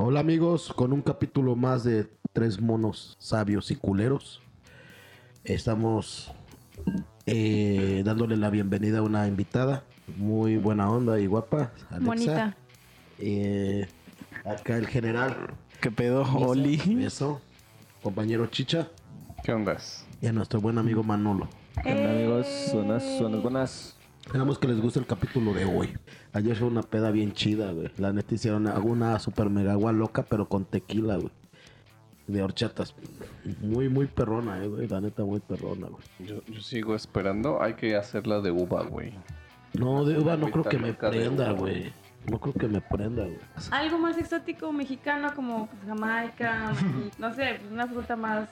Hola amigos, con un capítulo más de Tres Monos Sabios y Culeros. Estamos eh, dándole la bienvenida a una invitada muy buena onda y guapa, Alexa. Bonita. Eh, acá el general. ¿Qué pedo, Oli? Eso. Compañero Chicha. ¿Qué ondas? Y a nuestro buen amigo Manolo. ¿Qué onda, amigos? Buenas, buenas, buenas. Esperamos que les guste el capítulo de hoy. Ayer fue una peda bien chida, güey. La neta hicieron una super mega agua loca, pero con tequila, güey. De horchatas. Muy, muy perrona, eh, güey. La neta, muy perrona, güey. Yo, yo sigo esperando. Hay que hacerla de uva, güey. No, de uva no creo que me prenda, güey. No creo que me prenda, güey. Algo más exótico mexicano como pues, Jamaica, y, no sé, pues, una fruta más.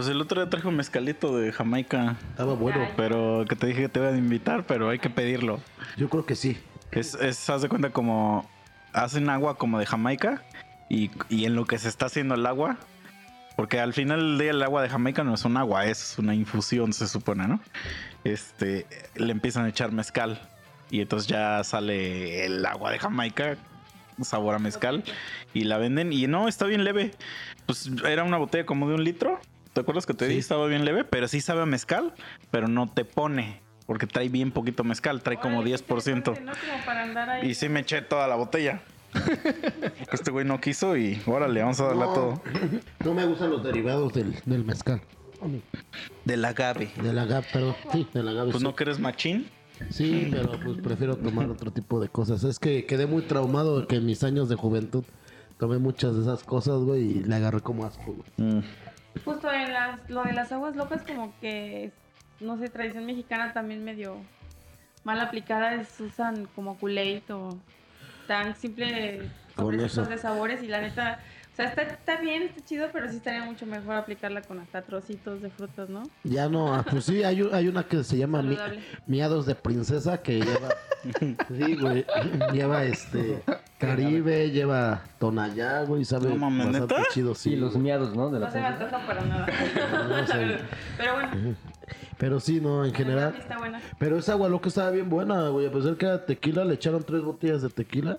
Pues el otro día traje un mezcalito de Jamaica. Estaba bueno. Pero que te dije que te iba a invitar, pero hay que pedirlo. Yo creo que sí. Es, es haz de cuenta como hacen agua como de Jamaica y, y en lo que se está haciendo el agua, porque al final del día el agua de Jamaica no es un agua, es una infusión, se supone, ¿no? Este, le empiezan a echar mezcal y entonces ya sale el agua de Jamaica, sabor a mezcal, y la venden y no, está bien leve. Pues era una botella como de un litro. ¿Te acuerdas que te Sí. dije? Estaba bien leve, pero sí sabe a mezcal, pero no te pone. Porque trae bien poquito mezcal, trae como Órale, qué 10%. interesante, ¿no? Como para andar ahí. Y sí me eché toda la botella. este güey no quiso y órale, vamos a darle a todo. No me gustan los derivados del, del mezcal. Del agave. Del agave, perdón. Sí, del agave. Pues sí. no que eres machín. Sí, pero pues prefiero tomar otro tipo de cosas. Es que quedé muy traumado de que en mis años de juventud tomé muchas de esas cosas, güey, y le agarré como asco, güey. Mm. Justo en las, lo de las aguas locas, como que, no sé, tradición mexicana también medio mal aplicada, es usan como Kool-Aid o tan simple Con de sabores y la neta, sea, está, está bien, está chido, pero sí estaría mucho mejor aplicarla con hasta trocitos de frutas, ¿no? Ya no, ah, pues sí, hay, hay una que se llama mi-. Miados de Princesa que lleva. sí, güey. Lleva este. Caribe, lleva Tonayá, güey, sabe No mames, bastante ¿neta? chido, sí. Sí, los miados, ¿no? De la No se me antoja para nada. No sé. Pero bueno, Pero sí, no, en general. está buena. Pero esa agua loca estaba bien buena, güey. A pesar que era tequila, le echaron tres botellas de tequila.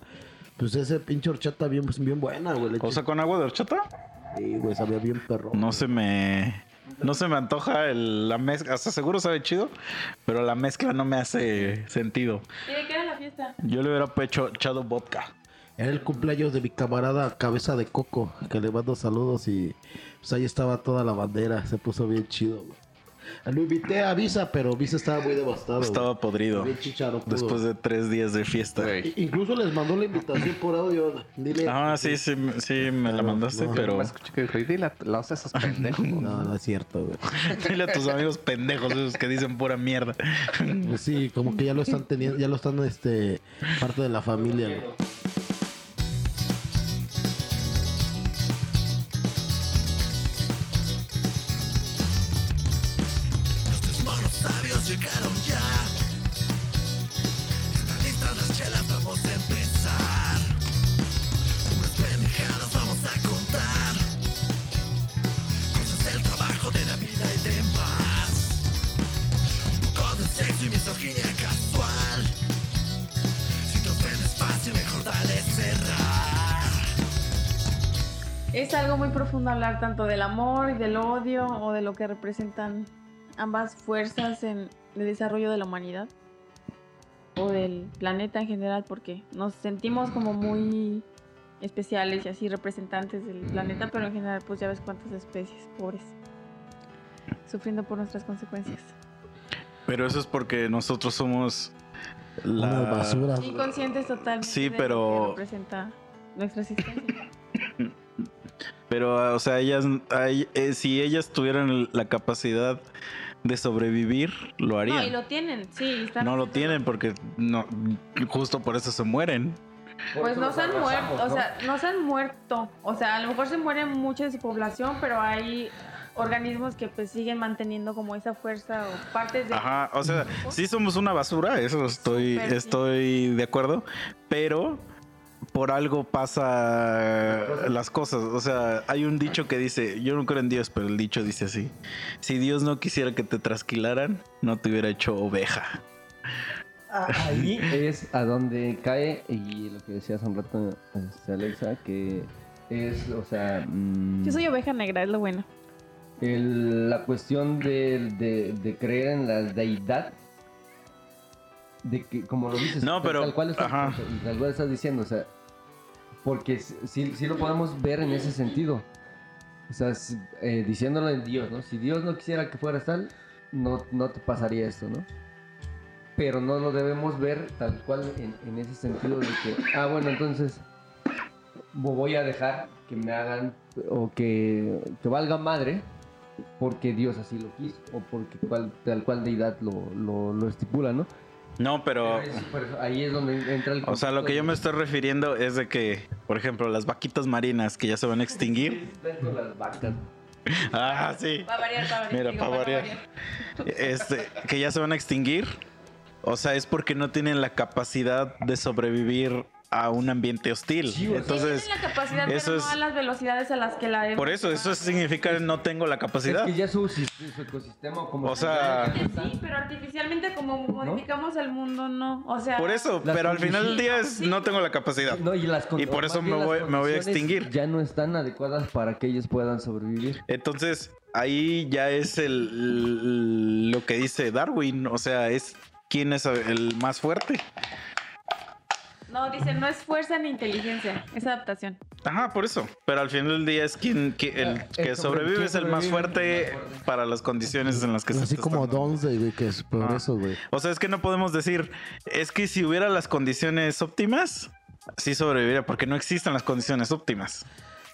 Pues ese pinche horchata bien, pues, bien buena, güey. Le O sea, con agua de horchata. Sí, güey, sabía bien perro. No se me. No se me antoja el- la mezcla. Hasta seguro sabe chido, pero la mezcla no me hace sentido. ¿Y de qué era la fiesta? Yo le hubiera pecho, echado vodka. Era el cumpleaños de mi camarada Cabeza de Coco, que le mando saludos y pues ahí estaba toda la bandera, se puso bien chido, güey. Lo invité a Visa, pero Visa estaba muy devastado. güey. Estaba podrido. Después de tres días de fiesta. Güey. Incluso les mandó la invitación por audio. Dile. Ah, sí, sí, sí, me la mandaste, no. pero. Me escuché que dijo, y dile a los esos pendejos. No, no es cierto, güey. Dile a tus amigos pendejos esos que dicen pura mierda. Pues sí, como que ya lo están teniendo, ya lo están, este, parte de la familia, güey. Es algo muy profundo hablar tanto del amor y del odio o de lo que representan ambas fuerzas en el desarrollo de la humanidad o del planeta en general porque nos sentimos como muy especiales y así representantes del planeta, pero en general pues ya ves cuántas especies pobres sufriendo por nuestras consecuencias. Pero eso es porque nosotros somos la Unas basuras. Inconscientes totalmente Sí, de pero- lo que representa nuestra existencia. Pero, o sea, ellas, eh, si ellas tuvieran la capacidad de sobrevivir, lo No, y harían. lo tienen, sí. están No lo tienen porque no, justo por eso se mueren. Pues no se han muerto, o sea, no se han muerto. O sea, a lo mejor se muere mucha de su población, pero hay organismos que pues siguen manteniendo como esa fuerza o partes de... Ajá, o sea, sí somos una basura, eso estoy, sí. estoy de acuerdo, pero por algo pasa las cosas. O sea, hay un dicho que dice, yo no creo en Dios, pero el dicho dice así, si Dios no quisiera que te trasquilaran, no te hubiera hecho oveja. Ahí es a donde cae, y lo que decía hace un rato este, Alexa, que es, o sea, mm, Yo soy oveja negra, es lo bueno. el- la cuestión de, de- de creer en la deidad. De que, como lo dices, No, pero- tal cual estás, tal cual estás diciendo, o sea, porque sí, sí lo podemos ver en ese sentido. O sea, eh, diciéndolo en Dios, ¿no? Si Dios no quisiera que fueras tal, no, no te pasaría esto, ¿no? Pero no lo debemos ver tal cual en, en ese sentido de que, ah, bueno, entonces vo- voy a dejar que me hagan o que, que valga madre porque Dios así lo quiso o porque cual- tal cual deidad lo, lo, lo estipula, ¿no? No, pero... Pero es- por eso, ahí es donde entra el O sea, lo que yo me estoy refiriendo es de que, por ejemplo, las vaquitas marinas que ya se van a extinguir. Con las vacas. Ah, sí. Va a variar, va a variar. Mira, digo, para va a variar. Este, que ya se van a extinguir. O sea, es porque no tienen la capacidad de sobrevivir a un ambiente hostil. Entonces, sí, la capacidad, eso pero es- no a las velocidades a las que la hemos por eso, eso significa no tengo la capacidad. Es que ya su, su ecosistema como O sea- sí, pero artificialmente como modificamos el mundo, no. O sea, Por eso, pero al final del día es Sí. no tengo la capacidad. No, y, las Y por eso me voy- me voy a extinguir. Ya no están adecuadas para que ellos puedan sobrevivir. Entonces, ahí ya es el, lo que dice Darwin, o sea, es quién es el más fuerte. No, dice, no es fuerza ni inteligencia, es adaptación. Ajá, por eso. Pero al final del día es quien que el Ah, que el sobre- sobrevive ¿quién es el más sobrevive? fuerte El más fuerte. para las condiciones en las que se Así está como. Donsday, güey, que es por Ah. eso, güey. O sea, es que no podemos decir, es que si hubiera las condiciones óptimas, sí sobreviviría, porque no existen las condiciones óptimas.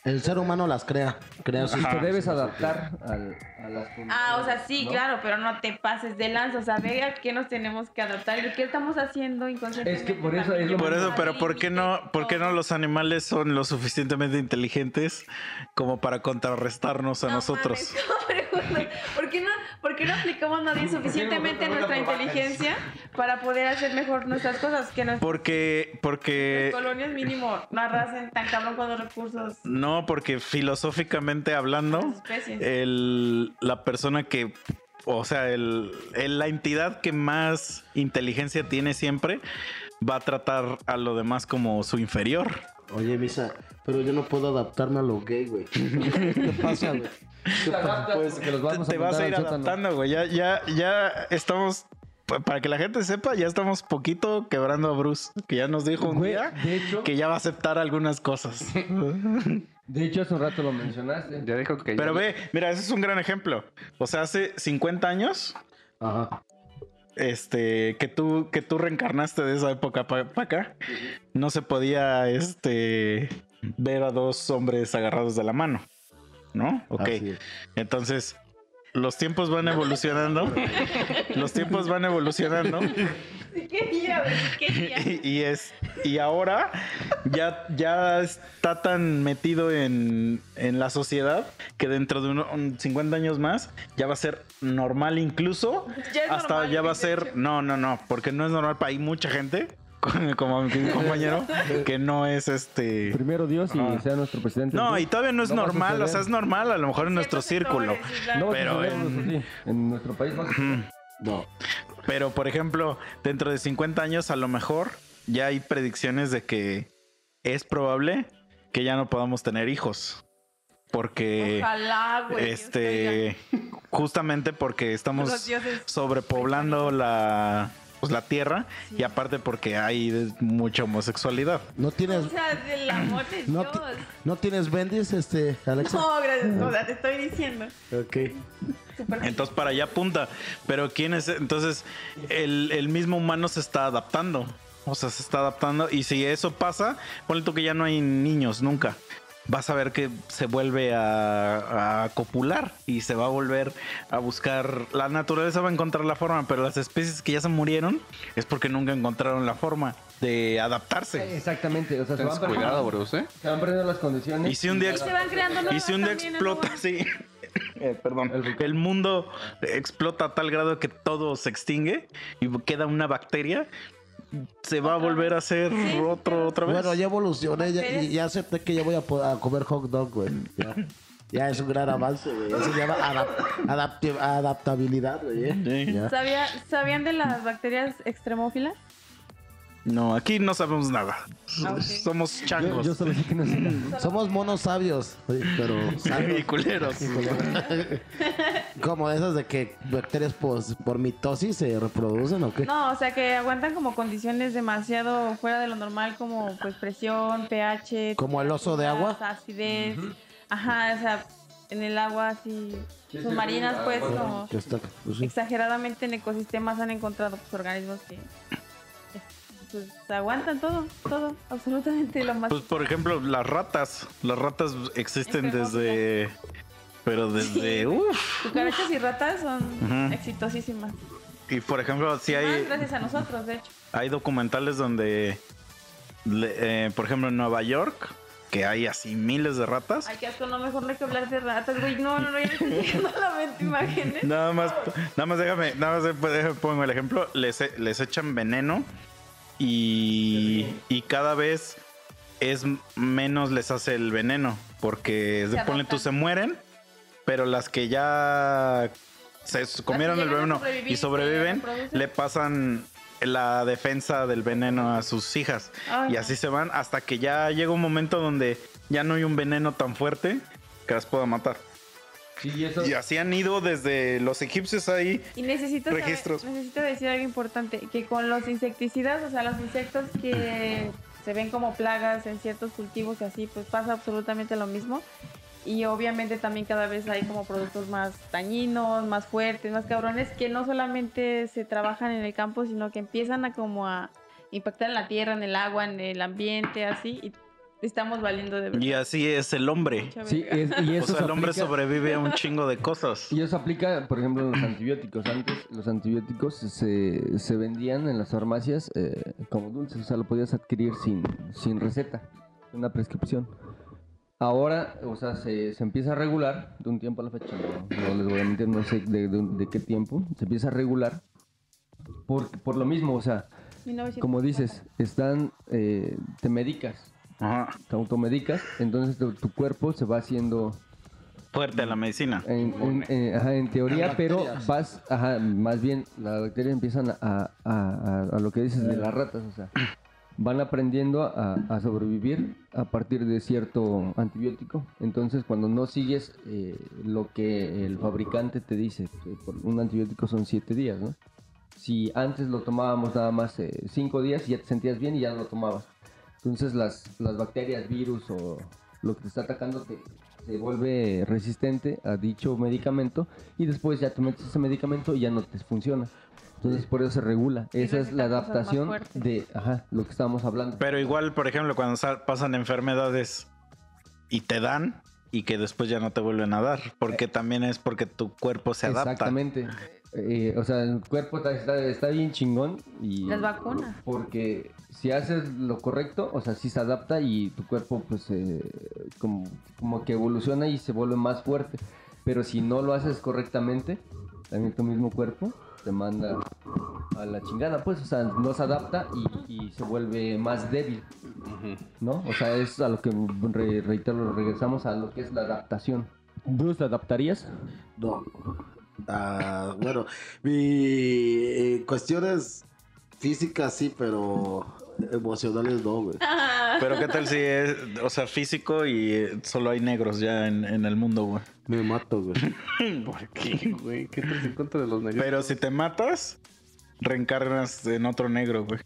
El ser humano las crea. Crea sus. Te debes adaptar al- a las. Ah, o sea, sí, ¿no? claro, pero no te pases de lanza. O sea, ve a qué nos tenemos que adaptar y qué estamos haciendo inconscientemente. Es que por eso es lo Por eso, pero ¿por qué no, por qué no los animales son lo suficientemente inteligentes como para contrarrestarnos a No nosotros? mames. ¿Por qué no, por qué no aplicamos nadie suficientemente nuestra inteligencia para poder hacer mejor nuestras cosas? Que nuestras Porque, porque colonias mínimo no arrasen tan cabrón con los recursos. No, porque filosóficamente hablando, Las especies. el, la persona que, o sea, el, el- la entidad que más inteligencia tiene siempre va a tratar a lo demás como su inferior. Oye, Misa, pero yo no puedo adaptarme a lo gay, güey. ¿Qué pasa, güey? Te los vamos vas a ir adaptando, güey. Ya, ya, ya estamos, pa- para que la gente sepa, ya estamos poquito quebrando a Bruce, que ya nos dijo un Güey, día de hecho, que ya va a aceptar algunas cosas. de hecho hace un rato lo mencionaste. Ya dijo que Pero ya- ve, mira, ese es un gran ejemplo. O sea, hace 50 años Ajá. este, que tú, que tú reencarnaste de esa época para acá, no se podía, este, ver a dos hombres agarrados de la mano, ¿no? Ok, entonces, los tiempos van evolucionando, los tiempos van evolucionando, Sí quería, güey, sí quería. y, y es, y ahora ya, ya está tan metido en, en la sociedad que dentro de uno- un 50 años más ya va a ser normal incluso Ya es hasta normal, ya va a ser hecho. no no no porque no es normal hay mucha gente como- mi compañero que no es este Primero Dios y Ajá. sea nuestro presidente. no y todavía no es No normal o sea es normal a lo mejor en nuestro círculo. No pero en- no, nuestro país suceder. No. Pero, por ejemplo, dentro de 50 años, a lo mejor ya hay predicciones de que es probable que ya no podamos tener hijos. Porque, Ojalá, te este, justamente porque estamos sobrepoblando la, pues, la tierra y aparte porque hay mucha homosexualidad. No tienes, O sea, del amor de no, Dios. ti- no tienes bendis, este, Alexa. No, gracias. O sea, te estoy diciendo. Ok. Entonces para allá apunta. Pero quién es, entonces el, el mismo humano se está adaptando. O sea, se está adaptando. Y si eso pasa, ponle tú que ya no hay niños nunca. Vas a ver que se vuelve a, a copular y se va a volver a buscar. La naturaleza va a encontrar la forma, pero las especies que ya se murieron es porque nunca encontraron la forma de adaptarse. Exactamente, o sea, se Ten van, perdiendo, cuidado, Bruce, ¿eh? se van perdiendo las condiciones. Y si un día, Y se van creando y nuevas si un día explota, sí. Eh, perdón, el mundo explota a tal grado que todo se extingue y queda una bacteria, se va a volver a hacer Sí, otro otra vez. Bueno, ya evolucioné ya, y ya acepté que ya voy a, a comer hot dog, güey. Ya, ya es un gran avance, güey. Eso se llama adaptabilidad, güey. ¿eh? Sí. Ya. ¿Sabía- ¿Sabían de las bacterias extremófilas? No, aquí no sabemos nada. Ah. Somos changos. yo solo sé que no sé nada. Somos monos sabios, sí, pero y sabios. culeros. como esas de que bacterias por, por mitosis se reproducen o qué. No, o sea que aguantan como condiciones demasiado fuera de lo normal, como pues presión, pH. Como el oso de agua. Acidez. Ajá, o sea, en el agua así Sí, sí, submarinas, pues, como está- pues sí. exageradamente en ecosistemas han encontrado pues, organismos que pues, aguantan todo, todo, absolutamente lo más. Pues por ejemplo, las ratas. Las ratas existen Enfermos, desde. Pero desde. Uf. Cucarachas y ratas son Ujú. exitosísimas. Y por ejemplo, si hay, gracias a nosotros, de hecho. hay documentales donde. le- eh, por ejemplo, en Nueva York, que hay así miles de ratas. Ay, qué asco, no, mejor no hay que hablar de ratas, güey. No, no, no, ya me estoy la mente imágenes. Nada más, nada más déjame, nada más déjame pongo el ejemplo. Les, e- les echan veneno y, y cada vez es menos les hace el veneno. Porque Se de ponle tú se mueren, pero las que ya se comieron el veneno y sobreviven, le pasan la defensa del veneno a sus hijas. Ay, y no. así se van hasta que ya llega un momento donde ya no hay un veneno tan fuerte que las pueda matar. Sí, y eso. Y así han ido desde los egipcios ahí. Y necesito, saber- Registros. necesito decir algo importante, que con los insecticidas, o sea, los insectos que se ven como plagas en ciertos cultivos y así, pues pasa absolutamente lo mismo. Y obviamente también cada vez hay como productos más dañinos, más fuertes, más cabrones, que no solamente se trabajan en el campo, sino que empiezan a como a impactar en la tierra, en el agua, en el ambiente, así, y estamos valiendo de verdad. Y así es el hombre. Sí, es- y O eso sea, se el hombre aplica- sobrevive a un chingo de cosas. Y eso aplica, por ejemplo, en los antibióticos. Antes los antibióticos se, se vendían en las farmacias eh, como dulces, o sea, lo podías adquirir sin, sin receta, una prescripción. Ahora, o sea, se, se empieza a regular de un tiempo a la fecha, no, no les voy a mentir, no sé de, de- de qué tiempo, se empieza a regular por, por lo mismo, o sea, 1900. como dices, están, eh, te medicas, Ajá. te automedicas, entonces tu, tu cuerpo se va haciendo Fuerte la medicina. en, en- eh, ajá, en teoría, pero vas, ajá, más bien las bacterias empiezan a, a- a- a lo que dices de las ratas, o sea, van aprendiendo a, a sobrevivir a partir de cierto antibiótico. Entonces, cuando no sigues eh, lo que el fabricante te dice, que por un antibiótico son siete días, ¿no? Si antes lo tomábamos nada más eh, cinco días y ya te sentías bien y ya no lo tomabas. Entonces las, las bacterias, virus o lo que te está atacando te, se vuelve resistente a dicho medicamento y después ya te metes ese medicamento y ya no te funciona. Entonces por eso se regula. Y Esa es la adaptación de ajá, lo que estábamos hablando. Pero igual, por ejemplo, cuando sa- pasan enfermedades y te dan y que después ya no te vuelven a dar, porque también es porque tu cuerpo se adapta. Exactamente. Eh, o sea, el cuerpo está, está, está bien chingón y... Las vacunas. Porque si haces lo correcto, o sea, sí se adapta y tu cuerpo pues eh, como, como que evoluciona y se vuelve más fuerte. Pero si no lo haces correctamente, también tu mismo cuerpo te manda a la chingada, pues, o sea, no se adapta y, y se vuelve más débil, ¿no? O sea, es a lo que, re- reitero, regresamos a lo que es la adaptación. ¿Bruce, te adaptarías? No. Ah, bueno, mi eh, cuestiones físicas sí, pero emocionales no, güey. Pero qué tal si es, o sea, físico y solo hay negros ya en, en el mundo, güey. Me mato, güey. ¿Por qué, güey? ¿Qué te en contra de los negros? Pero si te matas, reencarnas en otro negro, güey.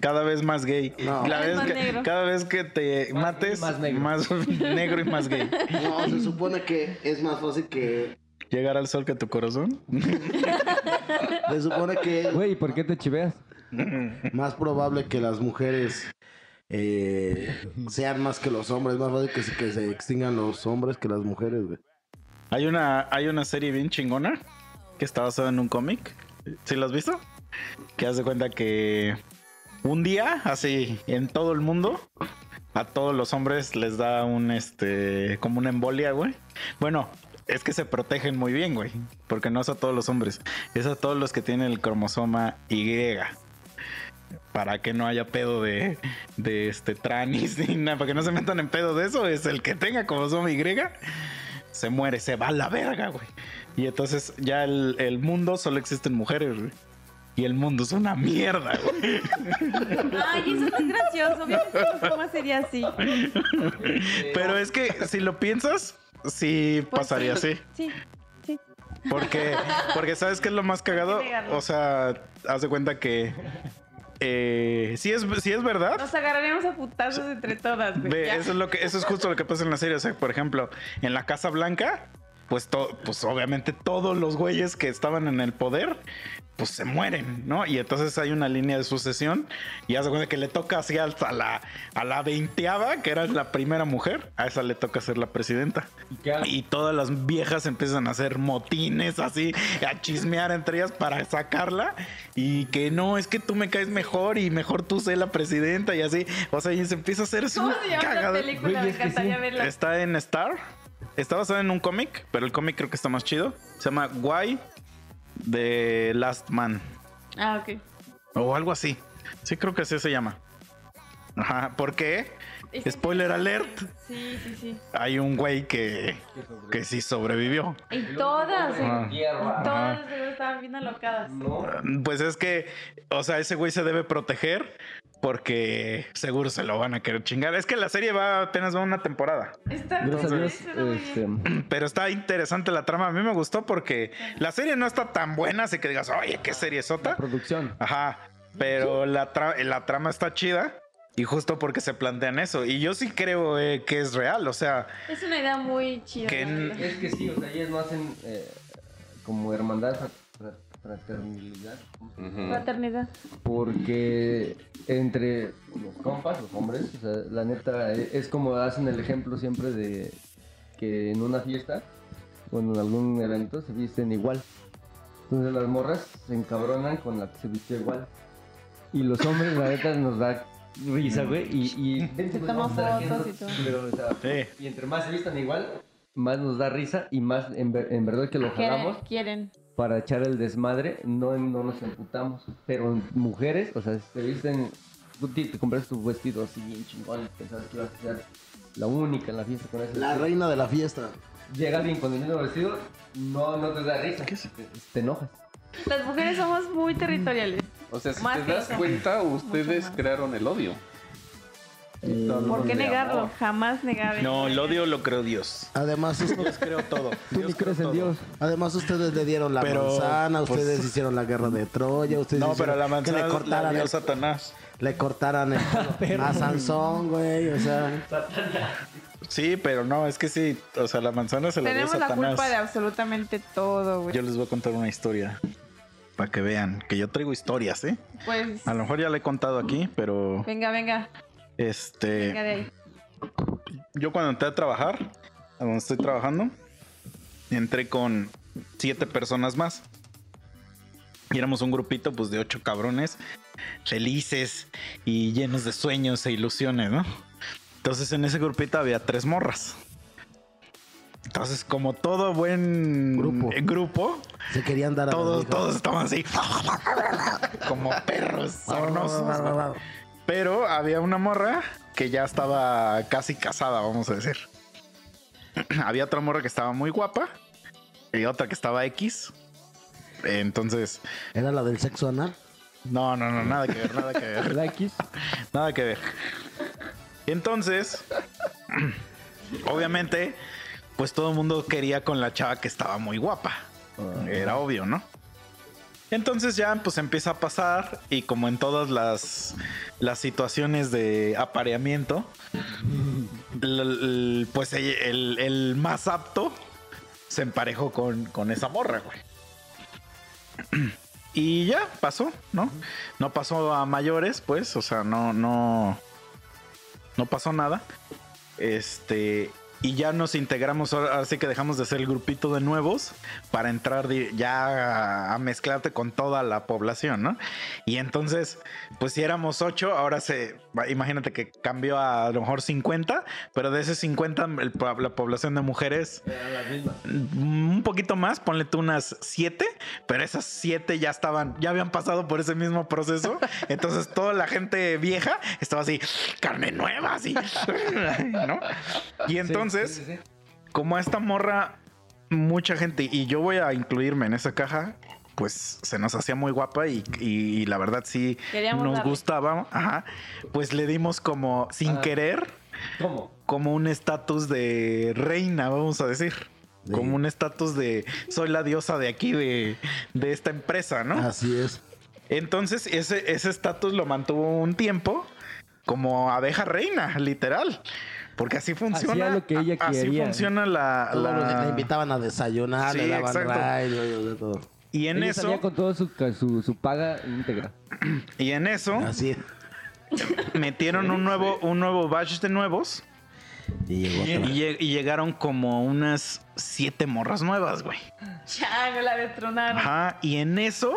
Cada vez más gay. No. Cada, vez que, cada vez que te Más mates, gay, más negro. más negro y más gay. No, se supone que es más fácil que. Llegar al sol que tu corazón. Se supone que Güey, ¿por qué te chiveas? más probable que las mujeres eh, sean más que los hombres. Es más fácil que se, que se extingan los hombres que las mujeres, güey. Hay una, hay una serie bien chingona que está basada en un cómic. ¿Sí lo has visto? Que hace cuenta que un día, así, en todo el mundo, a todos los hombres les da un, este, como una embolia, güey. Bueno, es que se protegen muy bien, güey. Porque no es a todos los hombres, es a todos los que tienen el cromosoma Y. Para que no haya pedo de, de este tranis ni nada, para que no se metan en pedo de eso, es el que tenga cromosoma Y se muere, se va a la verga, güey. Y entonces ya el, el mundo solo existen mujeres, güey. y el mundo es una mierda, güey. Ay, eso es gracioso. Obviamente mamá sería así. Pero es que si lo piensas, sí Pues pasaría sí. así. Sí, sí. Porque, porque ¿sabes qué es lo más cagado? O sea, haz de cuenta que eh, sí, es, sí es verdad. Nos agarraremos a putazos entre todas, güey. Ve, ya. eso es lo que, eso es justo lo que pasa en la serie. O sea, por ejemplo, en la Casa Blanca, pues, to- pues obviamente todos los güeyes que estaban en el poder, pues se mueren, ¿no? Y entonces hay una línea de sucesión y haz de cuenta que le toca así hasta la, a la veinteava, que era la primera mujer, a esa le toca ser la presidenta. ¿Y todas las viejas empiezan a hacer motines así, a chismear entre ellas para sacarla. Y que no, es que tú me caes mejor y mejor tú sé la presidenta y así. O sea, y se empieza a hacer así ¿Cómo un se llama esa cagadero. película? Es que sí. verla. Está en Star. Está basada en un cómic, pero el cómic creo que está más chido. Se llama Why The Last Man. Ah, ok. O algo así. Sí, creo que así se llama. Ajá. ¿Por qué? Spoiler alert. Sí, sí, sí. Hay un güey que, que sí sobrevivió. Y todas, Ah. Hierba. todas estaban bien alocadas. No. Pues es que, o sea, ese güey se debe proteger porque seguro se lo van a querer chingar. Es que la serie va apenas va una temporada, Está Gracias a Dios, suena muy este, pero está interesante la trama. A mí me gustó porque la serie no está tan buena, así que digas, oye, qué serie la sota. producción. Ajá, pero la, tra- la trama está chida y justo porque se plantean eso. Y yo sí creo eh, que es real, o sea, Es una idea muy chida. Que. Es que sí, o sea, ellas no hacen eh, como hermandad, fra- fra- fraternidad. Fraternidad. Porque entre los compas, los hombres, o sea, la neta, e- es como hacen el ejemplo siempre de que en una fiesta o en algún evento se visten igual. Entonces las morras se encabronan con la que se vistió igual. Y los hombres, la neta, nos da risa, güey. Y, y Se pues, vamos fotos y todo. pero, o sea, Sí. y entre más se vistan igual, más nos da risa y más en, ver- en verdad que lo jalamos Quieren, quieren. para echar el desmadre, no, no nos emputamos. Pero mujeres, o sea, si te visten, tú te, compras tu vestido así bien chingón, y pensabas que ibas a ser la única en la fiesta con ese La vestido. reina de la fiesta. Llega alguien con el mismo vestido, no, no te da risa, te, te enojas. Las mujeres somos muy territoriales. O sea, si Más te que das eso. cuenta, ustedes crearon el odio. ¿Por qué negarlo? amor. Jamás negar. no, el odio lo creo Dios. Además, ustedes, Creo todo. Tú ni crees en Dios. además ustedes le dieron la Pero, manzana, pues- ustedes hicieron la guerra de Troya, ustedes No, pero hicieron la que manzana le la cortaran dio el, Satanás. le cortaran el a Sansón, güey, o sea, Sí, pero no, es que sí, o sea, la manzana se la dio Tenemos la Satanás. culpa de absolutamente todo, güey. Yo les voy a contar una historia para que vean que yo traigo historias, ¿eh? Pues, A lo mejor ya le he contado aquí, pero venga, venga. Venga este, de ahí. yo cuando entré a trabajar, a donde estoy trabajando, entré con siete personas más. Y éramos un grupito pues de ocho cabrones felices y llenos de sueños e ilusiones, ¿no? Entonces en ese grupito había tres morras. Entonces, como todo buen Grupo. eh, grupo se querían dar a todos, todos estaban así como perros. Pero había una morra que ya estaba casi casada, vamos a decir. había otra morra que estaba muy guapa y otra que estaba X. Entonces, Era la del sexo anal. no, no, no, nada que ver, nada que ver. La X, Nada que ver. Entonces, obviamente, pues todo el mundo quería con la chava que estaba muy guapa. Era obvio, ¿no? Entonces ya pues empieza a pasar y como en todas las, las situaciones de apareamiento, el- el- pues el, el- el más apto se emparejó con, con esa morra, güey. Y ya pasó, ¿no? No pasó a mayores, pues, o sea, no, no, no pasó nada. Este, y ya nos integramos, ahora ahora sí que dejamos de ser el grupito de nuevos para entrar ya a, mezclarte con toda la población, ¿no? Y entonces, pues si éramos ocho, ahora se, imagínate que cambió a, a lo mejor 50, pero de esos 50, el po- la población de mujeres. Mm, un poquito más, ponle tú unas siete, pero esas siete ya estaban, ya habían pasado por ese mismo proceso. Entonces toda la gente vieja estaba así, carne nueva, así, ¿no? Y entonces, Sí, sí. como a esta morra, mucha gente, y yo voy a incluirme en esa caja, pues se nos hacía muy guapa y, y- y la verdad sí Queríamos nos darle. gustaba, ajá, pues le dimos como sin Ah. querer ¿Cómo? como un estatus de reina, vamos a decir. De- Como un estatus de soy la diosa de aquí de, de esta empresa, ¿no? Así es. Entonces, ese ese estatus lo mantuvo un tiempo como abeja reina, literal. Porque así funciona. Hacía lo que ella Así quería. funciona la. Los- la- Le invitaban a desayunar, Sí, le daban exacto. ride, de todo. Y en Ella eso, salía con toda su, su, su paga íntegra. y en eso, Así es. metieron un nuevo, un nuevo batch de nuevos. Y llegó Y, otra. lleg- y llegaron como unas siete morras nuevas, güey. Ya, me la destronaron. Ajá, y en eso,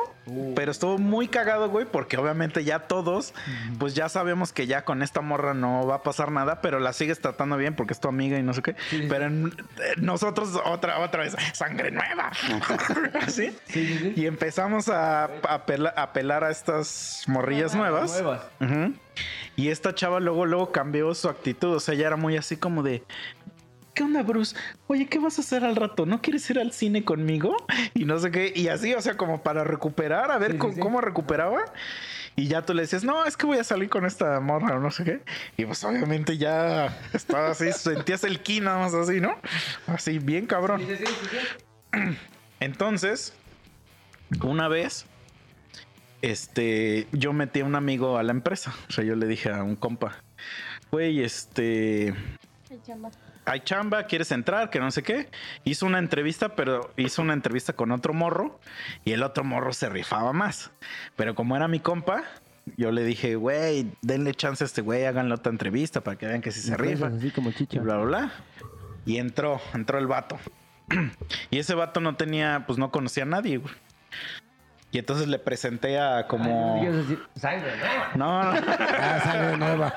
pero estuvo muy cagado, güey, porque obviamente ya todos, pues ya sabemos que ya con esta morra no va a pasar nada, pero la sigues tratando bien porque es tu amiga y no sé qué. Sí, sí. Pero en- eh, nosotros otra, otra vez, sangre nueva. ¿Sí? Sí, sí, sí. Y empezamos a, a pela- a pelar a estas morrillas nuevas. Nuevas. Y esta chava luego, luego cambió su actitud. O sea, ya era muy así como de. ¿Qué onda, Bruce? Oye, ¿qué vas a hacer al rato? ¿No quieres ir al cine conmigo? Y no sé qué. Y así, o sea, como para recuperar, a ver Sí, cómo, sí. cómo recuperaba. Y ya tú le decías, no, es que voy a salir con esta morra o no sé qué. Y pues obviamente ya estaba así, sentías el ki nada más así, ¿no? Así, bien cabrón. Sí. Entonces, una vez, este, yo metí a un amigo a la empresa. O sea, yo le dije a un compa, güey, este, Ay, chamba. hay chamba, ¿quieres entrar? Que no sé qué. Hizo una entrevista, pero hizo una entrevista con otro morro y el otro morro se rifaba más. Pero como era mi compa, yo le dije, güey, denle chance a este güey, háganle otra entrevista para que vean que sí se rifa. Así como Y chicha. bla, bla, bla. Y entró, entró el vato. y ese vato no tenía, pues no conocía a nadie, güey. Y entonces le presenté a como... Ay, no Sangre, ¿no? No, no. Ah, sangre nueva.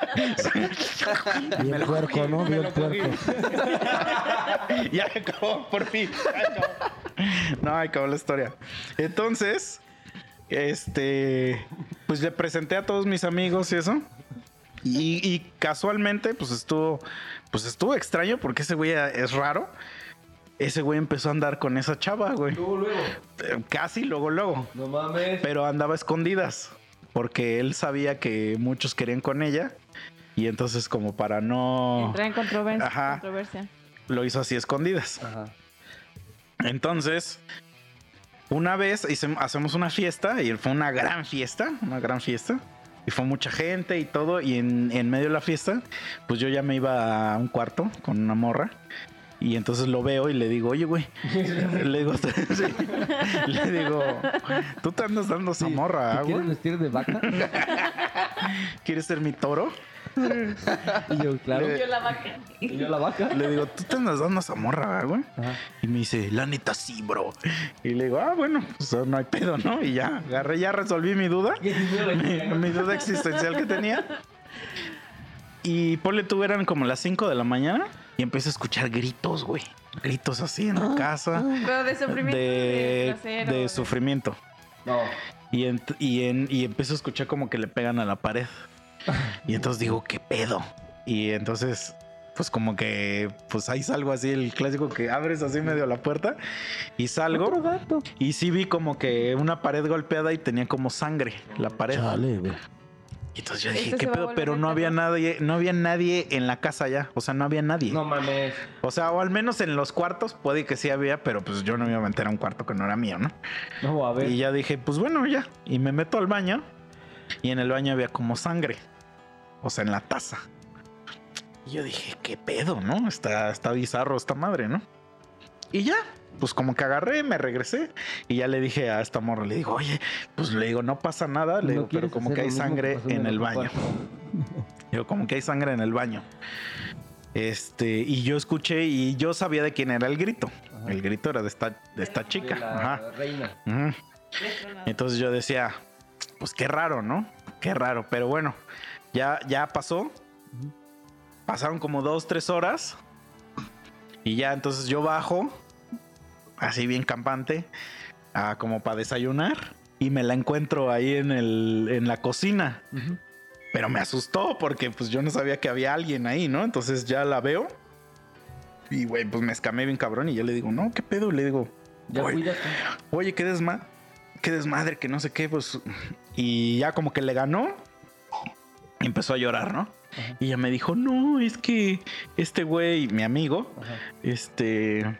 Bien puerco, ¿no? Bien puerco. ya acabó, por fin. No, acabó la historia. Entonces, este, pues le presenté a todos mis amigos y eso. Y, y casualmente, pues estuvo, pues estuvo extraño porque ese güey es raro. Ese güey empezó a andar con esa chava, güey. Luego, luego. Eh, Casi luego, luego. No mames. Pero andaba a escondidas. Porque él sabía que muchos querían con ella. Y entonces, como para no. Entra en controversia. Ajá. controversia. Lo hizo así a escondidas. Ajá. Entonces, una vez hice- hacemos una fiesta y fue una gran fiesta, una gran fiesta. Y fue mucha gente y todo. Y en, en medio de la fiesta, pues yo ya me iba a un cuarto con una morra. Y entonces lo veo y le digo, oye, güey. le digo, sí. le digo, tú te andas dando esa morra, ¿Te ah, quieres güey? vestir de vaca? ¿Quieres ser mi toro? Y yo, claro. Yo la vaca. Y yo la vaca. Le digo, tú te andas dando esa morra, ah, güey. Ajá. Y me dice, la neta sí, bro. Y le digo, ah, bueno, pues no hay pedo, ¿no? Y ya, agarré, ya resolví mi duda. mi, mi duda existencial que tenía. Y ponle tú, eran como las 5 de la mañana y empecé a escuchar gritos, güey. Gritos así en la casa. Pero de sufrimiento. De, sufrimiento. No. Y, en, y empiezo a escuchar como que le pegan a la pared. Y entonces digo, ¿qué pedo? Y entonces, pues como que, pues ahí salgo así, el clásico que abres así medio la puerta y salgo. Y sí vi como que una pared golpeada y tenía como sangre la pared. Chale, güey. Y entonces yo dije, ¿qué pedo? Pero no había nadie, no había nadie en la casa ya. O sea, no había nadie. No mames. O sea, o al menos en los cuartos puede que sí había, pero pues yo no me iba a meter a un cuarto que no era mío, ¿no? No, a ver. Y ya dije, pues bueno, ya. Y me meto al baño. Y en el baño había como sangre. O sea, en la taza. Y yo dije, ¿qué pedo, no? Está, está bizarro esta madre, ¿no? Y ya, pues como que agarré, me regresé. Y ya le dije a esta morra, le digo, oye, pues le digo, no pasa nada. Le ¿No digo, pero como que hay sangre en el baño. Digo, como que hay sangre en el baño. Este, y yo escuché y yo sabía de quién era el grito. Ajá. El grito era de esta, de esta chica. De la Ajá. reina. Entonces yo decía, pues qué raro, ¿no? Qué raro. Pero bueno, ya, ya pasó. Pasaron como dos, tres horas. Y ya entonces yo bajo, así bien campante, a como para desayunar. Y me la encuentro ahí en, el, en la cocina. Pero me asustó porque pues yo no sabía que había alguien ahí, ¿no? Entonces ya la veo. Y güey, pues me escamé bien cabrón. Y yo le digo, no, ¿qué pedo? Le digo, Ya "Güey, cuídate. Oye, ¿qué desma qué desmadre, que no sé qué, pues. Y ya como que le ganó. Y empezó a llorar, ¿no? Y ella me dijo, no, es que este güey, mi amigo, este,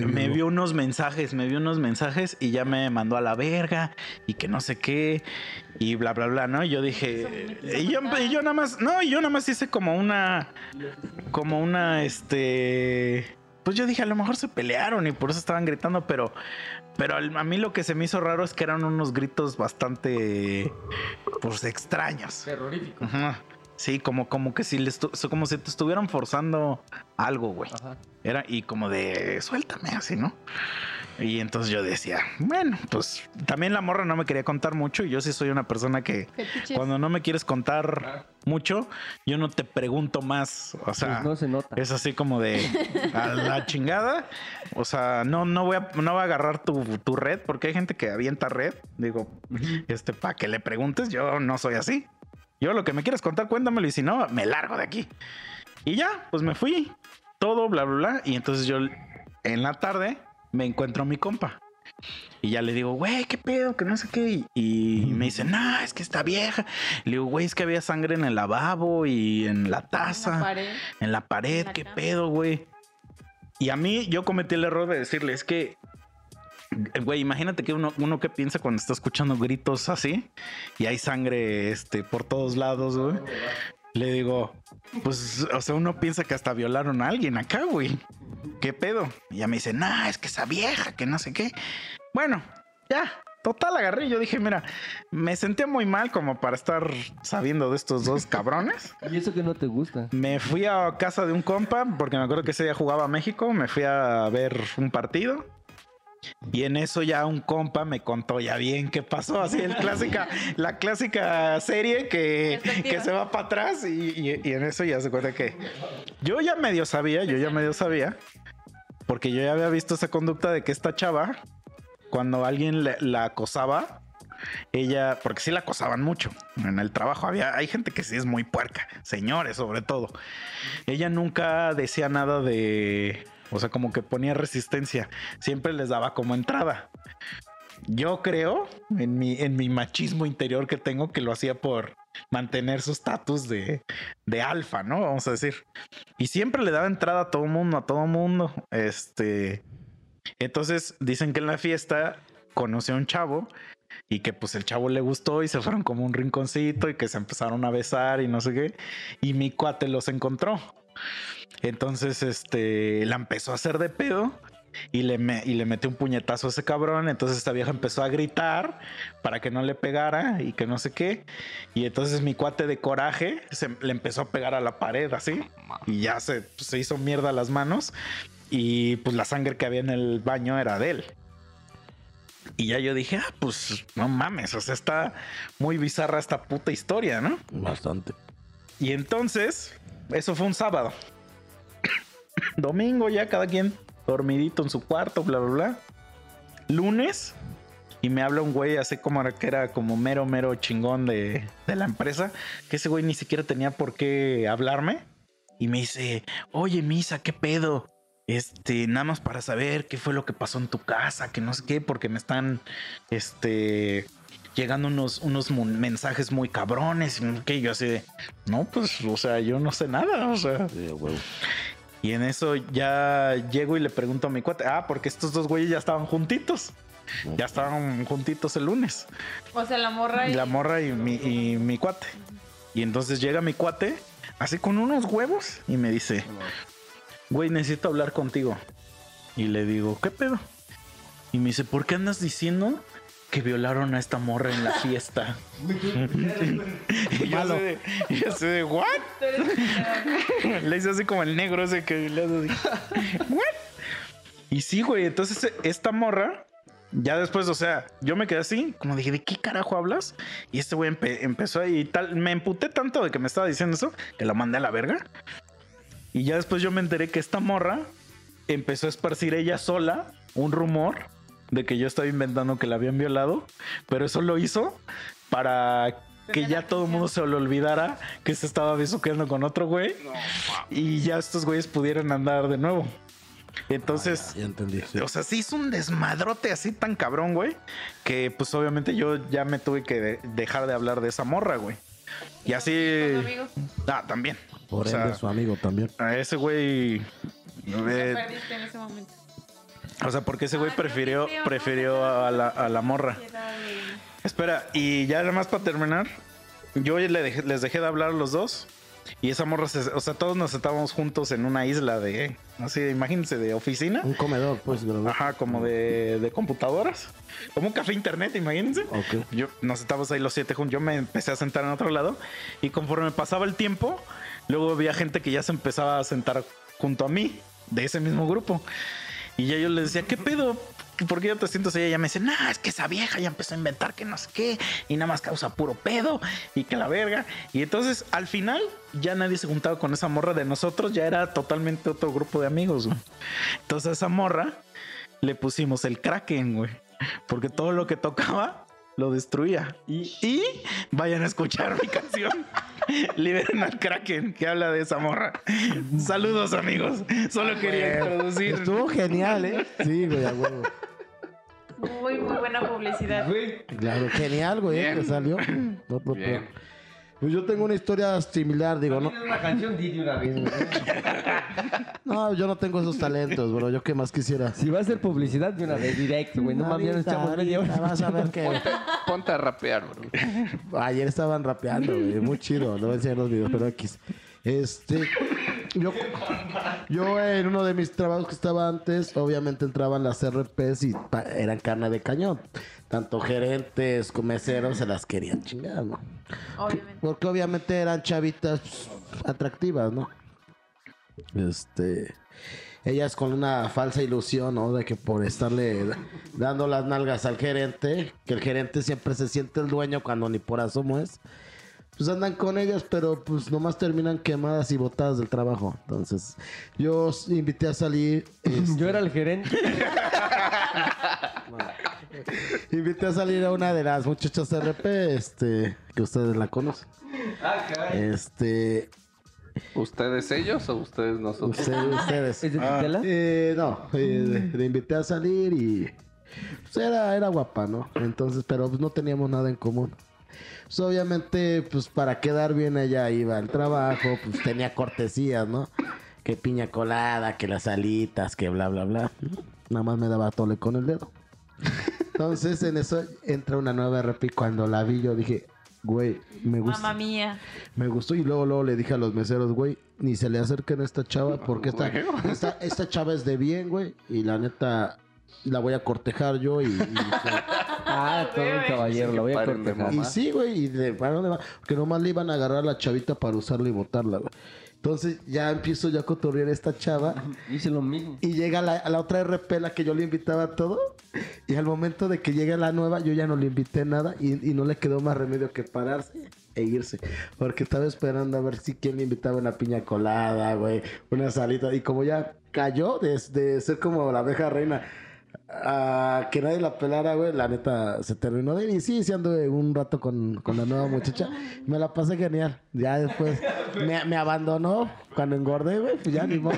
me vio unos mensajes, me vio unos mensajes y ya me mandó a la verga y que no sé qué y bla, bla, bla, ¿no? Y yo dije, y yo, y yo nada más, no, y yo nada más hice como una, como una, este, pues yo dije, a lo mejor se pelearon y por eso estaban gritando, pero, pero al- a mí lo que se me hizo raro es que eran unos gritos bastante, pues, extraños. Terrorífico. Ajá. Sí, como, como que si les como si te estuvieran forzando algo, güey. Ajá. Era, y como de suéltame así, ¿no? Y entonces yo decía, bueno, pues también la morra no me quería contar mucho. Y yo sí soy una persona que Fetiches. cuando no me quieres contar mucho, yo no te pregunto más. O sea, Pues no se nota. es así como de a la chingada. O sea, no, no voy a, no voy a agarrar tu, tu red porque hay gente que avienta red. Digo, este, para que le preguntes, yo no soy así. Yo lo que me quieres contar, cuéntamelo y si no, me largo de aquí. Y ya, pues me fui. Todo, bla, bla, bla. Y entonces yo en la tarde me encuentro a mi compa. Y ya le digo, güey, ¿qué pedo? Que no sé qué. Y, y me dice, no, es que está vieja. Le digo, güey, es que había sangre en el lavabo y en la En la taza, pared. en la pared. En la ¿Qué cama. pedo, güey? Y a mí, yo cometí el error de decirle, es que, güey, imagínate que uno, uno que piensa cuando está escuchando gritos así y hay sangre este, por todos lados, güey. Le digo, pues, o sea, uno piensa que hasta violaron a alguien acá, güey. ¿Qué pedo? Y ya me dice, no, es que esa vieja, que no sé qué. Bueno, ya, total agarré. Yo dije, mira, me sentía muy mal como para estar sabiendo de estos dos cabrones. Y eso que no te gusta. Me fui a casa de un compa, porque me acuerdo que ese día jugaba a México. Me fui a ver un partido. Y en eso ya un compa me contó ya bien qué pasó. Así el clásica, la clásica serie que, que se va para atrás. Y, y- y en eso ya se cuenta que yo ya medio sabía, yo ya medio sabía. Porque yo ya había visto esa conducta de que esta chava, cuando alguien le- la acosaba, ella, porque sí la acosaban mucho en el trabajo. Había, hay gente que sí es muy puerca, señores, sobre todo. Ella nunca decía nada de, o sea, como que ponía resistencia. Siempre les daba como entrada. Yo creo en mi, en mi machismo interior que tengo que lo hacía por mantener su estatus de, de alfa, ¿no? Vamos a decir. Y siempre le daba entrada a todo mundo, a todo mundo. Este. Entonces dicen que en la fiesta conoció a un chavo y que pues el chavo le gustó y se fueron como un rinconcito y que se empezaron a besar y no sé qué. Y mi cuate los encontró. Entonces, este, la empezó a hacer de pedo y le, me- y le metió un puñetazo a ese cabrón. Entonces esta vieja empezó a gritar para que no le pegara y que no sé qué. Y entonces mi cuate de coraje se, le empezó a pegar a la pared así y ya se, se hizo mierda las manos. Y pues la sangre que había en el baño era de él. Y ya yo dije, ah, pues no mames, o sea, está muy bizarra esta puta historia, ¿no? Bastante. Y entonces, eso fue un sábado. Domingo ya cada quien dormidito en su cuarto, bla, bla, bla. Lunes, y me habla un güey así como que era como mero, mero chingón de, de la empresa, que ese güey ni siquiera tenía por qué hablarme. Y me dice, oye, Misa, ¿qué pedo? Este, nada más para saber qué fue lo que pasó en tu casa, que no sé qué, porque me están, este, llegando unos, unos mensajes muy cabrones. Y que yo así de, no, pues, o sea, yo no sé nada, o sea. Y en eso ya llego y le pregunto a mi cuate, ah, porque estos dos güeyes ya estaban juntitos. Ya estaban juntitos el lunes. O sea, la morra y... La morra y mi, y mi cuate. Y entonces llega mi cuate, así con unos huevos, y me dice, güey, necesito hablar contigo. Y le digo, ¿qué pedo? Y me dice, ¿por qué andas diciendo que violaron a esta morra en la fiesta? y yo así de, y yo así de, ¿what? le hice así como el negro ese que le hace así. ¿What? Y sí, güey, entonces esta morra, ya después, o sea, yo me quedé así, como dije, ¿de qué carajo hablas? Y este güey empe- empezó ahí y tal, me emputé tanto de que me estaba diciendo eso, que la mandé a la verga. Y ya después yo me enteré que esta morra empezó a esparcir ella sola un rumor de que yo estaba inventando que la habían violado, pero eso lo hizo para que ya todo el mundo se le olvidara que se estaba besuqueando con otro güey y ya estos güeyes pudieran andar de nuevo. Entonces, Ya entendí. sí. o sea, sí hizo un desmadrote así tan cabrón, güey, que pues obviamente yo ya me tuve que de- dejar de hablar de esa morra, güey. Y así... ¿Con amigos? Ah, también. Por o sea, su amigo también. A ese güey... Eh, perdiste en ese momento. O sea, porque ese güey pero prefirió, prefirió a la, a la morra. Espera, y ya nada más para terminar, yo les dejé de hablar a los dos. Y esa morra, se- o sea, todos nos sentábamos juntos en una isla de, así, imagínense, de oficina. Un comedor, pues, ¿verdad? Ajá, como de, de computadoras. Como un café internet, imagínense. Ok. Yo, nos sentábamos ahí los siete juntos. Yo me empecé a sentar en otro lado. Y conforme pasaba el tiempo, luego había gente que ya se empezaba a sentar junto a mí, de ese mismo grupo. Y ya yo les decía, ¿qué pedo? ¿Por qué ya te siento así? Y ella me dice, nah, es que esa vieja ya empezó a inventar que no sé qué. Y nada más causa puro pedo. Y que la verga. Y entonces, al final, ya nadie se juntaba con esa morra de nosotros. Ya era totalmente otro grupo de amigos. Entonces, a esa morra le pusimos el Kraken, güey. Porque todo lo que tocaba lo destruía. Y Y vayan a escuchar mi canción. Liberen al Kraken que habla de esa morra. Saludos, amigos. Solo quería introducir. Estuvo genial, ¿eh? Sí, güey, a huevo. Muy, muy buena publicidad. Claro, genial, güey. Bien. que salió. No, no, Bien. no. Pues yo tengo una historia similar, digo, no, ¿tienes una canción? Di de una vez. no, yo no tengo esos talentos, bro, yo qué más quisiera. Si va a ser publicidad de una vez directo, güey. No mames, ya nos echamos media ahorita hora. vas a ver que Ponte a rapear, bro. ayer estaban rapeando, güey, muy chido, no voy a enseñar los videos, pero X. Este, yo, yo en uno de mis trabajos que estaba antes, obviamente entraban las RPs y eran carne de cañón. Tanto gerentes como meseros se las querían chingar, ¿no? Obviamente. Porque obviamente eran chavitas pues, atractivas, ¿no? Este. Ellas con una falsa ilusión, ¿no? De que por estarle dando las nalgas al gerente, que el gerente siempre se siente el dueño cuando ni por asomo es. Pues andan con ellas, pero pues nomás terminan quemadas y botadas del trabajo. Entonces, yo os invité a salir. este, Yo era el gerente. invité a salir a una de las muchachas RP, este, que ustedes la conocen. Ah, caray. Este, ¿Ustedes ellos o ustedes nosotros? ustedes, ustedes. ¿Es de Ah. Eh, no, eh, le, le invité a salir y pues era, era guapa, ¿no? Entonces, pero pues no teníamos nada en común. Pues obviamente, pues para quedar bien ella iba al trabajo, pues tenía cortesías, ¿no? Que piña colada, que las alitas, que bla, bla, bla. Nada más me daba tole con el dedo. Entonces, en eso entra una nueva RP y cuando la vi yo dije, güey, me gusta. Mamá mía. Me gustó y luego, luego le dije a los meseros, güey, ni se le acerquen a esta chava porque esta, esta, esta chava es de bien, güey, y la neta la voy a cortejar yo y, y, Ah, todo un caballero, lo voy a cortejar. y sí, güey, y de ¿para dónde va? Porque nomás le iban a agarrar a la chavita para usarla y botarla, güey. Entonces ya empiezo yo a cotorrear a esta chava Hice lo mismo. y llega la, a la otra RP, la que yo le invitaba a todo. Y al momento de que llega la nueva, yo ya no le invité nada y, y no le quedó más remedio que pararse e irse. Porque estaba esperando a ver si quién le invitaba una piña colada, güey, una salita. Y como ya cayó de, de ser como la abeja reina a que nadie la pelara, güey, la neta se terminó de ir. Y sí, sí anduve un rato con, con la nueva muchacha. Me la pasé genial. Ya después me, me abandonó cuando engordé, güey, pues ya ni modo.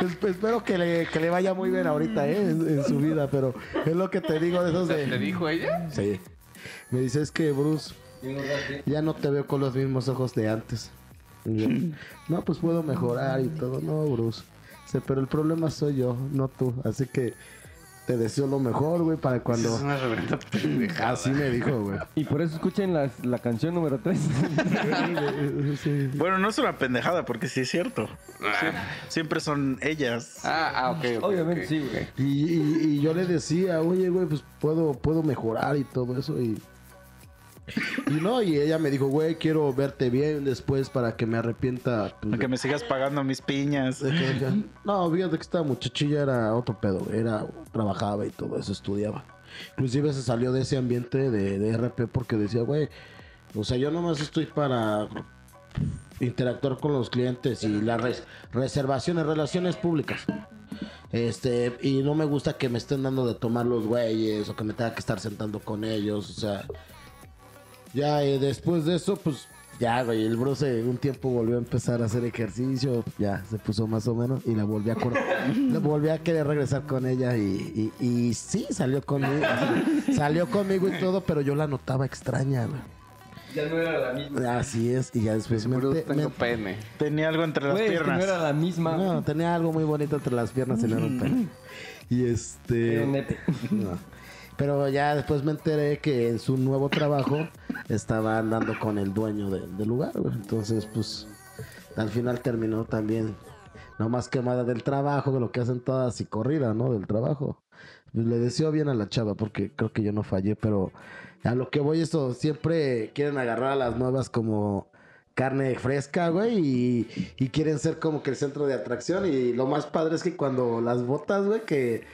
Es- Espero que le, que le vaya muy bien ahorita, ¿eh? En, en su vida, pero es lo que te digo de esos ¿Te de... dijo ella? Sí. Me dice, es que Bruce, ya no te veo con los mismos ojos de antes. Yo, no, pues puedo mejorar y todo. No, Bruce. Dice, pero el problema soy yo, no tú. Así que te deseo lo mejor, güey, para cuando... Es una reverenda pendejada. Así me dijo, güey. Y por eso escuchen la, la canción número 3. Sí. Bueno, no es una pendejada porque sí es cierto. Sie- Siempre son ellas. Ah, ah, ok. Obviamente sí, güey. Y, y- y yo le decía, oye, güey, pues puedo, puedo mejorar y todo eso. Y, y no, y ella me dijo, güey, quiero verte bien después para que me arrepienta. pues, Para que me sigas pagando mis piñas. No, fíjate que esta muchachilla era otro pedo, era, trabajaba y todo eso, estudiaba. Inclusive se salió de ese ambiente de, de RP porque decía, güey, o sea, yo nomás estoy para interactuar con los clientes y las res- reservaciones, relaciones públicas. Este, y no me gusta que me estén dando de tomar los güeyes o que me tenga que estar sentando con ellos, o sea. Ya eh, después de eso, pues Ya, güey, el Bruce un tiempo volvió a empezar a hacer ejercicio, ya se puso más o menos y la volví a la volví a querer regresar con ella y, y, y sí, salió conmigo, salió conmigo y todo, pero yo la notaba extraña, güey. Ya no era la misma. Así es, y ya después me, tengo pene. Tenía algo entre las Güey, es que piernas. no era la misma. no, tenía algo muy bonito entre las piernas y la ropa. Y este Pero nete. No. Pero ya después me enteré que en su nuevo trabajo estaba andando con el dueño de- del lugar, güey. Entonces, pues, al final terminó también no más quemada del trabajo, de lo que hacen todas y corrida, ¿no? Del trabajo. Pues, le deseo bien a la chava porque creo que yo no fallé, pero a lo que voy esto, siempre quieren agarrar a las nuevas como carne fresca, güey, y, y quieren ser como que el centro de atracción. Y lo más padre es que cuando las botas, güey, que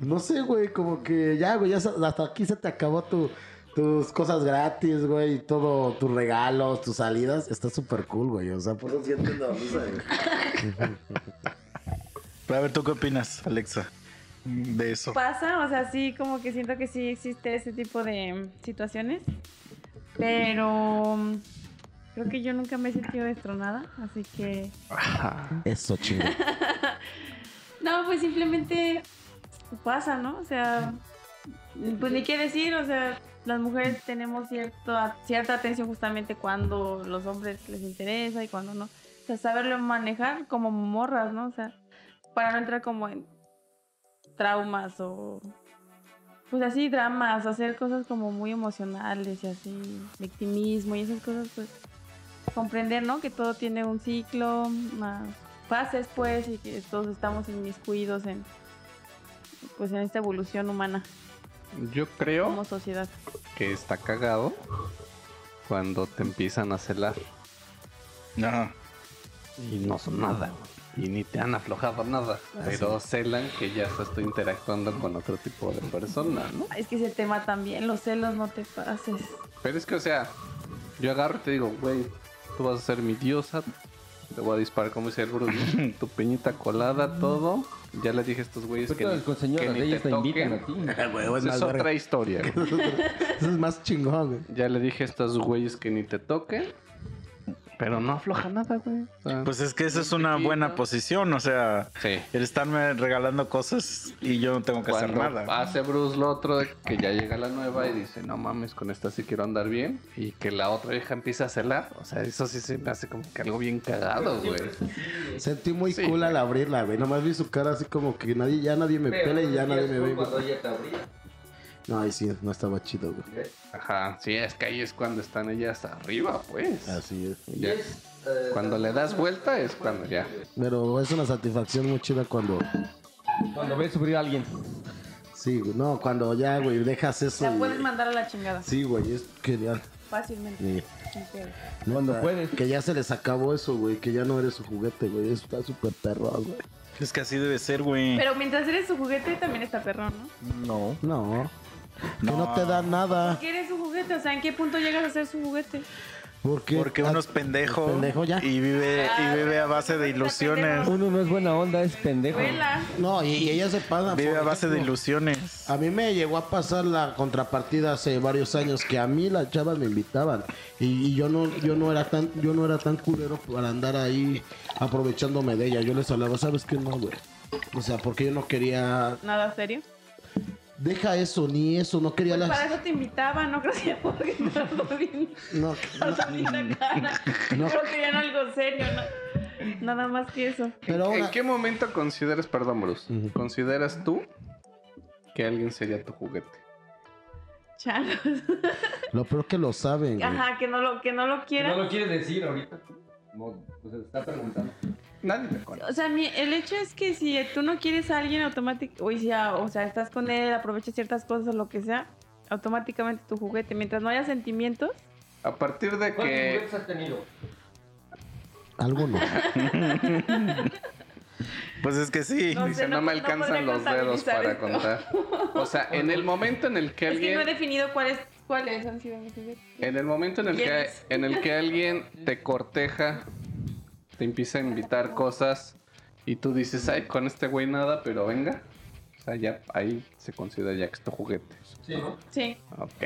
no sé, güey, como que ya, güey, ya hasta aquí se te acabó tu, tus cosas gratis, güey, y todo, tus regalos, tus salidas. Está súper cool, güey, o sea, por eso siento la risa, güey. A ver, ¿tú qué opinas, Alexa? De eso. Pasa, o sea, sí, como que siento que sí existe ese tipo de situaciones. Pero creo que yo nunca me he sentido destronada, así que... Eso, chingo. No, pues simplemente pasa, ¿no? O sea, pues ni qué decir, o sea, las mujeres tenemos cierto, cierta atención justamente cuando los hombres les interesa y cuando no. O sea, saberlo manejar como morras, ¿no? O sea, para no entrar como en traumas o pues así dramas, hacer cosas como muy emocionales y así, victimismo y esas cosas, pues comprender, ¿no? Que todo tiene un ciclo, más fases, pues, y que todos estamos inmiscuidos en, pues, en esta evolución humana Yo creo como sociedad. que está cagado cuando te empiezan a celar No. y no son nada. Y ni te han aflojado nada. Pero celan que ya estás tú interactuando con otro tipo de persona, ¿no? Es que ese tema también, los celos, no te pases. Pero es que, o sea, yo agarro y te digo, güey, tú vas a ser mi diosa. Te voy a disparar, como dice el Bruce, tu peñita colada, todo. Ya le dije a estos güeyes que, Pero ni- que ni te te invitan a toquen. ti. Güey, es es otra historia. güey. Eso es más chingón, güey. Ya le dije a estos güeyes que ni te toquen. Pero no afloja nada, güey. O sea, Pues es que esa es una buena posición, o sea, sí. el estarme regalando cosas y yo no tengo que hacer Cuando nada. hace Bruce lo otro que ya llega la nueva y dice, no mames, con esta sí quiero andar bien. Y que la otra vieja empieza a celar. O sea, eso sí se me hace como que algo bien cagado, güey. Sentí muy Sí, cool güey. al abrirla, güey. Nomás vi su cara así como que nadie, ya nadie me pela y ya nadie me ve. Cuando ella te abría. No, ahí sí, no estaba chido, güey. Ajá, sí, es que ahí es cuando están ellas arriba, pues. Así es. Ya. Cuando le das vuelta es cuando ya. Pero es una satisfacción muy chida cuando. Cuando ves sufrir a alguien. Sí, güey. No, cuando ya, güey, dejas eso. La güey. puedes mandar a la chingada, Sí, güey, es genial. fácilmente. Sí. sin pedo. Cuando puedes. Que ya se les acabó eso, güey. Que ya no eres su juguete, güey. Está súper perro, güey. Es que así debe ser, güey. Pero mientras eres su juguete, también está perrón, ¿no? No. No. Que no, No. te da nada. Porque eres su juguete, o sea, ¿en qué punto llegas a ser su juguete? Porque, Porque uno es pendejo, pendejo ya. y vive Ah, y vive a base de ilusiones. Uno no es buena onda, es pendejo. Vuela. No, y, y ella se paga. Vive por a base de ilusiones. A mí me llegó a pasar la contrapartida hace varios años que a mí las chavas me invitaban y, y yo no yo no era tan yo no era tan culero para andar ahí aprovechándome de ella. Yo les hablaba, ¿sabes qué no, güey? O sea, porque yo no quería Nada serio. Deja eso ni eso, no quería Pues para las eso te invitaban, no creo que porque no bien, no, la cara. No. Creo que ya no algo serio, ¿no? Nada más que eso. pero ¿En qué momento consideras, perdón, Bruce, consideras tú que alguien sería tu juguete? Changos. lo peor que lo saben, güey. Ajá, que no lo, que no lo quiera. No lo quieres decir ahorita. No, pues se está preguntando. Nadie me conoce. O sea, mi- el hecho es que si tú no quieres a alguien automático, o sea, o sea, estás con él, aprovechas ciertas cosas o lo que sea, automáticamente tu juguete. Mientras no haya sentimientos, A partir de ¿Cuántos que juguetes has tenido? Algunos. Pues es que sí. No dice, sé, no, no- me alcanzan los dedos para esto". contar. O sea, en el momento en el que es que no he alguien definido cuáles cuáles han sido mis juguetes. en el momento en el que en el que alguien te corteja, te empieza a invitar cosas y tú dices, "Ay, con este güey nada, pero venga." O sea, ya ahí se considera ya que es tu juguete. Sí, ¿no? Sí. Ok.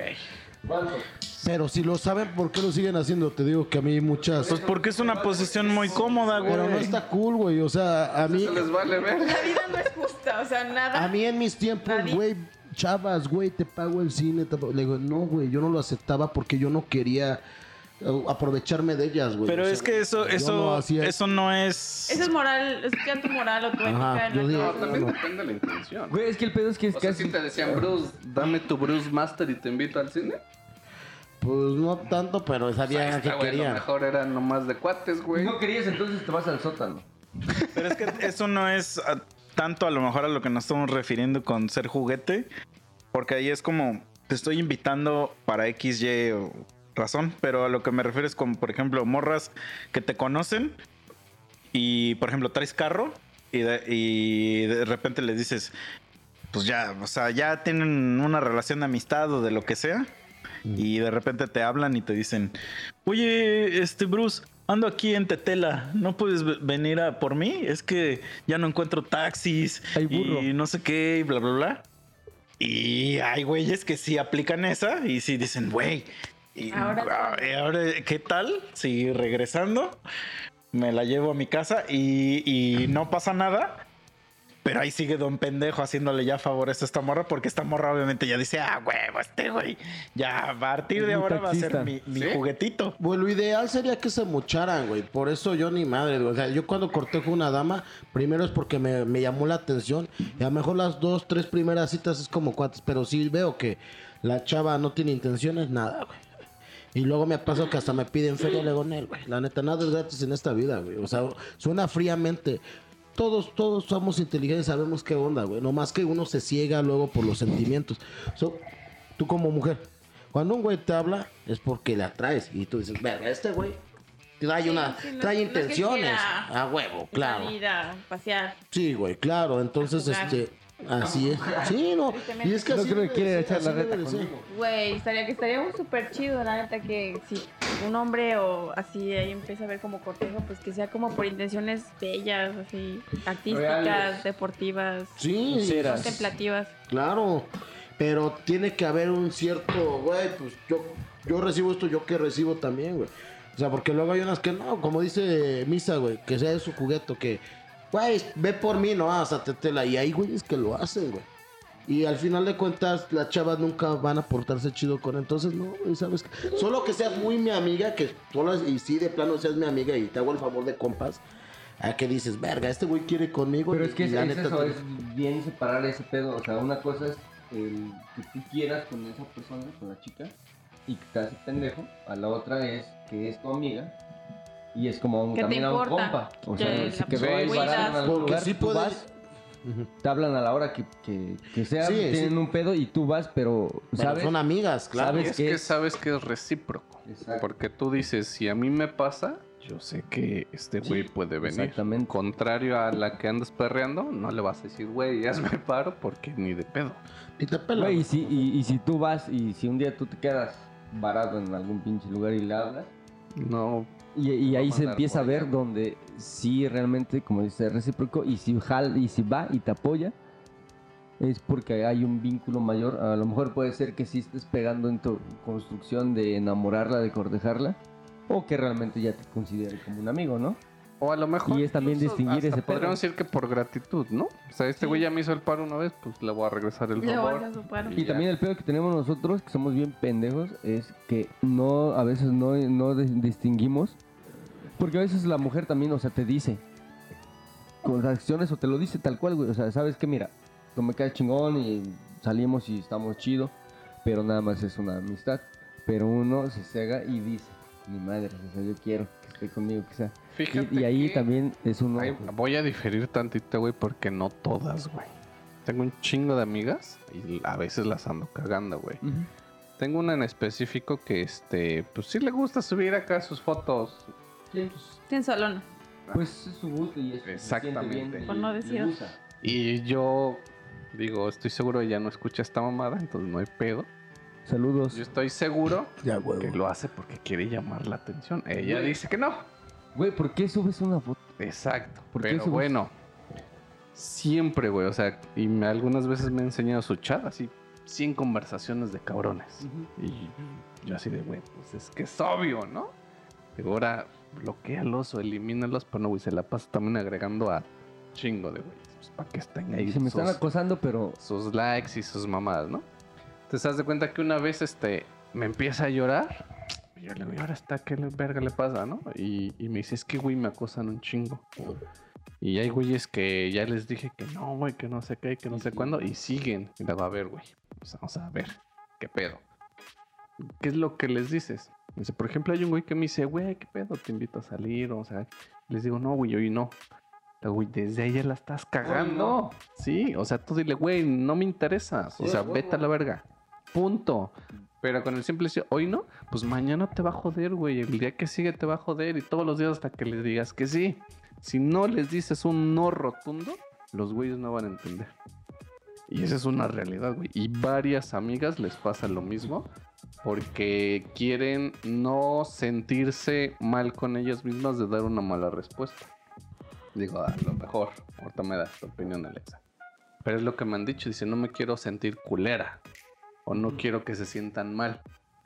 Pero si lo saben, ¿por qué lo siguen haciendo? Te digo que a mí muchas... Pues porque es una posición muy cómoda, Pero no güey. está cool, güey. O sea, a mí... Se les vale ver. La vida no es justa, o sea, nada. A mí en mis tiempos, Nadie. güey, chavas, güey, te pago el cine. te pago- Le digo, no, güey, yo no lo aceptaba porque yo no quería aprovecharme de ellas, güey. Pero O sea, es que eso, eso, no hacía- eso no es. Eso es moral, es ya tu moral o tu ética. no digo- No, también no. depende de la intención. Güey, es que el pedo es que es O sea, casi... si te decían, Bruce, dame tu Bruce Master y te invito al cine. Pues no tanto, pero sabía está, que güey, lo quería. mejor era nomás de cuates, güey. No querías, entonces te vas al sótano. Pero es que eso no es ah, tanto a lo mejor a lo que nos estamos refiriendo con ser juguete. Porque ahí es como te estoy invitando para X, Y o razón. Pero a lo que me refiero es como, por ejemplo, morras que te conocen y, por ejemplo, traes carro y de, y de repente les dices, pues ya, o sea, ya tienen una relación de amistad o de lo que sea. Y de repente te hablan y te dicen, oye, este Bruce, ando aquí en Tetela, ¿no puedes ve- venir a por mí? Es que ya no encuentro taxis y no sé qué y bla, bla, bla. Y hay güeyes que sí aplican esa y sí dicen, güey, y Ahora- ah, y ahora, ¿qué tal? Si regresando me la llevo a mi casa y, y no pasa nada. Pero ahí sigue Don Pendejo haciéndole ya favores a esta morra porque esta morra obviamente ya dice, ah, huevo, este güey, ya a partir Es de ahora va a ser mi, mi ¿Sí? juguetito. Pues lo ideal sería que se mocharan, güey. Por eso yo ni madre, güey. O sea, yo cuando corté con una dama, primero es porque me, me llamó la atención. Y a lo mejor las dos, tres primeras citas es como cuates. Pero si veo que la chava no tiene intenciones, nada, güey. Y luego me pasado que hasta me piden feria legonel, güey. La neta, nada es gratis en esta vida, güey. O sea, suena fríamente. Todos, todos somos inteligentes, sabemos qué onda, güey. No más que uno se ciega luego por los sentimientos. So, tú como mujer, cuando un güey te habla es porque le atraes. Y tú dices, verga, este güey trae, Sí, una, sí, no- trae no es que intenciones. quiera A huevo, claro. Salir a pasear. Sí, güey, claro. Entonces, este, así es. Sí, no. Y es que No así creo que quiere echar la reta conmigo. Güey, estaría que estaría súper chido, la neta, que si un hombre o así ahí empieza a ver como cortejo, pues que sea como por intenciones bellas, así, artísticas, Reales. deportivas, Sí, Sinceras. contemplativas. Claro, pero tiene que haber un cierto, güey, pues yo, yo recibo esto, yo que recibo también, güey. O sea, porque luego hay unas que no, como dice Misa, güey, que sea de su juguete, que, güey, ve por mí, no, hasta tetela. Y hay güeyes que lo hacen, güey. Y al final de cuentas, las chavas nunca van a portarse chido con entonces, no, ¿sabes? qué? Solo que seas muy mi amiga, que solo, y sí, de plano seas mi amiga y te hago el favor de compas, a que dices, verga, este güey quiere conmigo. Pero y- es que es, la es neta eso, te- es bien separar ese pedo. O sea, una cosa es el que tú quieras con esa persona, con la chica, y que te hace pendejo. A la otra es que es tu amiga. Y es como un, Que te también a un compa. O que sea, la si ahí cuidas. parado en algún Porque lugar, sí tú puede- vas, te hablan a la hora que, que, que sea, Sí, tienen sí. un pedo y tú vas, pero, Pero ¿sabes? son amigas, claro. ¿Sabes Y es qué que es? sabes que es recíproco. Exacto. Porque tú dices, si a mí me pasa, yo sé que este güey puede venir. exactamente. Contrario a la que andas perreando, no le vas a decir, güey, hazme paro porque ni de pedo. Y te pela. Güey, y si, y, y si tú vas y si un día tú te quedas varado en algún pinche lugar y le hablas, No, Y, ahí se empieza a ver allá. donde sí realmente, como dice, es recíproco y si jal, y si va y te apoya, es porque hay un vínculo mayor. A lo mejor puede ser que sí estés pegando en tu construcción de enamorarla, de cortejarla, o que realmente ya te considere como un amigo, ¿no? O a lo mejor. Y es también distinguir ese pedo. Podríamos decir que por gratitud, ¿no? O sea, este güey ya me hizo el paro una vez, pues le voy a regresar el Le favor. a. Y también el pedo que tenemos nosotros, que somos bien pendejos, es que no, a veces no, no dis- distinguimos. Porque a veces la mujer también, o sea, te dice con acciones o te lo dice tal cual, güey. O sea, sabes que mira, tú me caes chingón y salimos y estamos chido, pero nada más es una amistad. Pero uno se cega y dice, mi madre, o sea, yo quiero que esté conmigo, que sea. Fíjate Y, y ahí que- también es uno. Ay, voy a diferir tantito, güey, porque no todas, güey. Tengo un chingo de amigas y a veces las ando cagando, güey. Tengo una en específico que, este, pues sí le gusta subir acá sus fotos. Sí, pues, En salón. pues es su gusto y es Exactamente. bien Por no decir. Y yo digo, estoy seguro ella no escucha esta mamada, entonces no hay pedo. Saludos. Yo estoy seguro Ya, que lo hace porque quiere llamar la atención. Ella Güey. dice que no. Güey, ¿por qué subes una foto? Exacto. ¿Por qué Pero subes? bueno, Siempre, güey. O sea, y me- algunas veces me ha enseñado su chat así, 100 conversaciones de cabrones. Y yo así de, güey, pues es que es obvio, ¿no? Digo, ahora bloquealos o elimínalos, pero no, güey, se la pasa también agregando a chingo de güey. Pues para que estén ahí Se me están sus, acosando, pero sus likes y sus mamadas, ¿no? Entonces, haz de cuenta que una vez este, me empieza a llorar. Y yo le digo, ¿y ahora está? ¿Qué verga le pasa, no? Y, y me dice, es que, güey, me acosan un chingo. Y hay güeyes que ya les dije que no, güey, que no sé qué, que no sé cuándo. Y siguen. Y le digo, a ver, güey. pues vamos a ver, ¿qué pedo? ¿Qué es lo que les dices? Dice, por ejemplo, hay un güey que me dice, güey, ¿qué pedo? Te invito a salir, o sea, les digo, no, güey, hoy no. Güey, desde ahí ya la estás cagando. Sí, o sea, tú dile, güey, no me interesas. O sea, vete a la verga. Punto. Pero con el simple hecho, hoy no, pues mañana te va a joder, güey. El día que sigue te va a joder y todos los días hasta que les digas que sí. Si no les dices un no rotundo, los güeyes no van a entender. Y esa es una realidad, güey. Y varias amigas les pasa lo mismo porque quieren no sentirse mal con ellas mismas de dar una mala respuesta. Digo, a lo mejor, ahorita me das tu opinión, Alexa. Pero es lo que me han dicho, dice, no me quiero sentir culera. O no quiero que se sientan mal.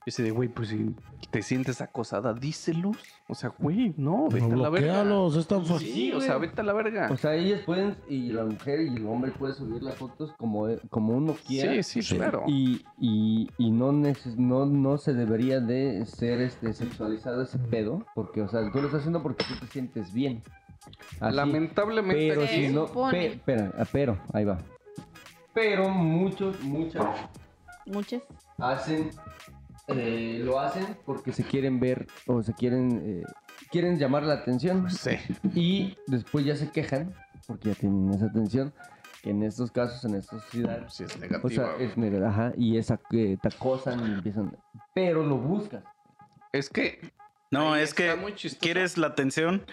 Dice de, güey, pues si te sientes acosada, díselos. O sea, güey, no, vete a la verga. es tan fácil. Sí, o sea, vete a la verga. O sea, ellas pueden, y la mujer y el hombre pueden subir las fotos como, como uno quiera. Sí, sí, claro. Y, y, y no, neces- no, no se debería de ser este, sexualizado ese pedo, porque, o sea, tú lo estás haciendo porque tú te sientes bien. Así. Lamentablemente, Pero Se si no, pe- espera, ah, pero, ahí va. Pero muchos, muchas Muchas. hacen, eh, lo hacen porque se quieren ver o se quieren, eh, quieren llamar la atención sí. y después ya se quejan porque ya tienen esa atención que en estos casos, en esta sociedad, Sí, es o negativo. sea, es negra, ajá, y esa que te acosan y empiezan, pero lo buscas. Es que. No, es que quieres la atención,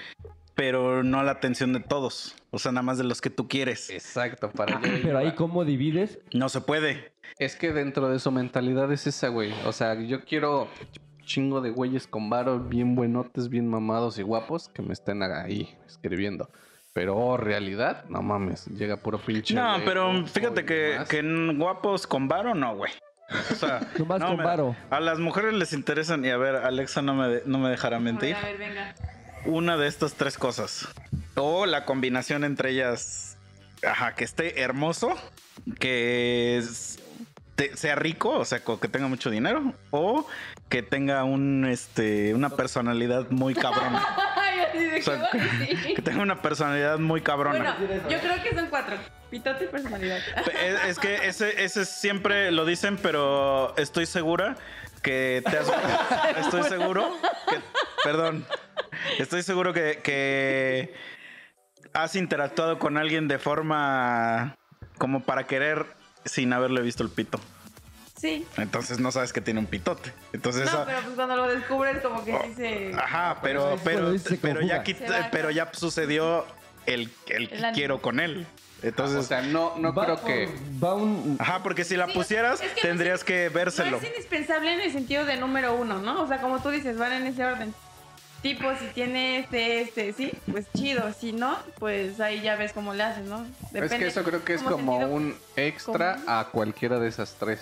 pero no la atención de todos. O sea, nada más de los que tú quieres. Exacto, para allá Pero ahí cómo divides, No se puede. Es que dentro de su mentalidad es esa, güey. O sea, yo quiero chingo de güeyes con varo, bien buenotes, bien mamados y guapos que me estén ahí escribiendo. Pero oh, realidad, no mames, llega puro pinche. No, pero fíjate que, que en guapos con varo, no, güey. O sea, no, con varo. A las mujeres les interesan, y a ver, Alexa no me, de- no me dejará mentir, A ver, venga. Una de estas tres cosas. O la combinación entre ellas, ajá, que esté hermoso, que es- te- sea rico, o sea, que tenga mucho dinero, o que tenga un, este, una personalidad muy cabrona. O sea, que tenga una personalidad muy cabrona. Bueno, yo creo que son cuatro. Pitote y personalidad. Es, es que ese, ese siempre lo dicen, pero estoy segura que te has... Estoy seguro que... Perdón. Estoy seguro que, que has interactuado con alguien de forma como para querer sin haberle visto el pito. Sí. Entonces no sabes que tiene un pitote. Entonces No, esa- pero pues cuando lo descubres como que sí se... Ajá, pero, eso pero, pero, ya, pero ya sucedió el, el que quiero con él. Entonces, O sea, no, no va, creo que. va un... ajá, porque si la Sí, pusieras, es que no tendrías es- que vérselo. No es indispensable en el sentido de número uno, ¿no? O sea, como tú dices, van en ese orden. Tipo, si tiene este, este, sí, pues chido. Si no, pues ahí ya ves cómo le haces, ¿no? es que eso creo que es como un extra común. a cualquiera de esas tres.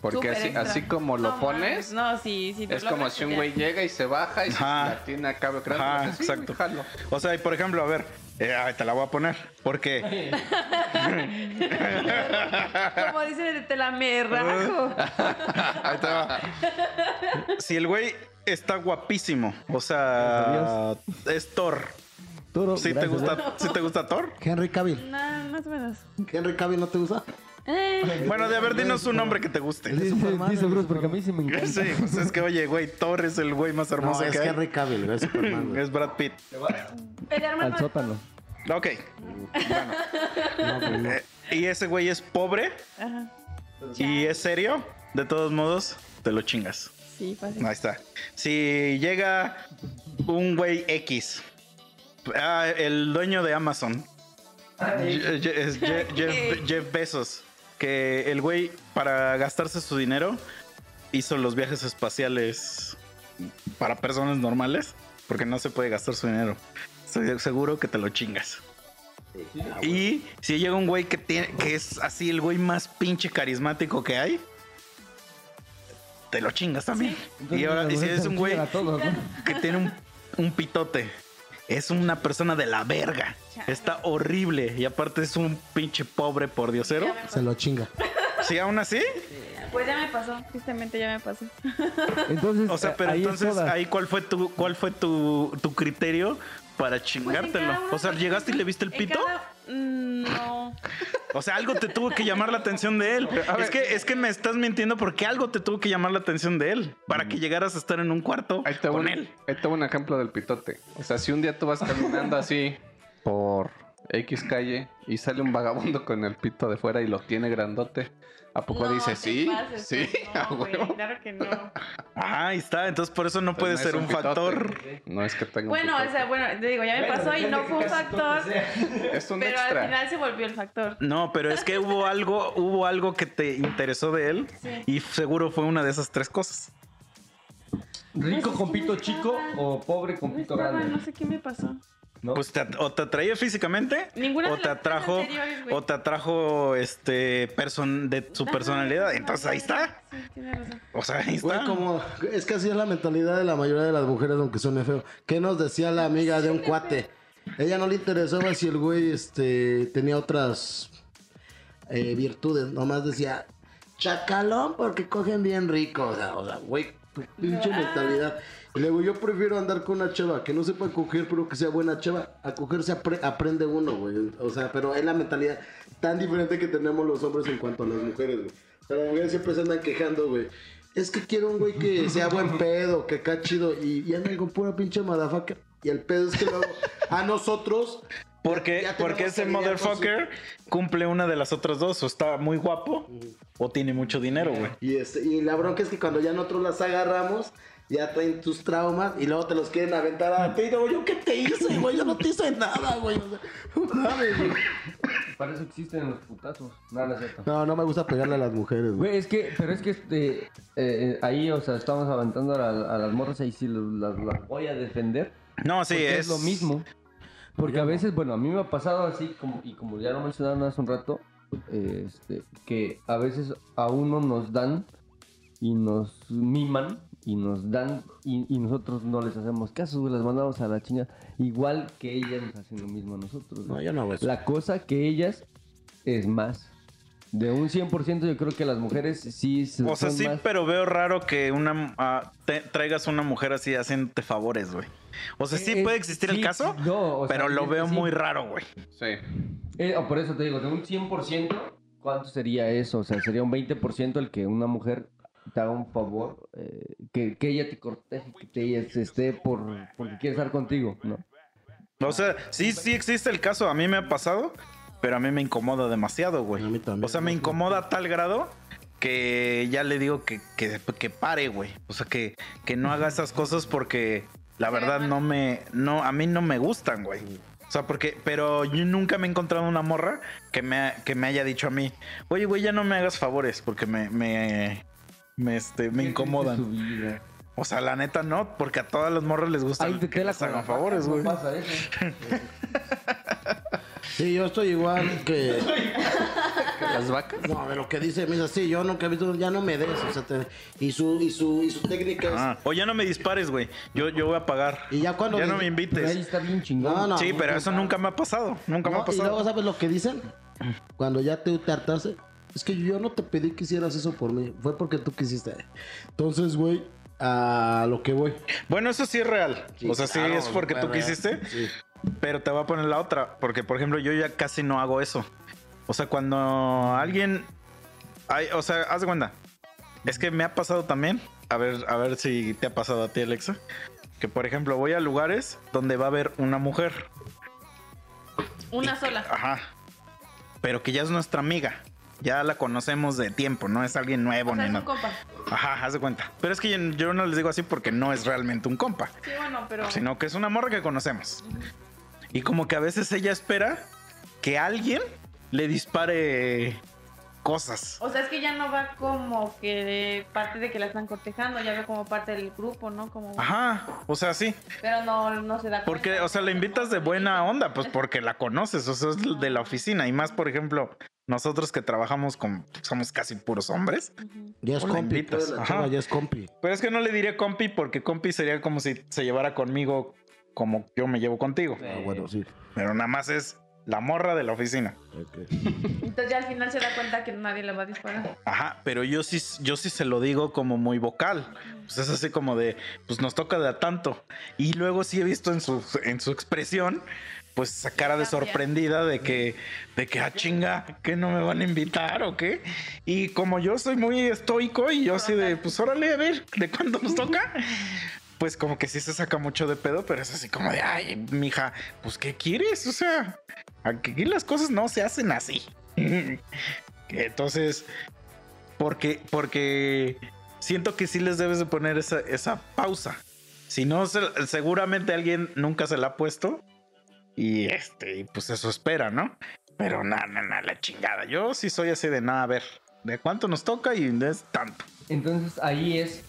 Porque así, así como lo No, pones, No, sí, sí. es como si un güey llega y se baja y se la tiene acá grande. Ajá, así, exacto. jalo. O sea, y por ejemplo, a ver, eh, te la voy a poner. Porque Como dicen, te la me rajo. Ahí te va. si el güey está guapísimo, o sea, es Thor. Toro, ¿Sí te, gracias, gusta, ¿eh? ¿Sí te gusta Thor? Henry Cavill. Nah, más o menos. Henry Cavill no te gusta. Eh, Bueno, de ver, dinos un nombre que te guste. Dice, Superman, dice Bruce, porque a mí sí me encanta. Sí, pues es que, oye, güey, Thor es el güey más No, hermoso es que hay. Henry Cavill, es Superman. güey. Es Brad Pitt. Al sótano. Ok. No, pero no. Eh, y ese güey es pobre Ajá. y es serio. De todos modos, te lo chingas. Sí, fácil. Ahí está. Si llega un güey X, ah, el dueño de Amazon, Je- Je- es Je- Jeff, Jeff Bezos, que el güey para gastarse su dinero hizo los viajes espaciales para personas normales, porque no se puede gastar su dinero. Estoy seguro que te lo chingas. Y si llega un güey que, tiene, que es así el güey más pinche carismático que hay, te lo chingas también. y ahora, y si es un güey A todos, ¿no? que tiene un, un pitote, es una persona de la verga. Está horrible. Y aparte es un pinche pobre por diosero. Se lo chinga. Sí, aún así. Pues ya me pasó, tristemente ya me pasó. Entonces, O sea, pero ahí entonces ahí cuál fue tu, cuál fue tu, tu criterio para chingártelo. Pues uno o sea, llegaste y le viste el pito. cada- No. O sea, algo te tuvo que llamar la atención de él. Es que, es que me estás mintiendo porque algo te tuvo que llamar la atención de él para que llegaras a estar en un cuarto Ahí con un, él. ahí te va un ejemplo del pitote. O sea, si un día tú vas caminando así por X calle y sale un vagabundo con el pito de fuera y lo tiene grandote, ¿a poco No te sí? pases, sí, no, a güey, huevo. Claro que no. Ah, ahí está. Entonces por eso no puede Pues no ser un pitote. factor. No es que tenga un Bueno, o sea, bueno, te digo, ya me pasó y no fue un factor, es un pero al final se volvió el factor. No, pero es que hubo algo, hubo algo que te interesó de él Sí. y seguro fue una de esas tres cosas. ¿Rico Pues con no pito chico o pobre con No pito grande? no sé qué me pasó. ¿No? Pues te, o te atraía físicamente Ninguna o te atrajo anteriores, o te atrajo este person de su personalidad. Entonces ahí está. Sí, tienes razón. O sea, ahí Güey, está. como, es que así es la mentalidad de la mayoría de las mujeres, aunque suene feo. ¿Qué nos decía la amiga de un cuate? Ella no le interesaba si el güey este, tenía otras eh, virtudes. Nomás decía, chacalón porque cogen bien rico. O sea, o sea, güey, tu pinche Ah. mentalidad. Y luego yo prefiero andar con una chava que no sepa coger, pero que sea buena chava. A cogerse apre- aprende uno, güey. O sea, pero es la mentalidad tan diferente que tenemos los hombres en cuanto a las mujeres, güey. O sea, las mujeres siempre se andan quejando, güey. Es que quiero un güey que sea buen pedo, que acá chido. Y, y andan con pura pinche motherfucker. Y el pedo es que luego a nosotros. Porque, porque ese su- motherfucker cumple una de las otras dos. O está muy guapo o tiene mucho dinero, güey. Y, este, y la bronca es que cuando ya nosotros las agarramos, ya traen tus traumas y luego te los quieren aventar a ti. Digo, ¿yo qué te hice, güey? Yo no te hice nada, güey. O sea, no mames, güey. Para eso existen los putazos. No, no es cierto. No, no me gusta pegarle a las mujeres, güey. Güey, es que, pero es que este, eh, eh, ahí, o sea, estamos aventando a, a las morras ahí sí las, las voy a defender. No, sí, es, es lo mismo. Porque a veces, bueno, a mí me ha pasado así, como, y como ya lo mencionaron hace un rato, este, que a veces a uno nos dan y nos miman y nos dan y, y nosotros no les hacemos caso, güey, las mandamos a la chinga. Igual que ellas nos hacen lo mismo a nosotros. No, yo no hago eso. La cosa que ellas es más. De un 100% yo creo que las mujeres sí se O sea, sí, más- pero veo raro que una ah, te- traigas una mujer así haciéndote favores, güey. O sea, sí Eh, puede existir el sí, caso, no, o sea, pero lo veo sí. muy raro, güey. Sí. Eh, o por eso te digo, de un 100%, ¿cuánto sería eso? O sea, sería un 20% el que una mujer te haga un favor, eh, que, que ella te corteje, que te, ella se esté por, porque quiere estar contigo, ¿no? O sea, sí, sí existe el caso. A mí me ha pasado, pero a mí me incomoda demasiado, güey. A mí también. O sea, me incomoda a tal grado que ya le digo que, que, que pare, güey. O sea, que, que no haga esas cosas porque la verdad no me, no, a mí no me gustan, güey. O sea, porque, pero yo nunca me he encontrado una morra que me, que me haya dicho a mí, oye, güey, ya no me hagas favores porque me, me, me, este, me incomodan. O sea, la neta no, porque a todas las morras les gusta Ahí te que les hagan favores, güey. Pasa eso. Sí, yo estoy igual que. ¿Las vacas? No, de lo que dice, mira, sí, yo nunca he visto, ya no me des, o sea, te- y su, y su, y su técnica es. Ah, o ya no me dispares, güey. Yo, yo voy a pagar. Y ya cuando Ya no me ahí invites. está bien chingón. No, no. Sí, pero eso nunca me ha pasado. Nunca me ha y luego, pasado. ¿sabes lo que dicen? Cuando ya te, te hartaste, es que yo no te pedí que hicieras eso por mí, fue porque tú quisiste. Entonces, güey, a lo que voy. Bueno, eso sí es real. Sí, o sea, sí claro, es porque tú real. quisiste. Sí. Pero te voy a poner la otra. Porque, por ejemplo, yo ya casi no hago eso. O sea, cuando alguien. Hay, o sea, haz de cuenta. Es que me ha pasado también. A ver, a ver si te ha pasado a ti, Alexa. Que por ejemplo, voy a lugares donde va a haber una mujer. Una sola. Ajá. Pero que ya es nuestra amiga. Ya la conocemos de tiempo, no es alguien nuevo O sea, ni es un nada. compa. Ajá, haz de cuenta. Pero es que yo, yo no les digo así porque no es realmente un compa, Sí, bueno, pero. sino que es una morra que conocemos. Y como que a veces ella espera que alguien le dispare cosas. O sea, es que ya no va como que de parte de que la están cortejando, ya va como parte del grupo, ¿no? Como... Ajá, o sea, sí. Pero no, no se da Porque, cuenta. o sea, la invitas de buena onda, pues porque la conoces, o sea, es de la oficina. Y más, por ejemplo, nosotros que trabajamos con, somos casi puros hombres. Ya es compi, pues, la ajá. chava ya es compi. Pero es que no le diré compi porque compi sería como si se llevara conmigo como yo me llevo contigo. Ah, bueno, sí. Pero nada más es la morra de la oficina. Ok. Entonces ya al final se da cuenta que nadie le va a disparar. Ajá, pero yo sí, yo sí se lo digo como muy vocal. Pues es así como de, pues nos toca de a tanto. Y luego sí he visto en su, en su expresión, pues esa cara de sorprendida de que, de que, ah, chinga, que no me van a invitar o qué. Y como yo soy muy estoico y yo así de, pues órale, a ver, ¿de cuándo nos toca? Pues como que sí se saca mucho de pedo, pero es así como de, ay, mija, pues ¿qué quieres? O sea, aquí las cosas no se hacen así. Entonces, porque, porque siento que sí les debes de poner esa, esa pausa. Si no, se- seguramente alguien nunca se la ha puesto. Y este, pues eso espera, ¿no? Pero nada, nada, nada, la chingada. Yo sí soy así de nada, a ver, ¿de cuánto nos toca? Y es tanto. Entonces ahí es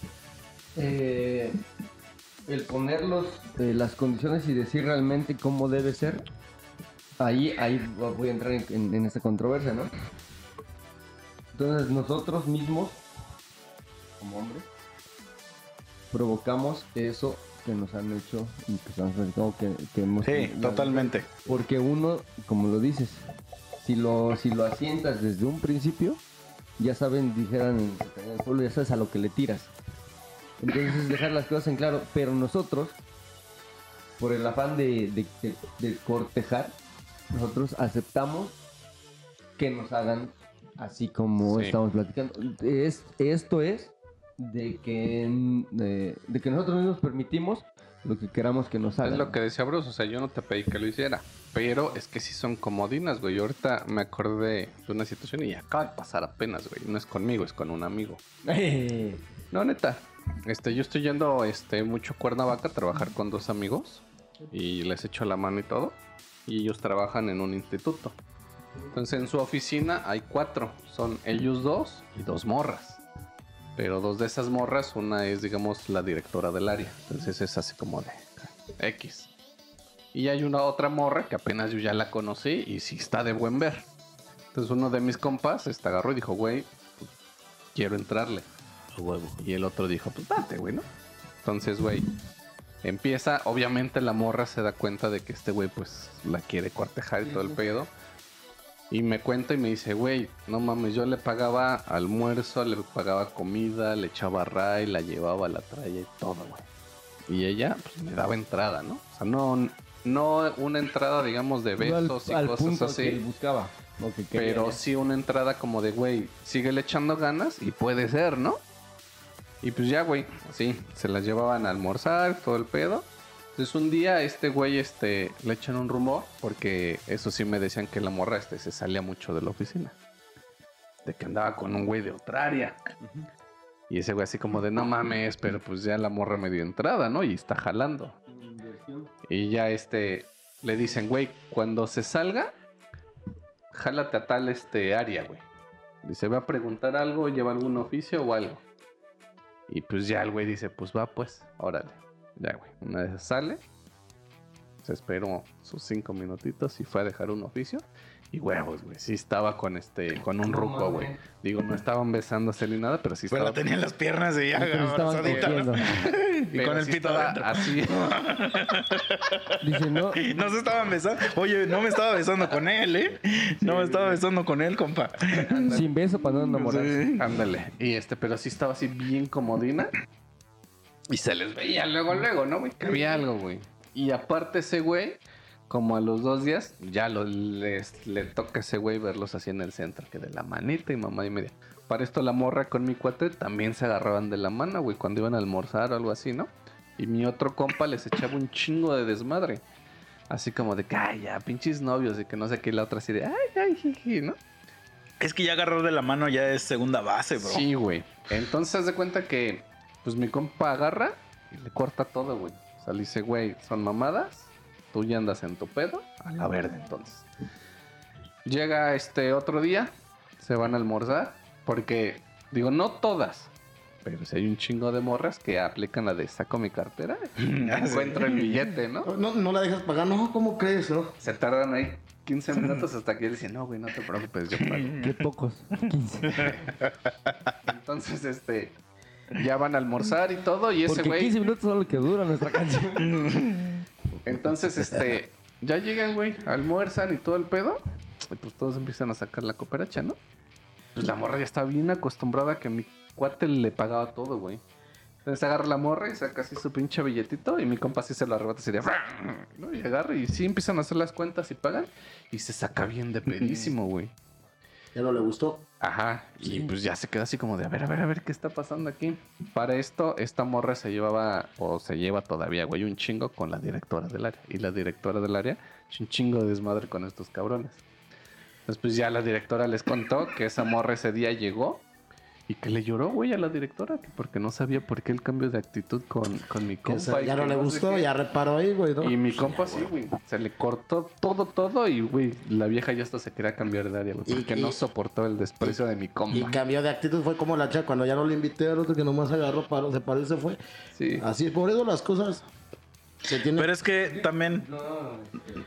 eh, el poner los, eh, las condiciones y decir realmente cómo debe ser. Ahí, ahí voy a entrar en, en- en esta controversia, ¿no? Entonces nosotros mismos, como hombres, provocamos eso que nos han hecho y que que, que hemos... Sí, totalmente. Porque uno, como lo dices, si lo, si lo asientas desde un principio, ya saben, dijeran en el pueblo, ya sabes a lo que le tiras. Entonces es dejar las cosas en claro, pero nosotros, por el afán de, de- de- de cortejar, nosotros aceptamos que nos hagan así como Sí. estamos platicando. Es, esto es de que, de, de que nosotros mismos permitimos lo que queramos que nos hagan. Es lo que decía Bruce, o sea, yo no te pedí que lo hiciera. Pero es que sí son comodinas, güey. Yo ahorita me acordé de una situación y acaba de pasar apenas, güey. No es conmigo, es con un amigo. No, neta. Este, yo estoy yendo este, mucho a Cuernavaca a trabajar con dos amigos. Y les echo la mano y todo. Y ellos trabajan en un instituto. Entonces en su oficina hay cuatro. Son ellos dos y dos morras. Pero dos de esas morras, una es, digamos, la directora del área. Entonces es así como de X. Y hay una otra morra que apenas yo ya la conocí y sí está de buen ver. Entonces uno de mis compas este, agarró y dijo, güey, pues, quiero entrarle. A huevo. Y el otro dijo, pues date, güey, ¿no? Entonces, güey, empieza, obviamente la morra se da cuenta de que este güey pues la quiere cortejar y todo el pedo. Y me cuenta y me dice, güey, no mames, yo le pagaba almuerzo, le pagaba comida, le echaba ray, la llevaba, la traía y todo, güey. Y ella, pues me daba entrada, ¿no? O sea, no, no una entrada, digamos, de No al- besos y al cosas punto así. que él buscaba. que. Pero sí una entrada como de, güey, síguele echando ganas y puede ser, ¿no? Y pues ya, güey, sí, se las llevaban a almorzar, todo el pedo. Entonces un día este güey este, le echan un rumor, porque eso sí me decían que la morra este, se salía mucho de la oficina. De que andaba con un güey de otra área. Y ese güey así como de, no mames, pero pues ya la morra me dio entrada, ¿no? Y está jalando. Y ya este, le dicen, güey, cuando se salga, jálate a tal este área, güey. Dice, va a preguntar algo, lleva algún oficio o algo. Y pues ya el güey dice, pues va pues, órale. Ya, güey. Una vez sale, se esperó sus cinco minutitos y fue a dejar un oficio. Y huevos, güey. Sí estaba con este, con un ruco, güey. Digo, no estaban besándose ni nada, pero sí Pero estaba. la tenía en las piernas y ya Pero estaban abrazadita, ¿no? cogiendo. Y pero con el sí pito adentro. así. Dice, no, No se estaban besando. Oye, no me estaba besando con él, ¿eh? No me estaba besando con él, compa. sin beso para no enamorarse. Sí. Ándale. Y este, pero sí estaba así bien comodina. Y se les veía luego, luego, ¿no, güey? Que había algo, güey. Y aparte ese güey, como a los dos días, ya lo, les, le toca a ese güey verlos así en el centro, que de la manita y mamá y media. Para esto la morra con mi cuate también se agarraban de la mano, güey, cuando iban a almorzar o algo así, ¿no? Y mi otro compa les echaba un chingo de desmadre. Así como de que, ay, ya, pinches novios, y que no sé qué, y la otra así de, ay, ay, jiji, ¿no? Es que ya agarrar de la mano ya es segunda base, bro. Sí, güey. Entonces haz de cuenta que, pues mi compa agarra y le corta todo, güey. O sea, le dice, güey, son mamadas, tú ya andas en tu pedo, a la verde entonces. Llega este otro día, se van a almorzar. Porque, digo, no todas. Pero si hay un chingo de morras que aplican la de saco mi cartera y Ah, encuentro el billete, ¿no? No, no la dejas pagar, no, ¿cómo crees, no? Se tardan ahí 15 minutos hasta que él dice, no, güey, no te preocupes, yo pago. Qué pocos. 15. Entonces, este, ya van a almorzar y todo, y ese Porque güey... 15 minutos son lo que dura nuestra canción. Entonces, este, ya llegan, güey, almuerzan y todo el pedo. Y pues todos empiezan a sacar la cooperacha, ¿no? Pues la morra ya está bien acostumbrada a que mi cuate le pagaba todo, güey. Entonces agarra la morra y saca así su pinche billetito y mi compa así se lo arrebata así de... ¿no? Y agarra y sí empiezan a hacer las cuentas y pagan y se saca bien de pedísimo, güey. Ya no le gustó. Ajá, y pues ya se queda así como de, a ver, a ver, a ver, ¿qué está pasando aquí? Para esto, esta morra se llevaba, o se lleva todavía, güey, un chingo con la directora del área. Y la directora del área, es un chingo de desmadre con estos cabrones. Entonces, pues ya la directora les contó que esa morra ese día llegó y que le lloró, güey, a la directora, que porque no sabía por qué el cambio de actitud con, con mi compa. se- y ya no le gustó, ya reparó ahí, güey, ¿no? Y mi compa sí, güey. Se le cortó todo, todo y, güey, la vieja ya hasta se quería cambiar de área, güey. Y- Porque y- no soportó el desprecio de mi compa. Y cambió de actitud, fue como la chava, cuando ya no le invité al otro que nomás agarró, paró, se paró y se fue. Sí. Así, por eso las cosas se tienen... Pero es que también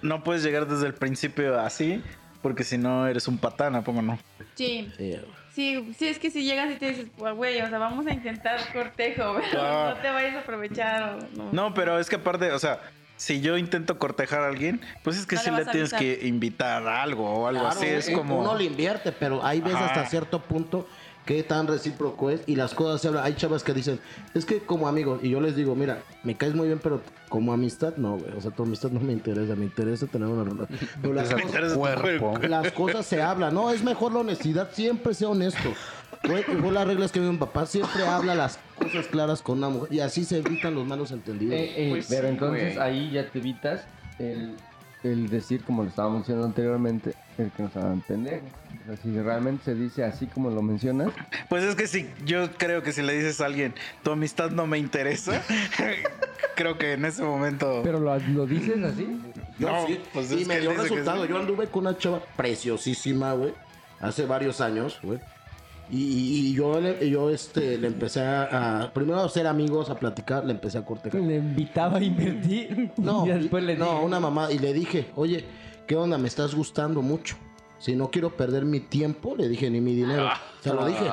no puedes llegar desde el principio así, porque si no eres un patán, ¿a poco no? Sí. Sí, güey. Sí, sí, es que si llegas y te dices, pues, güey, o sea, vamos a intentar cortejo, pero Ah. no te vayas a aprovechar. O, no. No, pero es que aparte, o sea, si yo intento cortejar a alguien, pues es que No le sí le tienes avisar. que invitar a algo o algo Claro, así. Es eh, como. Uno le invierte, pero hay veces hasta cierto punto que tan recíproco es y las cosas se hablan. Hay chavas que dicen, es que como amigos, y yo les digo, mira, me caes muy bien, pero como amistad, no, güey. O sea, tu amistad no me interesa, me interesa tener una relación. Pero las, cosas, las cosas se hablan, no, es mejor la honestidad, siempre sea honesto. Güey, fue la regla es que mi papá siempre habla las cosas claras con una mujer y así se evitan los malos entendidos. Eh, eh, Pues pero sí, entonces güey. ahí ya te evitas el, el decir, como lo estábamos diciendo anteriormente, el que nos hagan pendejos. Si realmente se dice así como lo mencionas, Pues es que si yo creo que si le dices a alguien, tu amistad no me interesa, creo que en ese momento. pero lo, lo dices así. Yo No, sí. pues y me dio resultado. sí. Yo anduve con una chava preciosísima, güey. Hace varios años, güey. Y, y- y yo, le, yo este, le empecé a, a- Primero a ser amigos, a platicar, le empecé a cortejar. Le invitaba a invertir. No, y después le no, dije, una mamá. Y le dije, oye, ¿qué onda? Me estás gustando mucho. Si no quiero perder mi tiempo, le dije, ni mi dinero. Se lo dije.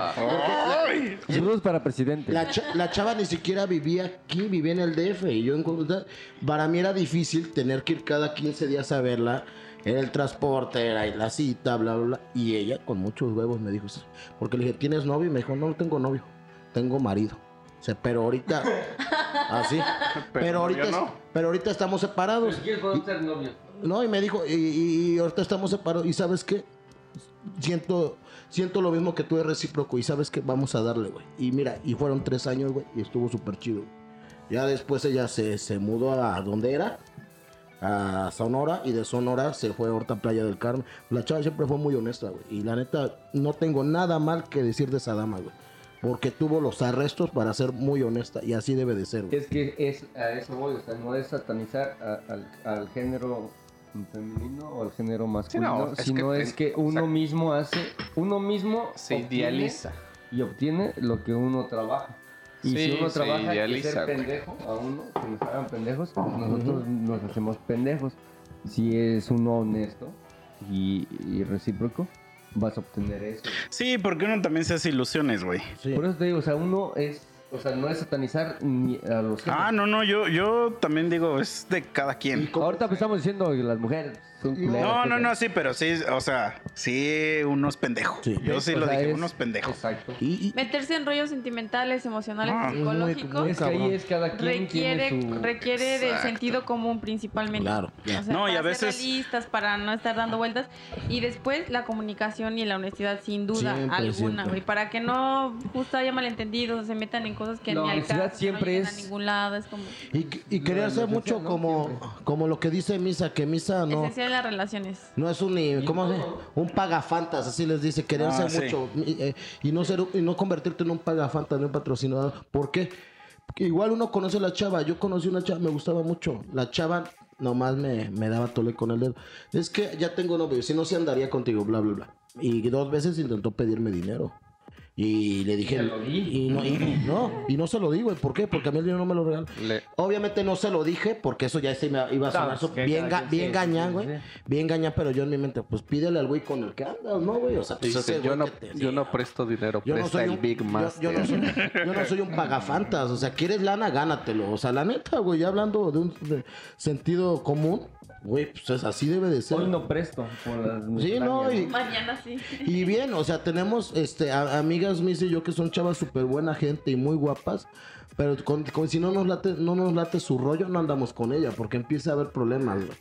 Saludos para presidente. La, cha- la chava ni siquiera vivía aquí, vivía en el DF. Y yo, en- para mí era difícil tener que ir cada 15 días a verla. Era el transporte, era la cita, bla, bla, bla. Y ella, con muchos huevos, me dijo, porque le dije, ¿tienes novio? Y me dijo, no, no tengo novio, tengo marido. O sea, pero ahorita, así. Pero, ahorita, novio no. pero ahorita estamos separados. ¿Quieres podemos ser novios? No, y me dijo, y, y- y ahorita estamos separados. ¿Y sabes qué? Siento, siento lo mismo que tú es recíproco. Y sabes que vamos a darle, güey. Y mira, y fueron tres años, güey. Y estuvo súper chido. Ya después ella se, se mudó a donde era, a Sonora. Y de Sonora se fue a Horta Playa del Carmen. La chava siempre fue muy honesta, güey. Y la neta, no tengo nada mal que decir de esa dama, güey. Porque tuvo los arrestos para ser muy honesta. Y así debe de ser, güey. Es que es, a eso voy, o sea, no es satanizar a- al, al género femenino o al género masculino, es sino que- es que uno mismo hace, uno mismo Se idealiza. y obtiene lo que uno trabaja. Y Sí, si uno trabaja idealiza, ser güey. pendejo a uno, que nos hagan pendejos, pues nosotros nos hacemos pendejos. Si es uno honesto y, y recíproco, vas a obtener eso. Sí, porque uno también se hace ilusiones, güey. Sí. Por eso te digo, o sea, uno es, o sea, no es satanizar ni a los Ah, no, no, yo, yo también digo, es de cada quien. Ahorita pues estamos diciendo que las mujeres No, no, pues, no, sí, pero sí, o sea, sí, unos pendejos. Sí. Yo sí o lo sea, dije, es- unos pendejos. Exacto. Y, y- Meterse en rollos sentimentales, emocionales, Ah, es muy- psicológicos. muy Es que ahí cabrón. es cada quien requiere, tiene su... requiere del sentido común principalmente. Claro, claro. O sea, No, y para a ser veces- realistas, para no estar dando vueltas. Y después la comunicación y la honestidad, sin duda Siempre, alguna, siempre. güey. Para que no justo haya malentendidos o se metan en cosas que La ni al honestidad caso, que siempre no es- a ningún lado. Es como Y, y quererse la mucho ¿no? como, como lo que dice Misa, que Misa no, esencial las relaciones. no es un, ni- ¿cómo se? un pagafantas, así les dice, quererse Ah, sí. mucho y, eh, y no ser y no convertirte en un pagafantas, ni un patrocinador. ¿Por qué? Porque igual uno conoce a la chava, yo conocí una chava, me gustaba mucho. La chava nomás me, me daba tole con el dedo. Es que ya tengo novio, si no se andaría contigo, bla, bla, bla. Y dos veces intentó pedirme dinero. Y le dije, Se lo di. y no, y no, y no se lo di, güey. ¿Por qué? Porque a mí el dinero no me lo regalan. Le- Obviamente no se lo dije porque eso ya se me iba a sonar so- bien, ga- bien sí, gañán, güey. sí. Bien gañán, pero yo en mi mente, pues pídele al güey con el que andas, ¿no, güey? O sea, pues Dice, yo no, te- yo no presto dinero, yo no presta soy el un Big yo- Master. Yo, no soy, yo no soy un pagafantas. O sea, quieres lana, gánatelo. O sea, la neta, güey, ya hablando de un de sentido común, güey, pues es- así debe de ser. Hoy no presto por las Sí, no, y, Mañana sí. y bien, o sea, tenemos este a- amigas mis y yo que son chavas súper buena gente y muy guapas. Pero con, con- si no nos late, no nos late su rollo, no andamos con ella, porque empieza a haber problemas, güey.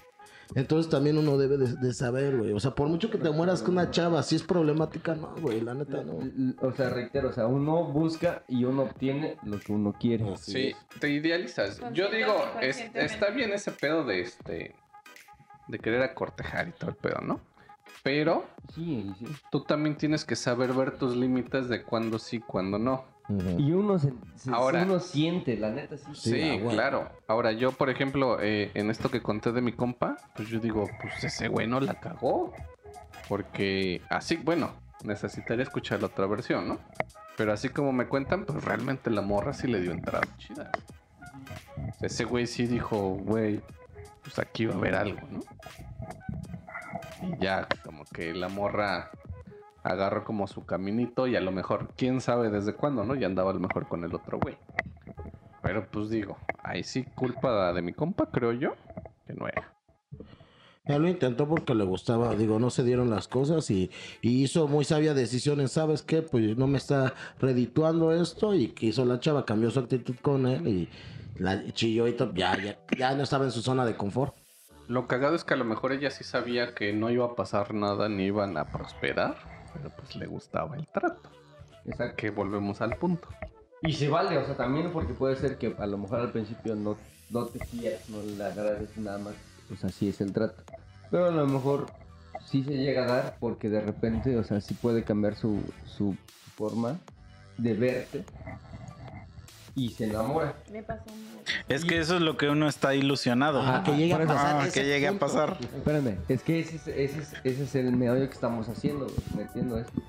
Entonces también uno debe de, de saber, güey. O sea, por mucho que te mueras con una chava, si es problemática, no, güey, la neta no. O sea, reitero, o sea, uno busca y uno obtiene lo que uno quiere. Sí, te idealizas. Yo digo, es- está bien ese pedo de este. De querer acortejar y todo el pedo, ¿no? Pero Sí, sí. tú también tienes que saber ver tus límites de cuándo sí, cuándo no. Y uno se, se- Ahora- uno siente, la neta, sí. Sí, ah, bueno. claro. Ahora, yo, por ejemplo, eh, en esto que conté de mi compa, pues yo digo, pues ese güey no la cagó. Porque así, bueno, necesitaría escuchar la otra versión, ¿no? Pero así como me cuentan, pues realmente la morra sí le dio entrada chida. Ese güey sí dijo, güey, pues aquí va a haber algo, ¿no? Y ya, como que la morra agarró como su caminito y a lo mejor, quién sabe desde cuándo, ¿no? Y andaba a lo mejor con el otro güey. Pero pues digo, ahí sí culpa de mi compa, creo yo, que no era. Él lo intentó porque le gustaba, digo, no se dieron las cosas y, y hizo muy sabia decisiones, ¿sabes qué? Pues no me está redituando esto y que hizo la chava, cambió su actitud con él y la chilló y todo, ya, ya, ya no estaba en su zona de confort. Lo cagado es que a lo mejor ella sí sabía que no iba a pasar nada ni iban a prosperar, pero pues le gustaba el trato. Exacto. Que volvemos al punto. Y se vale, o sea, también porque puede ser que a lo mejor al principio no, no te quieras, no le agradeces nada más, pues así es el trato. Pero a lo mejor sí se llega a dar porque de repente, o sea, sí puede cambiar su, su forma de verte y se enamora. Me pasó un- Es que eso es lo que uno está ilusionado. Ajá, que llegue a eso. pasar. Ah, que llegue a pasar. Espérame, es que ese es, ese es, ese es el meollo que estamos haciendo, metiendo esto.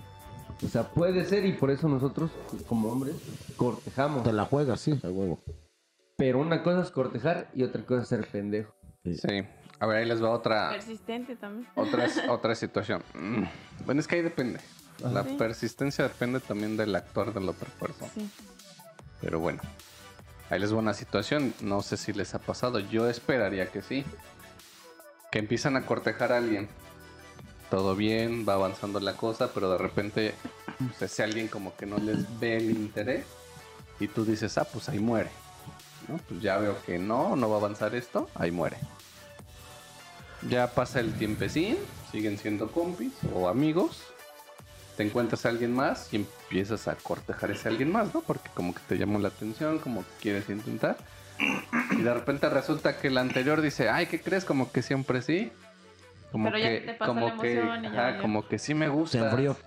O sea, puede ser y por eso nosotros, como hombres, cortejamos. Te la juegas, sí, a huevo. Pero una cosa es cortejar y otra cosa es ser pendejo. Sí. A ver, ahí les va otra, Persistente también. otra, otra situación. Mm. Bueno, es que ahí depende. La Sí. persistencia depende también del actor de la otra persona. Sí. Pero bueno, ahí les va una situación. No sé si les ha pasado. Yo esperaría que sí. Que empiezan a cortejar a alguien. Todo bien, va avanzando la cosa, pero de repente pues, ese alguien como que no les ve el interés. Y tú dices, ah, pues ahí muere. Pues ya veo que no, no va a avanzar esto, ahí muere. Ya pasa el tiempecín, siguen siendo compis o amigos te encuentras a alguien más y empiezas a cortejar a ese alguien más, ¿no? Porque como que te llamó la atención, como que quieres intentar. Y de repente resulta que el anterior dice, ay, ¿qué crees? Como que siempre sí. Como Pero ya que, te pasó como la que, y ya ajá, como que sí me gusta. Se enfrió.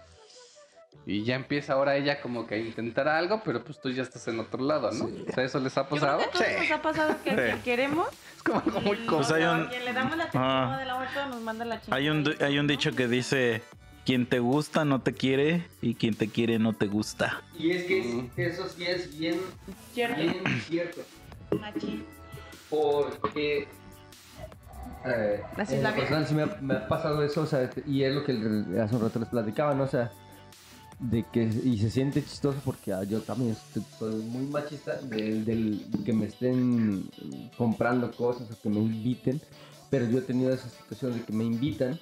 Y ya empieza ahora ella como que a intentar algo, pero pues tú ya estás en otro lado, ¿no? O sea, ¿eso les ha Yo creo pasado? que a todos nos ha pasado que, que Sí. queremos. Es como algo muy cómodo. Pues hay un- le damos la atención Ah. de la vuelta nos manda la chingada. Hay un, hay un dicho que dice, quien te gusta no te quiere y quien te quiere no te gusta. Y es que eso sí es bien, Cierto. bien cierto. Porque. Eh, Así en la sí me ha, me ha pasado eso, o sea, y es lo que hace un rato les platicaba, ¿no? O sea, de que. Y se siente chistoso porque ah, yo también estoy- soy muy machista del, del que me estén comprando cosas o que me inviten, pero yo he tenido esa situación de que me invitan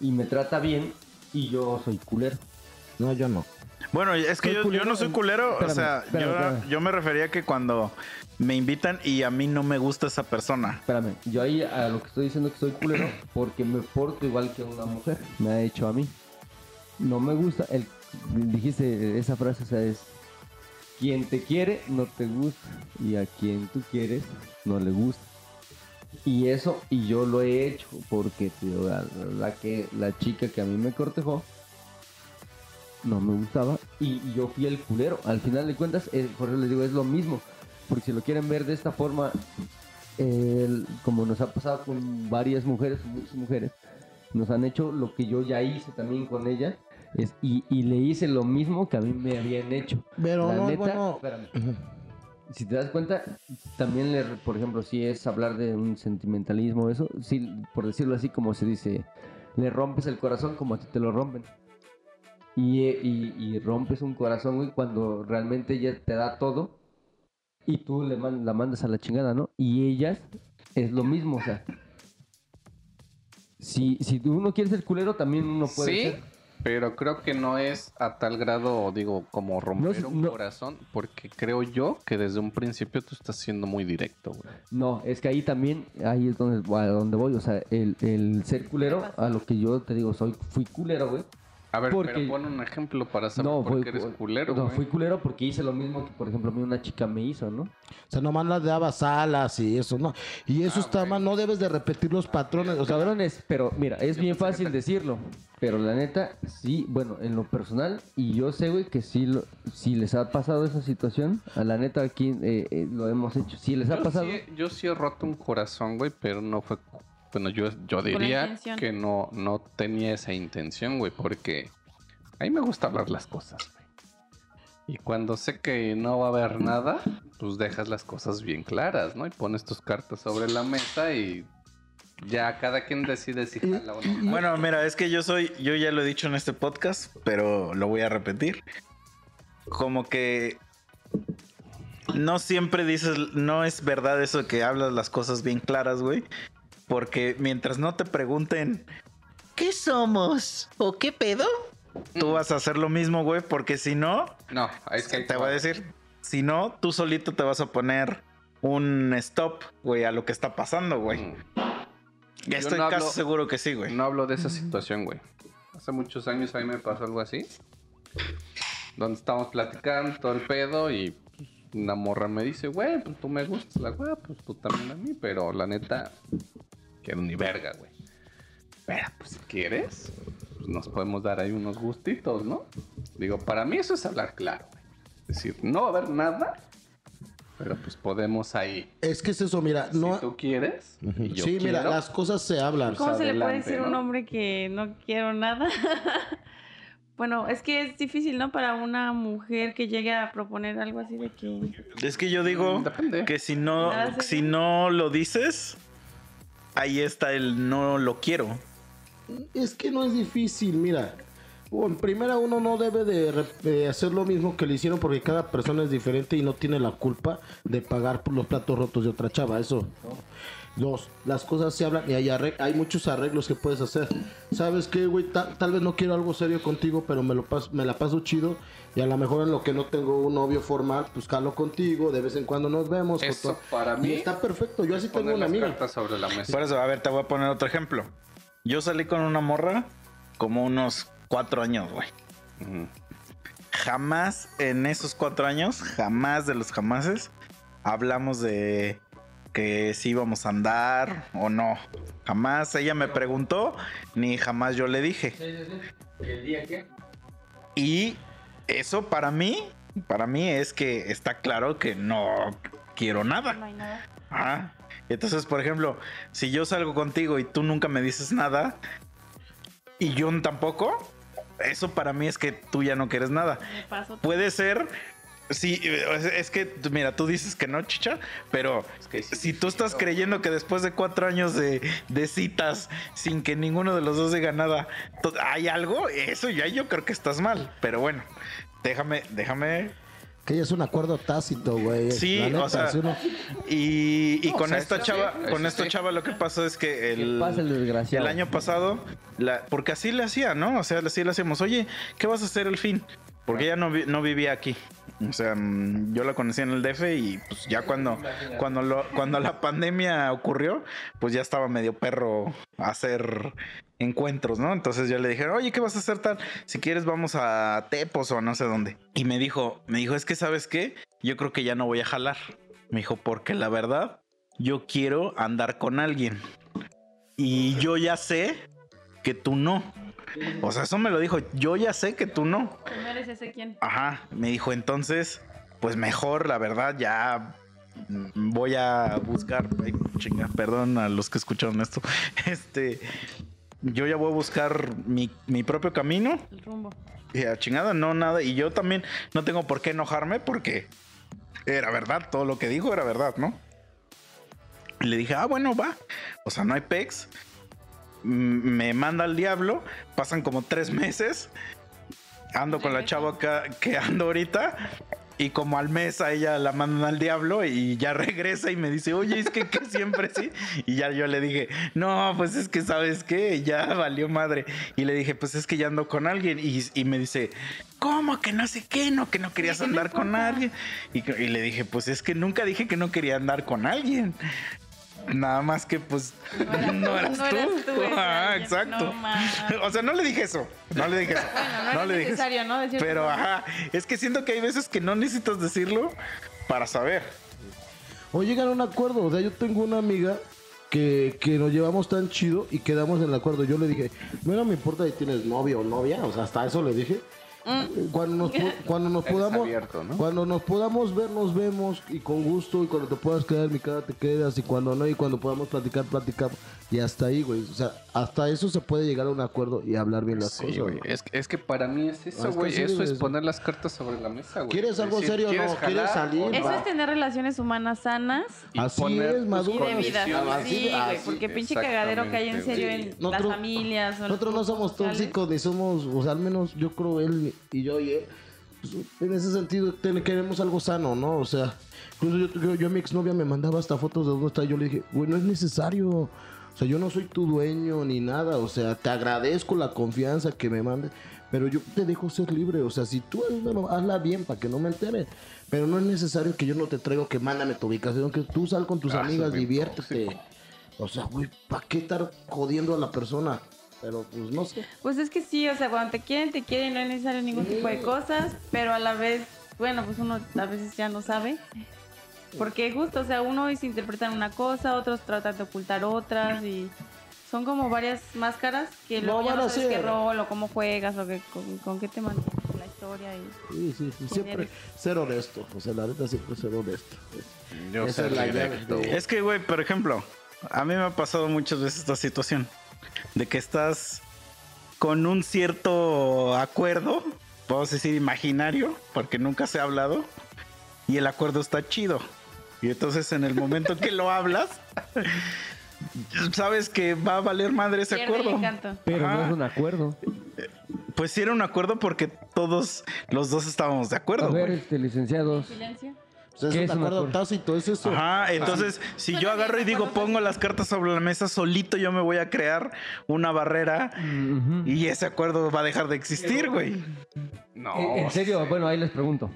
y me trata bien y yo soy culero. No, yo no. Bueno, es que yo, no soy en- culero, o sea, espérame, yo, espérame. yo me refería que cuando me invitan y a mí no me gusta esa persona. Espérame, yo ahí a lo que estoy diciendo que soy culero porque me porto igual que una mujer. Me ha hecho a mí. No me gusta. El, dijiste esa frase, o sea, es quien te quiere no te gusta y a quien tú quieres no le gusta. Y eso, y yo lo he hecho porque tío, la, la que la chica que a mí me cortejó no me gustaba y, y yo fui el culero. Al final de cuentas, por eso les digo, es lo mismo. Porque si lo quieren ver de esta forma el- como nos ha pasado con varias mujeres, muchas mujeres, nos han hecho lo que yo ya hice también con ella. Es, y, y le hice lo mismo que a mí me habían hecho. Pero La no, neta, bueno. espérame. Si te das cuenta, también, le, por ejemplo, si es hablar de un sentimentalismo, eso, sí, por decirlo así, como se dice, le rompes el corazón como a ti te lo rompen. Y, y- y rompes un corazón, güey, cuando realmente ella te da todo y tú le man- la mandas a la chingada, ¿no? Y ellas es lo mismo, o sea. Si, si uno quiere ser culero, también uno puede Sí, ser. Pero creo que no es a tal grado, digo, como romper un no. corazón, porque creo yo que desde un principio tú estás siendo muy directo, güey. No, es que ahí también, ahí es donde, a donde voy, o sea, el, el ser culero, a lo que yo te digo, soy, fui culero, güey. A ver, Porque- pero pon un ejemplo para saber No, por fue qué eres cu- culero, No, güey. fui culero porque hice lo mismo que, por ejemplo, a mí una chica me hizo, ¿no? O sea, nomás las dabas alas y eso, ¿no? Y eso Ah, está mal, no debes de repetir los patrones. O sea, Cabrones, pero mira, es Yo bien fácil te- decirlo, pero la neta, sí, bueno, en lo personal, y yo sé, güey, que sí, lo, si les ha pasado esa situación, a la neta aquí eh, eh, lo hemos hecho, sí les ha pasado. sí, yo sí he roto un corazón, güey, pero no fue... Bueno, yo, yo diría que no, no tenía esa intención, güey, porque a mí me gusta hablar las cosas, güey. Y cuando sé que no va a haber nada, pues dejas las cosas bien claras, ¿no? Y pones tus cartas sobre la mesa y ya cada quien decide si jala o no. Bueno, mira, es que yo soy, yo ya lo he dicho en este podcast, pero lo voy a repetir. Como que no siempre dices, no es verdad eso que hablas las cosas bien claras, güey. Porque mientras no te pregunten, ¿qué somos? ¿O qué pedo? Tú vas a hacer lo mismo, güey, porque si no, No, es que te voy a decir, si no, tú solito te vas a poner un stop, güey, a lo que está pasando, güey. Mm. Estoy no casi hablo- seguro que sí, güey. No hablo de esa situación, güey. Hace muchos años a mí me pasó algo así. Donde estábamos platicando todo el pedo y pues, una morra me dice, güey, pues tú me gustas, la güey, pues tú también a mí, pero la neta, quiero ni verga, güey. Pero pues si quieres, pues, nos podemos dar ahí unos gustitos, ¿no? Digo, para mí eso es hablar claro, güey. Es decir, no va a haber nada, pero pues podemos ahí. es que es eso, mira, no. Si tú quieres, y yo sí, mira, quiero, las cosas se hablan. Pues ¿Cómo se le puede adelante, decir a un hombre que no quiero nada? bueno, es que es difícil, ¿no? Para una mujer que llegue a proponer algo así de que... Es que yo digo Depende. que si no, Nada si no lo dices, ahí está el no lo quiero. Es que no es difícil, mira. O En primera, uno no debe de, hacer lo mismo que le hicieron porque cada persona es diferente y no tiene la culpa de pagar por los platos rotos de otra chava. Eso. Dos, las cosas se hablan y hay, hay muchos arreglos que puedes hacer. ¿Sabes qué, güey? Ta- tal vez no quiero algo serio contigo, pero me, lo pas- me la paso chido. Y a lo mejor en lo que no tengo un novio formal, pues calo contigo. De vez en cuando nos vemos. Eso para Y mí está perfecto. Yo así tengo una las amiga. sobre la mesa. Por eso, a ver, te voy a poner otro ejemplo. Yo salí con una morra como unos cuatro años, güey. Jamás en esos cuatro años, jamás de los jamases, hablamos de que si íbamos a andar o no. Jamás ella me preguntó, ni jamás yo le dije. ¿El día qué? Y eso para mí, para mí es que está claro que no quiero nada. No hay nada. Ajá. Entonces, por ejemplo, si yo salgo contigo y tú nunca me dices nada y yo tampoco, eso para mí es que tú ya no quieres nada. Paso. Puede ser, sí, es- que, mira, tú dices que no, chicha, pero que sí, si tú estás creyendo que después de cuatro años de, de citas sin que ninguno de los dos diga nada, hay algo, eso ya yo creo que estás mal. Pero bueno, déjame, déjame Que ya es un acuerdo tácito, güey. Sí, neta, o sea, si uno- Y, y No, con o sea, esta chava, con esta sí. chava lo que pasó es que el, ¿Qué pasa el desgraciado? el año pasado, la, porque así le hacía, ¿no? O sea, así le hacíamos, oye, ¿qué vas a hacer el fin? Porque ella no, no vivía aquí. O sea, mm, yo la conocí en el DF y pues ya cuando, cuando, cuando la pandemia ocurrió, pues ya estaba medio perro hacer encuentros, ¿no? Entonces yo le dije, oye, ¿qué vas a hacer tal? Si quieres vamos a Tepos o no sé dónde. Y me dijo, me dijo, es que sabes qué, yo creo que ya no voy a jalar. Me dijo, porque la verdad, yo quiero andar con alguien. Y yo ya sé que tú no. O sea, eso me lo dijo, yo ya sé que tú no. ¿No eres ese quién? Ajá, me dijo entonces, pues mejor, la verdad, ya voy a buscar, ay, chinga, perdón a los que escucharon esto, este, yo ya voy a buscar mi, mi propio camino El rumbo. y a chingada, no nada, y yo también no tengo por qué enojarme porque era verdad, todo lo que dijo era verdad, ¿no? Y le dije, ah, bueno, va, o sea, no hay pex, me manda al diablo, pasan como tres meses, ando con la chava que, que ando ahorita. Y como al mes a ella la mandan al diablo y ya regresa y me dice, oye, es que, que siempre sí. Y ya yo le dije, no, pues es que sabes qué, ya valió madre. Y le dije, pues es que ya ando con alguien. Y, y me dice, ¿cómo que no sé qué? No, que no querías andar con alguien. Y le dije, pues es que nunca dije que no quería andar con alguien. Nada más que pues no eras, no eras tú. alguien. exacto. No o sea, no le dije eso. No le dije eso. Bueno, no, era le dije eso. necesario, ¿no? Decir Pero ajá, es que siento que hay veces que no necesitas decirlo para saber. O llegan a un acuerdo. O sea, yo tengo una amiga que, que nos llevamos tan chido y quedamos en el acuerdo. Yo le dije, no me importa si tienes novio o novia. O sea, hasta eso le dije. Cuando nos, cuando nos podamos abierto, ¿no? cuando nos podamos ver nos vemos y con gusto y cuando te puedas quedar en mi casa te quedas y cuando no y cuando podamos platicar platicamos y hasta ahí güey o sea hasta eso se puede llegar a un acuerdo y hablar bien las Sí, cosas güey. güey. Es, que- es que para mí es Ah, eso, es que güey. sí eso es de ser. poner las cartas sobre la mesa, güey. ¿Quieres algo Decir, serio o no? ¿Quieres salir? Eso Va. es tener relaciones humanas sanas Y Así poner es, maduro. y debidas. Ah, condiciones. Sí, güey, así, porque pinche cagadero que hay en serio en Nosotros- las familias. Nosotros no somos sociales. tóxicos ni somos, o sea, al menos yo creo él y yo y él, pues, en ese sentido queremos algo sano, ¿no? O sea, incluso yo, yo, yo a mi exnovia me mandaba hasta fotos de dónde está, yo le dije, güey, no es necesario, o sea, yo no soy tu dueño ni nada, o sea, te agradezco la confianza que me mandes, pero yo te dejo ser libre, o sea, si tú bueno, hazla bien para que no me entere. Pero no es necesario que yo no te traigo que mándame tu ubicación, que tú sal con tus Ah, amigas, diviértete. O sea, güey, ¿para qué estar jodiendo a la persona? Pero pues no sé. Pues es que sí, o sea, cuando te quieren, te quieren, no es necesario ningún tipo de cosas, pero a la vez, bueno, pues uno a veces ya no sabe. Porque justo, o sea, unos interpretan una cosa, otros tratan de ocultar otras y son como varias máscaras que No luego ya van no sabes qué ser. rol o cómo juegas o qué- con, con qué te mantienes en la historia y... Sí, sí, sí, siempre eres? ser honesto. O sea, la neta siempre ser honesto. Yo Esa ser es la de-. Es que, güey, por ejemplo, a mí me ha pasado muchas veces esta situación de que estás con un cierto acuerdo, vamos a decir imaginario, porque nunca se ha hablado, y el acuerdo está chido. Y entonces en el momento que lo hablas, sabes que va a valer madre ese Pierde el acuerdo. Pero no es un acuerdo. Pues sí era un acuerdo porque todos los dos estábamos de acuerdo. A ver, este, licenciados. Silencio. O sea, es ¿Qué un es un acuerdo acuerdo? tácito, es eso. Ajá, entonces si yo agarro y digo pongo las cartas sobre la mesa, solito yo me voy a crear una barrera Ujú. y ese acuerdo va a dejar de existir, güey. No. En, en serio, bueno, ahí les pregunto.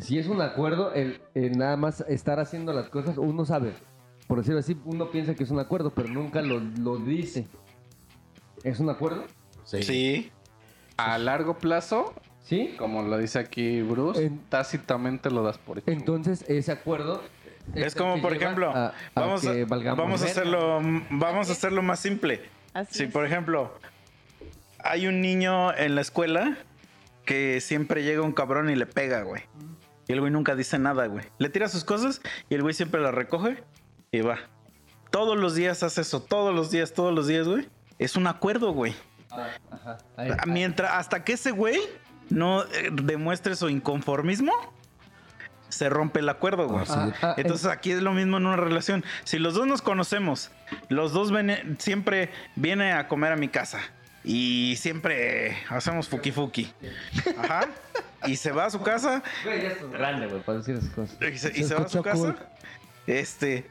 Si es un acuerdo, el, el nada más estar haciendo las cosas, uno sabe. Por decirlo así, uno piensa que es un acuerdo, pero nunca lo, lo dice. ¿Es un acuerdo? Sí. A largo plazo, ¿Sí? como lo dice aquí Bruce, En- tácitamente lo das por hecho. Entonces, ese acuerdo... Es el como que por ejemplo, a- a vamos a, vamos a hacerlo vamos a hacerlo más simple. Así Si es. por ejemplo hay un niño en la escuela que siempre llega un cabrón y le pega, güey. Y el güey nunca dice nada, güey. Le tira sus cosas y el güey siempre las recoge y va. Todos los días hace eso, todos los días, todos los días, güey. Es un acuerdo, güey. Ah, ajá. Ahí- Mientras, hasta que ese güey no eh, demuestre su inconformismo, se rompe el acuerdo, güey. Ah, ah, Entonces aquí es lo mismo en una relación. Si los dos nos conocemos, los dos ven- siempre viene a comer a mi casa y siempre hacemos fuki fuki. Ajá. Y se va a su casa Güey, ya estás grande, güey, para decir esas cosas. y se, y Se se va a su casa. cool. Este,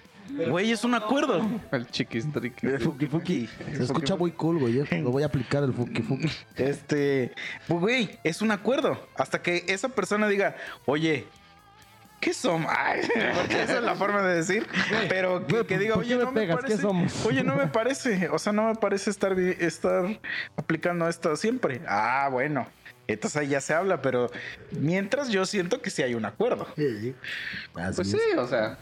güey, es un acuerdo. El chiquistriqui. El fuki fuki. Se escucha muy cool, güey. Lo voy a aplicar el fuki fuki. Este, pues güey, es un acuerdo. Hasta que esa persona diga, oye, ¿qué somos? Ay, porque esa es la forma de decir. Pero que, diga, ¿por qué oye, no me pegas? ¿Qué parece. somos? Oye, no me parece. O sea, no me parece estar, estar aplicando esto siempre. Ah, bueno. Entonces ahí ya se habla, pero mientras yo siento que sí hay un acuerdo. Así Pues es. sí, o sea.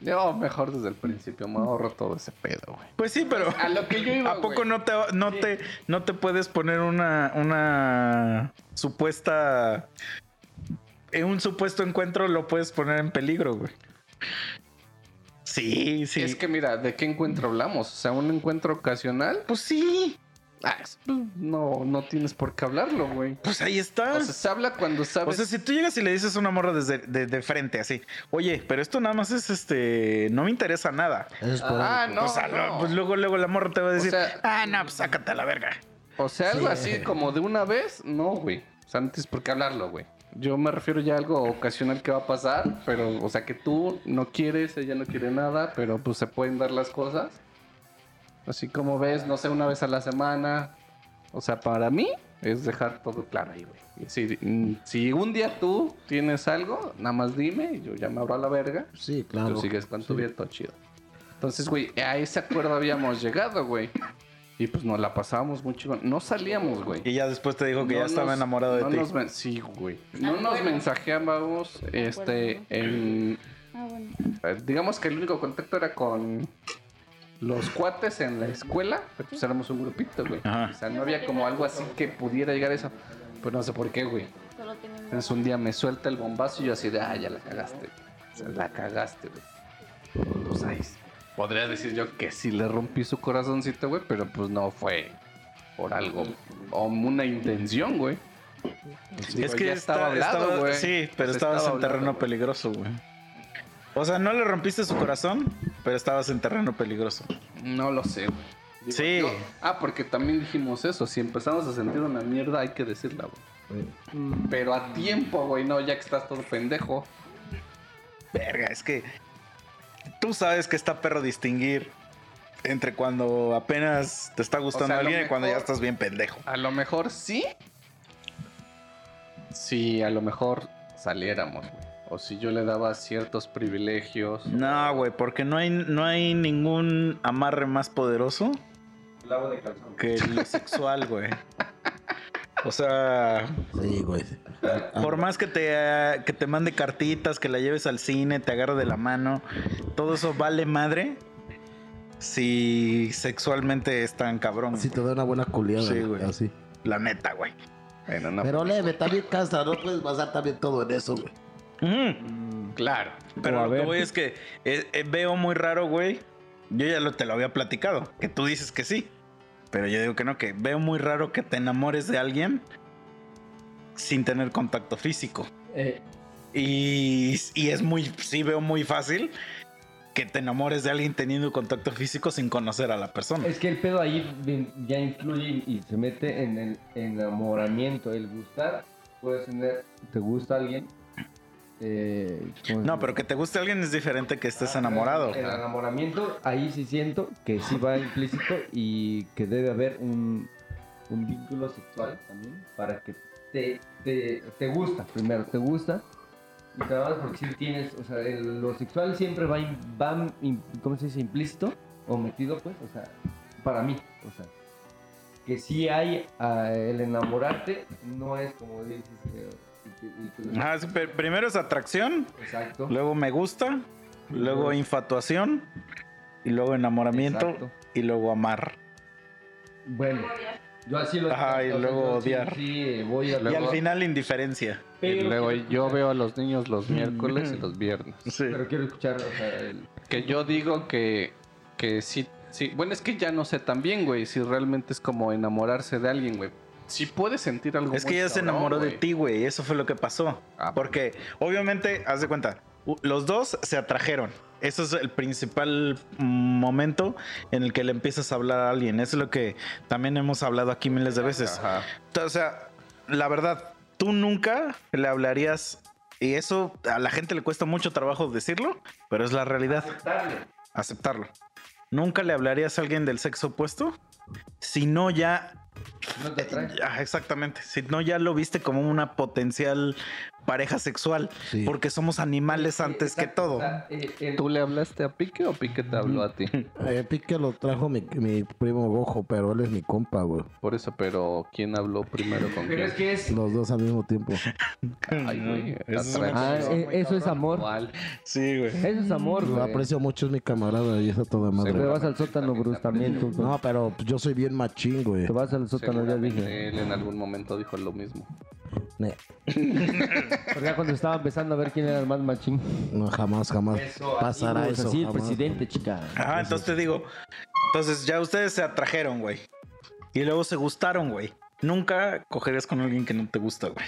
Yo mejor desde el principio me ahorro todo ese pedo, güey. Pues sí, pero A lo que yo iba, ¿a poco no te, no, te, no te puedes poner una, una supuesta en un supuesto encuentro lo puedes poner en peligro, güey. Sí, sí. Es que mira, ¿de qué encuentro hablamos? O sea, un encuentro ocasional. pues sí. Ah, no, no tienes por qué hablarlo, güey. Pues ahí está. O sea, se habla cuando O sabes. sea, si tú llegas y le dices a una morra desde de, de frente así, oye, pero esto nada más es este, no me interesa nada. Es ah, no, o sea, no. lo- pues luego, luego la morra te va a decir, sea- ah, no, pues sácate a la verga. O sea, algo Sí. así como de una vez, no, güey. O sea, no tienes por qué hablarlo, güey. Yo me refiero ya a algo ocasional que va a pasar, pero, o sea, que tú no quieres, ella no quiere nada, pero pues se pueden dar las cosas. Así como ves, no sé, una vez a la semana. O sea, para mí es dejar todo claro ahí, güey. Si, mm, si un día tú tienes algo, nada más dime y yo ya me abro a la verga. Sí, claro. Tú sigues con tu vida, todo chido. Entonces, güey, a ese acuerdo habíamos llegado, güey. Y pues nos la pasábamos muy chingón. No salíamos, güey. Y ya después te dijo que No ya estaba enamorado de no ti. nos sí, güey. No nos mensajeábamos, este, en... Ah, bueno. eh, Digamos que el único contacto era con los cuates en la escuela. pero, Pues éramos un grupito, güey. Ajá. O sea, no había como algo así que pudiera llegar a eso. Pues no sé por qué, güey. Entonces un día me suelta el bombazo y yo así de, ah, ya la cagaste. güey. O sea, la cagaste, güey. Pues ahí. Podría decir yo que sí le rompí su corazoncito, güey, pero pues no fue por algo o una intención, güey. Es que ya estaba, estaba- güey. Sí, pero Pues estabas estaba en terreno hablado, güey. peligroso, güey. O sea, no le rompiste su corazón, pero estabas en terreno peligroso. No lo sé, güey. Digo, Sí. yo- ah, porque también dijimos eso. Si empezamos a sentir una mierda, hay que decirla, güey. Pero a tiempo, güey, no, ya que estás todo pendejo. Verga, es que tú sabes que está perro distinguir entre cuando apenas te está gustando O sea, a lo alguien y cuando ya estás bien pendejo. A lo mejor sí. Si a lo mejor saliéramos, güey. O si yo le daba ciertos privilegios. No, güey, porque no hay, no hay ningún amarre más poderoso Clavo de calzón. que lo sexual, güey. O sea, Sí, güey. por más que te, que te mande cartitas, que la lleves al cine, te agarre de la mano, todo eso vale madre si sexualmente es tan cabrón. Si te da una buena culiada. Sí, güey. Así. La neta, güey. Bueno, no. Pero leve, también cansa. No puedes basar también todo en eso, güey. Ujú. Claro. Pero lo que voy es que eh, eh, veo muy raro, güey. Yo ya lo, te lo había platicado, que tú dices que sí. Pero yo digo que no, que veo muy raro que te enamores de alguien sin tener contacto físico. Eh, Y, y es muy, sí veo muy fácil que te enamores de alguien teniendo contacto físico sin conocer a la persona. es que el pedo ahí ya influye y se mete en el enamoramiento. El gustar, puedes tener, te gusta alguien. Eh, ¿cómo se No, pero que te guste alguien es diferente que estés enamorado. El enamoramiento, ahí sí siento que sí va implícito y que debe haber un, un vínculo sexual también para que te, te, te gusta, primero, te gusta. Y te amas porque sí tienes, o sea, el- lo sexual siempre va, in- va in- ¿cómo se dice? Implícito o metido, pues, o sea, para mí, o sea, que sí hay ah, el enamorarte, no es como dices, eh, que- Ah, sí, pero primero es atracción, exacto. luego me gusta, luego infatuación, y luego enamoramiento, Exacto. y luego amar. Bueno, yo así lo Ajá, y o sea, luego odiar. Sí, voy a Y al final indiferencia. Y luego yo escuchar- veo a los niños los miércoles y los viernes. Sí. Pero quiero escuchar, o sea, el- Que yo digo que, que sí, sí. Bueno, es que ya no sé también, güey, si realmente es como enamorarse de alguien, güey. Si puedes sentir algo Es que ella se enamoró de ti, güey. Eso fue lo que pasó. Ah, Porque obviamente, haz de cuenta, los dos se atrajeron. Eso es el principal momento en el que le empiezas a hablar a alguien. Eso es lo que también hemos hablado aquí miles de veces. Ajá. O sea, la verdad, tú nunca le hablarías, y eso a la gente le cuesta mucho trabajo decirlo, pero es la realidad, aceptarlo. Nunca le hablarías a alguien del sexo opuesto si no ya exactamente. Si no, ya lo viste como una potencial pareja sexual. Sí. Porque somos animales antes que todo. eh, el- ¿Tú le hablaste a Pique o Pique te habló a ti? Eh, Pique lo trajo mi, mi primo Gojo, pero él es mi compa, güey. Por eso, pero ¿quién habló primero con Pero quién? es que es... Los dos al mismo tiempo. Ay, güey, Eso es atrás. una- Ah, eh, eso es amor. Sí, güey. Eso es amor, Lo güey. aprecio mucho, es mi camarada y está toda madre. Te vas al sótano, Bruce, también tú. No, pero yo soy bien machín, güey. Te vas al sótano, ya dije. Él en algún momento dijo lo mismo. Porque ya cuando estaban empezando a ver quién era el más machín. No, jamás, jamás pasará Amigos, eso. Así, el jamás. presidente, chica. Ajá, entonces te digo. Entonces ya ustedes se atrajeron, güey. Y luego se gustaron, güey. Nunca cogerías con alguien que no te gusta, güey.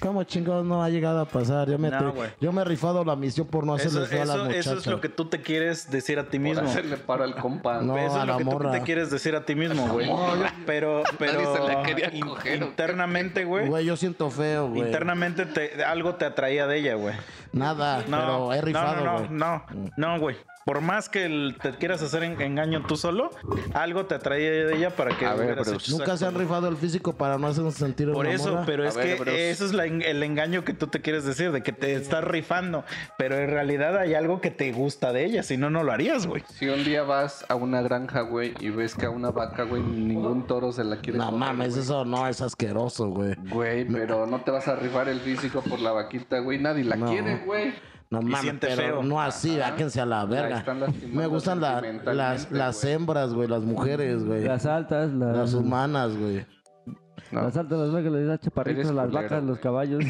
¿Cómo chingados no ha llegado a pasar? Yo me, No, te- güey. yo me he rifado la misión por no Eso, hacerle feo a las eso- muchachas. eso es lo que tú te quieres decir a ti Por mismo. hacerle paro al compa. No, eso a es lo la que tú te quieres decir a ti mismo, güey. Pero, pero Nadie se la quería in- coger, internamente, güey. Güey, yo siento feo, güey. Internamente te- algo te atraía de ella, güey. Nada, No, pero he rifado, no, güey. no, no, no, güey. Por más que el- te quieras hacer en- engaño tú solo, algo te atraía de ella para que A ver, pero Nunca se han rifado el físico para no hacernos sentir Por una eso, pero es ver, que pero- eso es la el engaño que tú te quieres decir, de que te estás rifando. Pero en realidad hay algo que te gusta de ella, si no, no lo harías, güey. Si un día vas a una granja, güey, y ves que a una vaca, güey, ningún toro se la quiere No mames, güey. eso no es asqueroso, güey. Güey, pero no te vas a rifar el físico por la vaquita, güey. Nadie la No. quiere, güey. No Y mames, pero feo. no así, váquense a la verga. Me gustan la- las, las güey. hembras, güey, las mujeres, güey. Las altas, las, Las humanas, güey. No. Las altas, las vacas, las chaparritas, las culero, vacas, los caballos.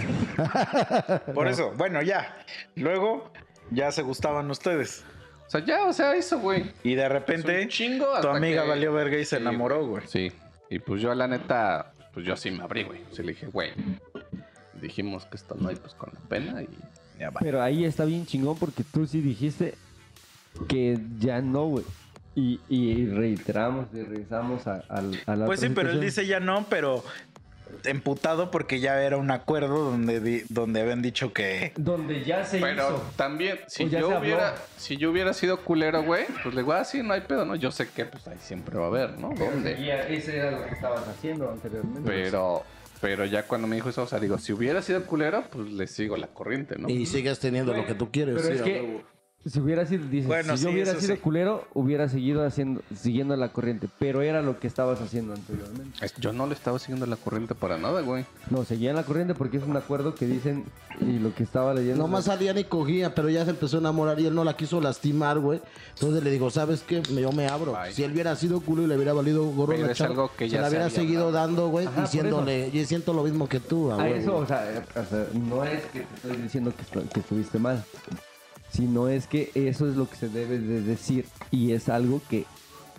Por eso, bueno, ya. Luego ya se gustaban ustedes. O sea, ya, o sea, eso, güey. Y de repente chingo tu amiga que- valió verga y se Sí, enamoró, güey. Sí. Y pues yo, la neta, pues yo sí me abrí, güey. O sea, le dije, güey. Dijimos que esto no hay, pues con la pena y ya va. Pero ahí está bien chingón porque tú sí dijiste que ya no, güey. Y, y reiteramos y regresamos a, la Pues sí, pero él dice ya no, pero emputado porque ya era un acuerdo donde, di- donde habían dicho que... Donde ya se Pero hizo. también, si yo hubiera, si yo hubiera sido culero, güey, pues le digo, ah, sí, no hay pedo, ¿no? Yo sé que pues ahí siempre va a haber, ¿no? ¿Dónde? Y ese era lo que estabas haciendo anteriormente. Pero, pero ya cuando me dijo eso, o sea, digo, si hubiera sido culero, pues le sigo la corriente, ¿no? Y sigues teniendo lo que tú quieres. Pero sí, es que. Si hubiera sido, dices, Bueno, si yo sí, hubiera sido sí. culero, hubiera seguido haciendo, siguiendo la corriente. Pero era lo que estabas haciendo anteriormente. Yo no le estaba siguiendo la corriente para nada, güey. No, seguían la corriente porque es un acuerdo que dicen y lo que estaba leyendo. Nomás salían y cogía, pero ya se empezó a enamorar y él no la quiso lastimar, güey. Entonces le digo, ¿sabes qué? Yo me abro. Bye. Si él hubiera sido culo y le hubiera valido gorro Pero la es chava, algo que se ya la se hubiera había seguido hablado. dando, güey, diciéndole, yo siento lo mismo que tú, a A huevo. eso, o sea, o sea, no es que te estoy diciendo que, que estuviste mal, sino es que eso es lo que se debe de decir y es algo que,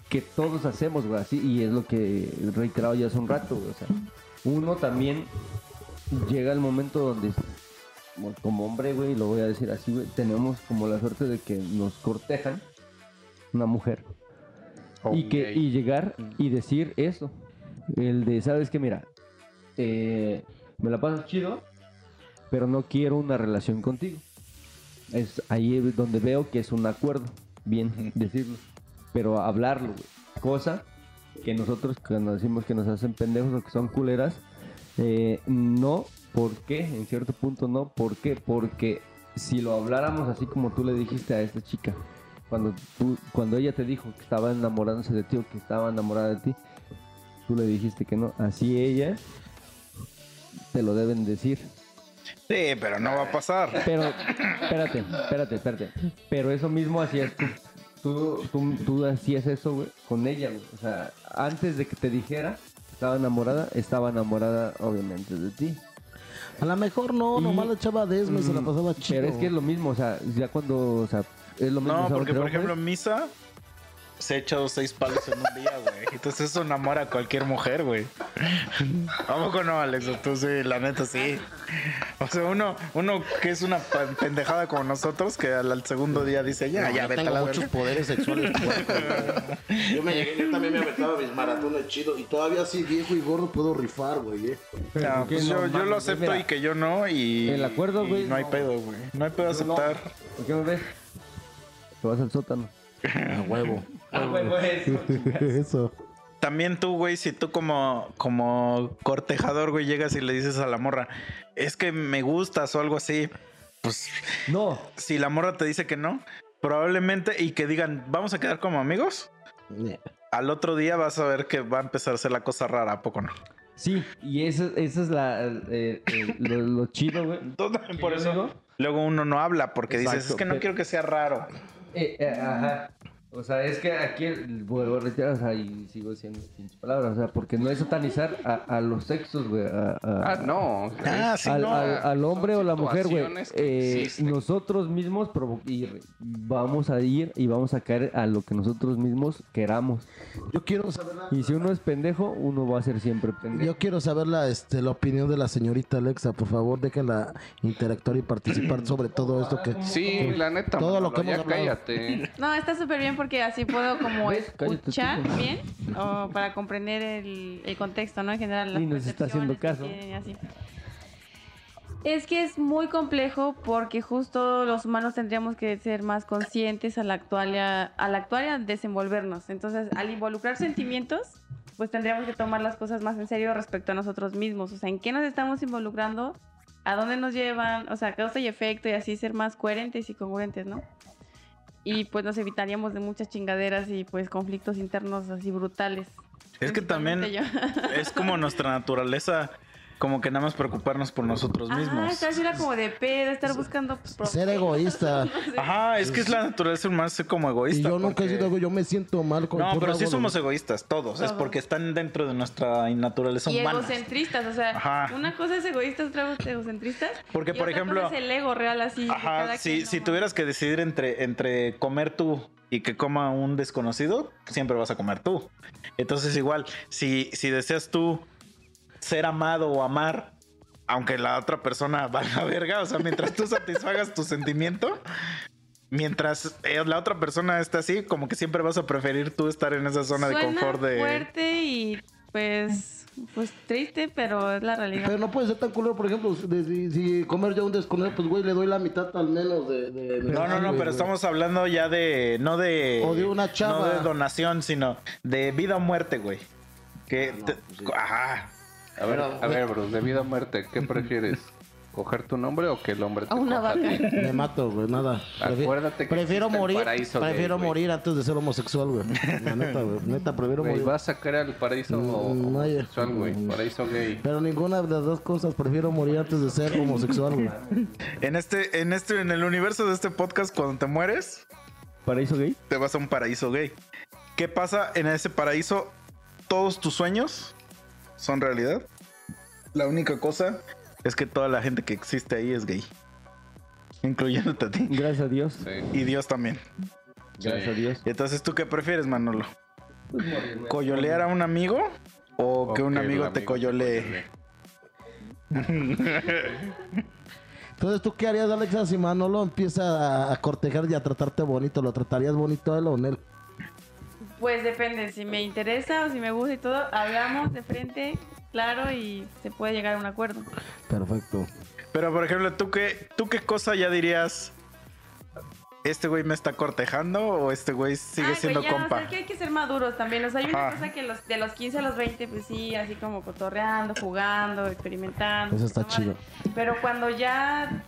que todos hacemos, güey, así, y es lo que he reiterado ya hace un rato, güey, o sea, uno también llega el momento donde, como- hombre, güey, lo voy a decir así, güey, tenemos como la suerte de que nos cortejan una mujer y que y llegar y decir eso. El de sabes que mira eh, me la paso chido pero no quiero una relación contigo es ahí es donde veo que es un acuerdo bien decirlo pero hablarlo cosa que nosotros cuando decimos que nos hacen pendejos o que son culeras eh, no ¿por qué? en cierto punto no ¿por qué? porque si lo habláramos así como tú le dijiste a esta chica cuando tú, cuando ella te dijo que estaba enamorándose de ti o que estaba enamorada de ti, tú le dijiste que no. Así ella te lo deben decir. Sí, pero no va a pasar. Pero, espérate, espérate, espérate. Pero eso mismo hacías tú. Tú, tú, tú hacías eso, güey, con ella, güey. O sea, antes de que te dijera que estaba enamorada, estaba enamorada, obviamente, de ti. A lo mejor no, Y- nomás le echaba desme y se la pasaba chido. Pero es que es lo mismo, o sea, ya cuando, o sea, es lo mismo. No, porque por ejemplo hombres, Misa se ha echado seis palos en un día, güey. Entonces eso enamora a cualquier mujer, güey. ¿A poco no, Alex? Tú sí, la neta sí. O sea, uno, uno que es una pendejada como nosotros, que al, al segundo día dice, ya, No, ya, vete a tengo la muchos verga. poderes sexuales. yo, me llegué, yo también me aventaba mis maratones chidos y todavía así viejo y gordo puedo rifar, güey. eh. pero No, ¿por qué pues yo, lo acepto mira, y que yo no y... El acuerdo, güey, No hay pedo, güey. No hay pedo aceptar. ¿Por qué me ves? Te vas al sótano. A huevo. eso. También tú, güey, si tú como, como cortejador, güey, llegas y le dices a la morra, es que me gustas o algo así, pues No, si la morra te dice que no, probablemente y que digan, vamos a quedar como amigos, Eh, al otro día vas a ver que va a empezar a ser la cosa rara, ¿a poco no? sí, y eso, eso es la, eh, eh, lo, lo chido, güey. Entonces, por eso digo? luego uno no habla porque dices, es que no pero- quiero que sea raro. Eh, eh, ajá. O sea, es que aquí, vuelvo a reiterar, o sea, y sigo diciendo pinche palabras, o sea, porque no es satanizar a, a los sexos, güey, a, a- Ah, no. Ah, sí, al, no. al- al hombre o la mujer, güey. que eh, nosotros mismos y vamos a ir y vamos a caer a lo que nosotros mismos queramos. Yo quiero saber la, Y si uno es pendejo, uno va a ser siempre pendejo. yo quiero saber la, este, la opinión de la señorita Alexa. Por favor, déjenla interactuar y participar sobre todo esto que... Sí, la neta. Todo lo que hemos ya hablado. cállate. No, está súper bien porque así puedo como escuchar bien o para comprender el, el contexto, ¿no? En general, las Y nos está haciendo que caso. así. Es que es muy complejo porque justo los humanos tendríamos que ser más conscientes actual, al actual a desenvolvernos. Entonces, al involucrar sentimientos, pues tendríamos que tomar las cosas más en serio respecto a nosotros mismos. O sea, ¿en qué nos estamos involucrando? ¿A dónde nos llevan? O sea, causa y efecto y así ser más coherentes y congruentes, ¿no? Y pues nos evitaríamos de muchas chingaderas y pues conflictos internos así brutales. Es que también yo. es como nuestra naturaleza, como que nada más preocuparnos por nosotros Ah, mismos. esta vez era como de pedo, estar buscando... Ser egoísta. Ajá, es que es la naturaleza humana ser como Y egoísta. yo nunca he sido yo me siento mal con No, pero sí somos egoístas, todos. Es porque están dentro de nuestra naturaleza Y humana. egocentristas, o sea, Ajá. una cosa es egoísta, otra cosa es egocentristas. Porque, y por otra ejemplo- cosa es el ego real así. Ajá, si, quien, si ¿no? tuvieras que decidir entre, entre comer tú y que coma un desconocido, siempre vas a comer tú. Entonces, igual, si, si deseas tú ser amado o amar, aunque la otra persona valga verga, o sea, mientras tú satisfagas tu sentimiento, mientras eh, la otra persona esté así, como que siempre vas a preferir tú estar en esa zona de Suena confort de... fuerte y pues, pues triste, pero es la realidad. Pero no puede ser tan culero, por ejemplo, de- si, si comer yo un desconocido, pues güey, le doy la mitad al menos de... de- de- No, no, no, pero estamos hablando ya de. No de. O de una chava. No de donación, sino de vida o muerte, güey. Que. te- ajá. A ver, a ver, bro, de vida o muerte, ¿qué prefieres? ¿Coger tu nombre o que el hombre te A una coja a ti? vaca. Me mato, güey, nada. Acuérdate que prefiero existe el morir, paraíso gay, prefiero güey. morir antes de ser homosexual, güey. La neta, güey. Neta, prefiero Güey, morir. ¿vas a sacar al paraíso Mm, no hay- homosexual, güey? Paraíso gay. Pero ninguna de las dos cosas, prefiero morir antes de ser homosexual, güey. En este, en este, en el universo de este podcast, cuando te mueres, ¿Paraíso gay? te vas a un paraíso gay. ¿Qué pasa en ese paraíso? Todos tus sueños son realidad. La única cosa es que toda la gente que existe ahí es gay. Incluyéndote a ti. Gracias a Dios. Sí. Y Dios también. Gracias a Dios. Entonces, ¿tú qué prefieres, Manolo? ¿Coyolear a un amigo? ¿O, que un amigo te coyolee? Entonces, ¿tú qué harías, Alexa, si Manolo empieza a, a cortejar y a tratarte bonito? ¿Lo tratarías bonito a él o en él? Pues depende, si me interesa o si me gusta y todo, hablamos de frente, claro, y se puede llegar a un acuerdo. Perfecto. Pero, por ejemplo, ¿tú qué, ¿tú qué cosa ya dirías? ¿Este güey me está cortejando o este güey sigue Ay, siendo güey, ya, compa? O sea, que hay que ser maduros también. O sea, hay una Ajá. cosa que los, de los 15 a los 20, pues sí, así como cotorreando, jugando, experimentando. Eso está madre. chido. Pero cuando ya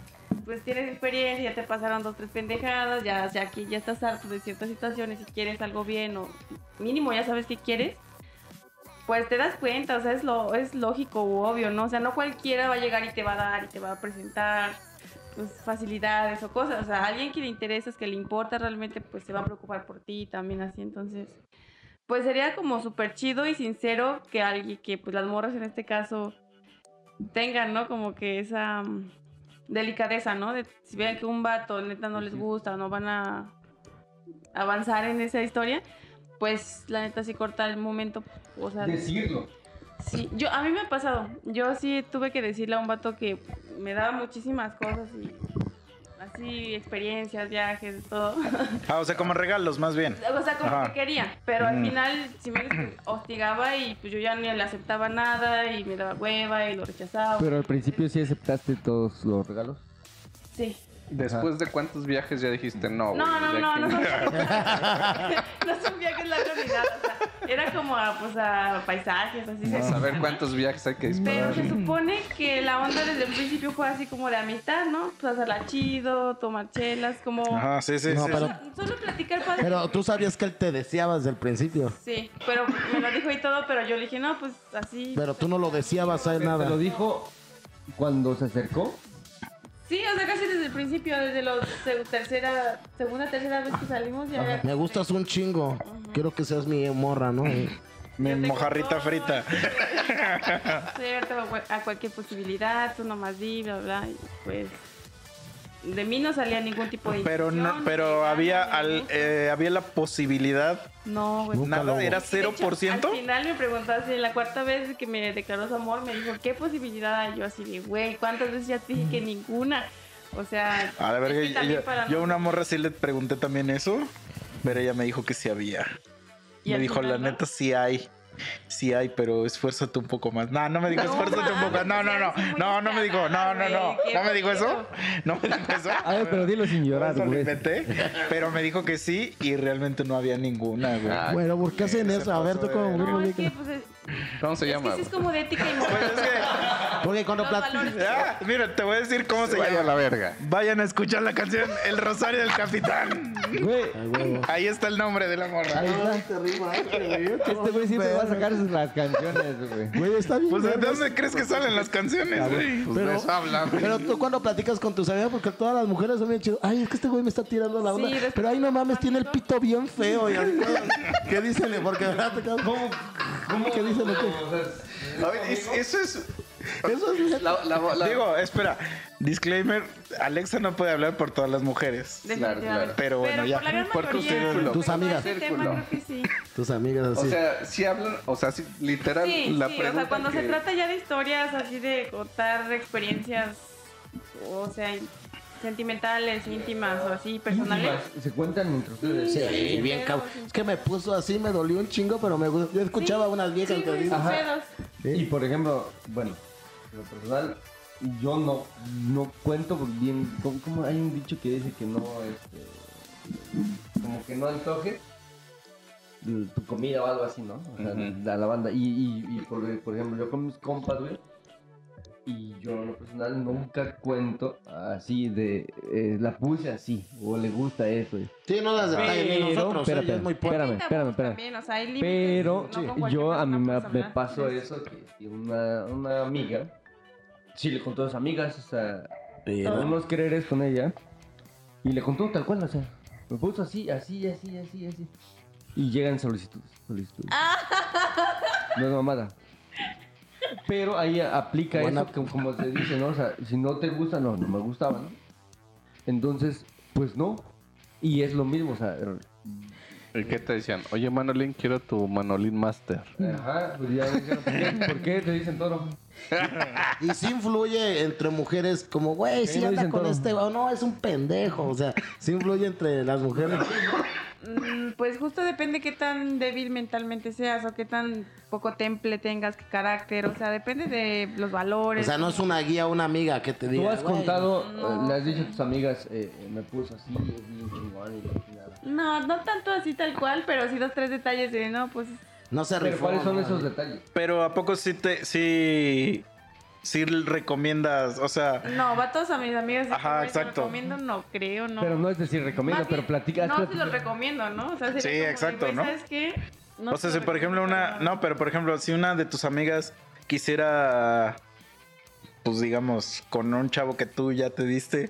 pues tienes experiencia, ya te pasaron dos, tres pendejadas, ya, ya aquí ya estás harto de ciertas situaciones y quieres algo bien o mínimo ya sabes qué quieres, pues te das cuenta, o sea, es, lo, es lógico u obvio, ¿no? O sea, no cualquiera va a llegar y te va a dar y te va a presentar pues, facilidades o cosas, o sea, alguien que le interesas, que le importa realmente, pues se va a preocupar por ti también así, entonces, pues sería como súper chido y sincero que alguien, que pues las morras en este caso tengan, ¿no? Como que esa delicadeza, ¿no? De si ven que un vato neta no les gusta no van a avanzar en esa historia, pues la neta sí corta el momento, o sea, Decirlo. sí, yo a mí me ha pasado, yo sí tuve que decirle a un vato que me daba muchísimas cosas y así experiencias, viajes, todo. Ah, o sea, como regalos, más bien. O sea, como Ajá. que quería, pero al Mm. final sí me hostigaba y pues yo ya ni le aceptaba nada y me daba hueva y lo rechazaba. Pero al principio sí aceptaste todos los regalos. Sí. Después de cuántos viajes ya dijiste no. No, no, de no, aquí no, no. no son viajes largos ni nada. O sea, era como a, pues, a paisajes, así. A se- saber cuántos viajes hay que Pero disparar. se supone que la onda desde el principio fue así como de amistad, ¿no? Pues hacerla chido, tomar chelas, como... Ajá, sí, sí, No, sí. pero- Solo platicar padre. Pero tú sabías que él te deseaba desde el principio. Sí, pero me lo dijo y todo, pero yo le dije, no, pues así. Pero tú no lo deseabas a él ¿Te nada. lo dijo cuando se acercó? Sí, o sea, casi desde el principio, desde la tercera, segunda, tercera vez que salimos ya. Me gustas un chingo. Quiero que seas mi morra, ¿no? Mi mojarrita frita. Cual- a cualquier posibilidad, tú nomás di, bla, bla. Y pues. De mí no salía ningún tipo de. Pero no, pero había al, eh, había la posibilidad. No, güey. Nada, lo- era De hecho, 0%. al final me preguntó así, la cuarta vez que me declaró su amor, me dijo, ¿qué posibilidad hay? Yo así de, güey, ¿cuántas veces ya te dije que ninguna? O sea, A la verga, yo, para yo a no- una morra sí le pregunté también eso, pero ella me dijo que sí había. Y me dijo, final la no. neta sí hay. Sí hay, pero esfuérzate un poco más. No, no me dijo, No esfuérzate un poco más. No, no, no. No, no me dijo, no, no, no. No me dijo eso. No me dijo eso. A ver, pero dilo sin llorar, güey. inventé, pero me dijo que sí y realmente no había ninguna, güey. Bueno, ¿por qué hacen se eso? A ver, tú como de ¿Cómo se es llama? que sí es como de ética y moral. Pues es que, Porque cuando plat- ah, mira, te voy a decir cómo se Vaya llama. la verga. Vayan a escuchar la canción El Rosario del Capitán. Güey. Ahí está el nombre de la morra. ahí está. Este güey siempre va a sacar las canciones, güey. Güey, está bien. Pues ¿de dónde crees que salen las canciones, güey? Pues Pero- de eso habla, güey. Pero tú cuando platicas con tus amigas, porque todas las mujeres son bien chidas. Ay, es que este güey me está tirando la onda. Sí, pero ay, no mames, tiene el pito bien feo. Y ¿Qué dicen? Porque ¿Cómo? ¿Cómo? ¿Qué dicen? A ver, es- eso es... Eso es La- la- la- Digo, espera. Disclaimer. Alexa no puede hablar por todas las mujeres. Definitivamente. claro. Pero bueno, ya. por la gran Por mayoría. Tus amigas. ese tema que sí. tus amigas así. O sea, sí hablan, o sea, sí, literal, Sí, la sí, o sea, cuando que- se trata ya de historias así de contar experiencias, o sea, sentimentales, íntimas o así, personales. Se cuentan entre ustedes. sí, bien cabrón. Es que me puso así, me dolió un chingo, pero me gustó. Yo escuchaba Sí, unas viejas sí, que. Y por ejemplo, bueno, en lo personal, yo no, no cuento bien. Como, hay un dicho que dice que no, este, como que no antoje tu comida o algo así, ¿no? O sea, la, la banda. Y, y, y por, por ejemplo, yo con mis compas, güey. Y yo en lo personal nunca cuento así de eh, la puse así o le gusta eso. güey. Sí, no las detalles ni Pero, nosotros. espérate, ella es muy espérame, espérame, espérame. También, o sea, hay límites, Pero sí, yo a mí me, pasó eso que que una, una amiga, sí le contó a sus amigas, o sea, Pero- unos quereres con ella y le contó tal cual, o sea, me puso así, así, así, así, así. Y llegan solicitudes, solicitudes. No es mamada. Pero ahí aplica Buena- eso como, como se dice, ¿no? O sea, si no te gusta, no, no me gustaba, ¿no? Entonces, pues no. Y es lo mismo, o sea, ¿Y qué te decían? Oye, Manolín, quiero tu Manolín Master. ajá, pues ya ¿por qué, ¿por qué te dicen todo? Y sí influye entre mujeres como, güey, sí no anda dicen con todo. este, o no, es un pendejo. O sea, sí influye entre las mujeres. Pues justo depende qué tan débil mentalmente seas o qué tan poco temple tengas, qué carácter, o sea, depende de los O valores. sea, no es una guía, una amiga que te diga. Tú has "Güey, contado, No. eh, le has dicho a tus amigas, eh, eh, me puso así, es bien chingón y la chingada. No, no tanto así tal cual, pero sí dos, tres detalles de, no, pues No se Pero rifó. ¿cuáles son ¿no? esos detalles? Pero ¿a poco sí te... sí... sí recomiendas, o sea... No, va todos a mis amigas. Ajá, te exacto. recomiendo, no creo, no. Pero no es decir recomiendo, Más pero platica. No, los platicado. recomiendo, ¿no? O sea, sería Sí, como exacto, ¿no? ¿Sabes qué? No o sea, te si lo por ejemplo una... No, pero por ejemplo, si una de tus amigas quisiera... Pues digamos, con un chavo que tú ya te diste...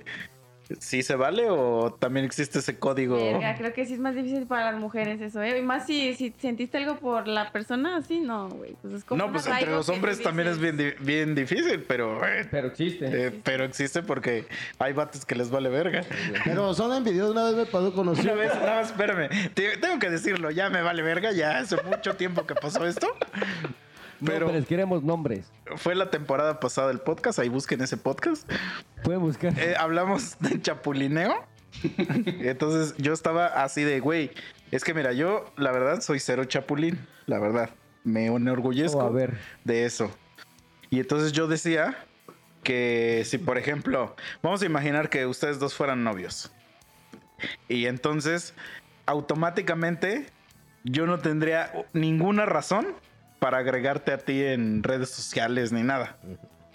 ¿Sí se vale o también existe ese código? Verga, creo que sí es más difícil para las mujeres eso, ¿eh? Y más si, si sentiste algo por la persona, así no, güey. Pues es como No, pues entre los hombres también es bien, di- bien difícil, pero... eh, Pero existe. eh, pero existe porque hay vatos que les vale verga. Pero son envidiosos. Una vez me pasó con los Una vez, nada más, espérame. Te- Tengo que decirlo, ya me vale verga, ya hace mucho tiempo que pasó esto. Pero Nombres, queremos nombres. fue la temporada pasada del podcast, ahí busquen ese podcast. Pueden buscar. Eh, hablamos de chapulineo. Entonces yo estaba así de, güey, es que mira, yo la verdad soy cero chapulín, la verdad. Me enorgullezco Oh, a ver. de eso. Y entonces yo decía que si, por ejemplo, vamos a imaginar que ustedes dos fueran novios. Y entonces, automáticamente, yo no tendría ninguna razón para agregarte a ti en redes sociales ni nada.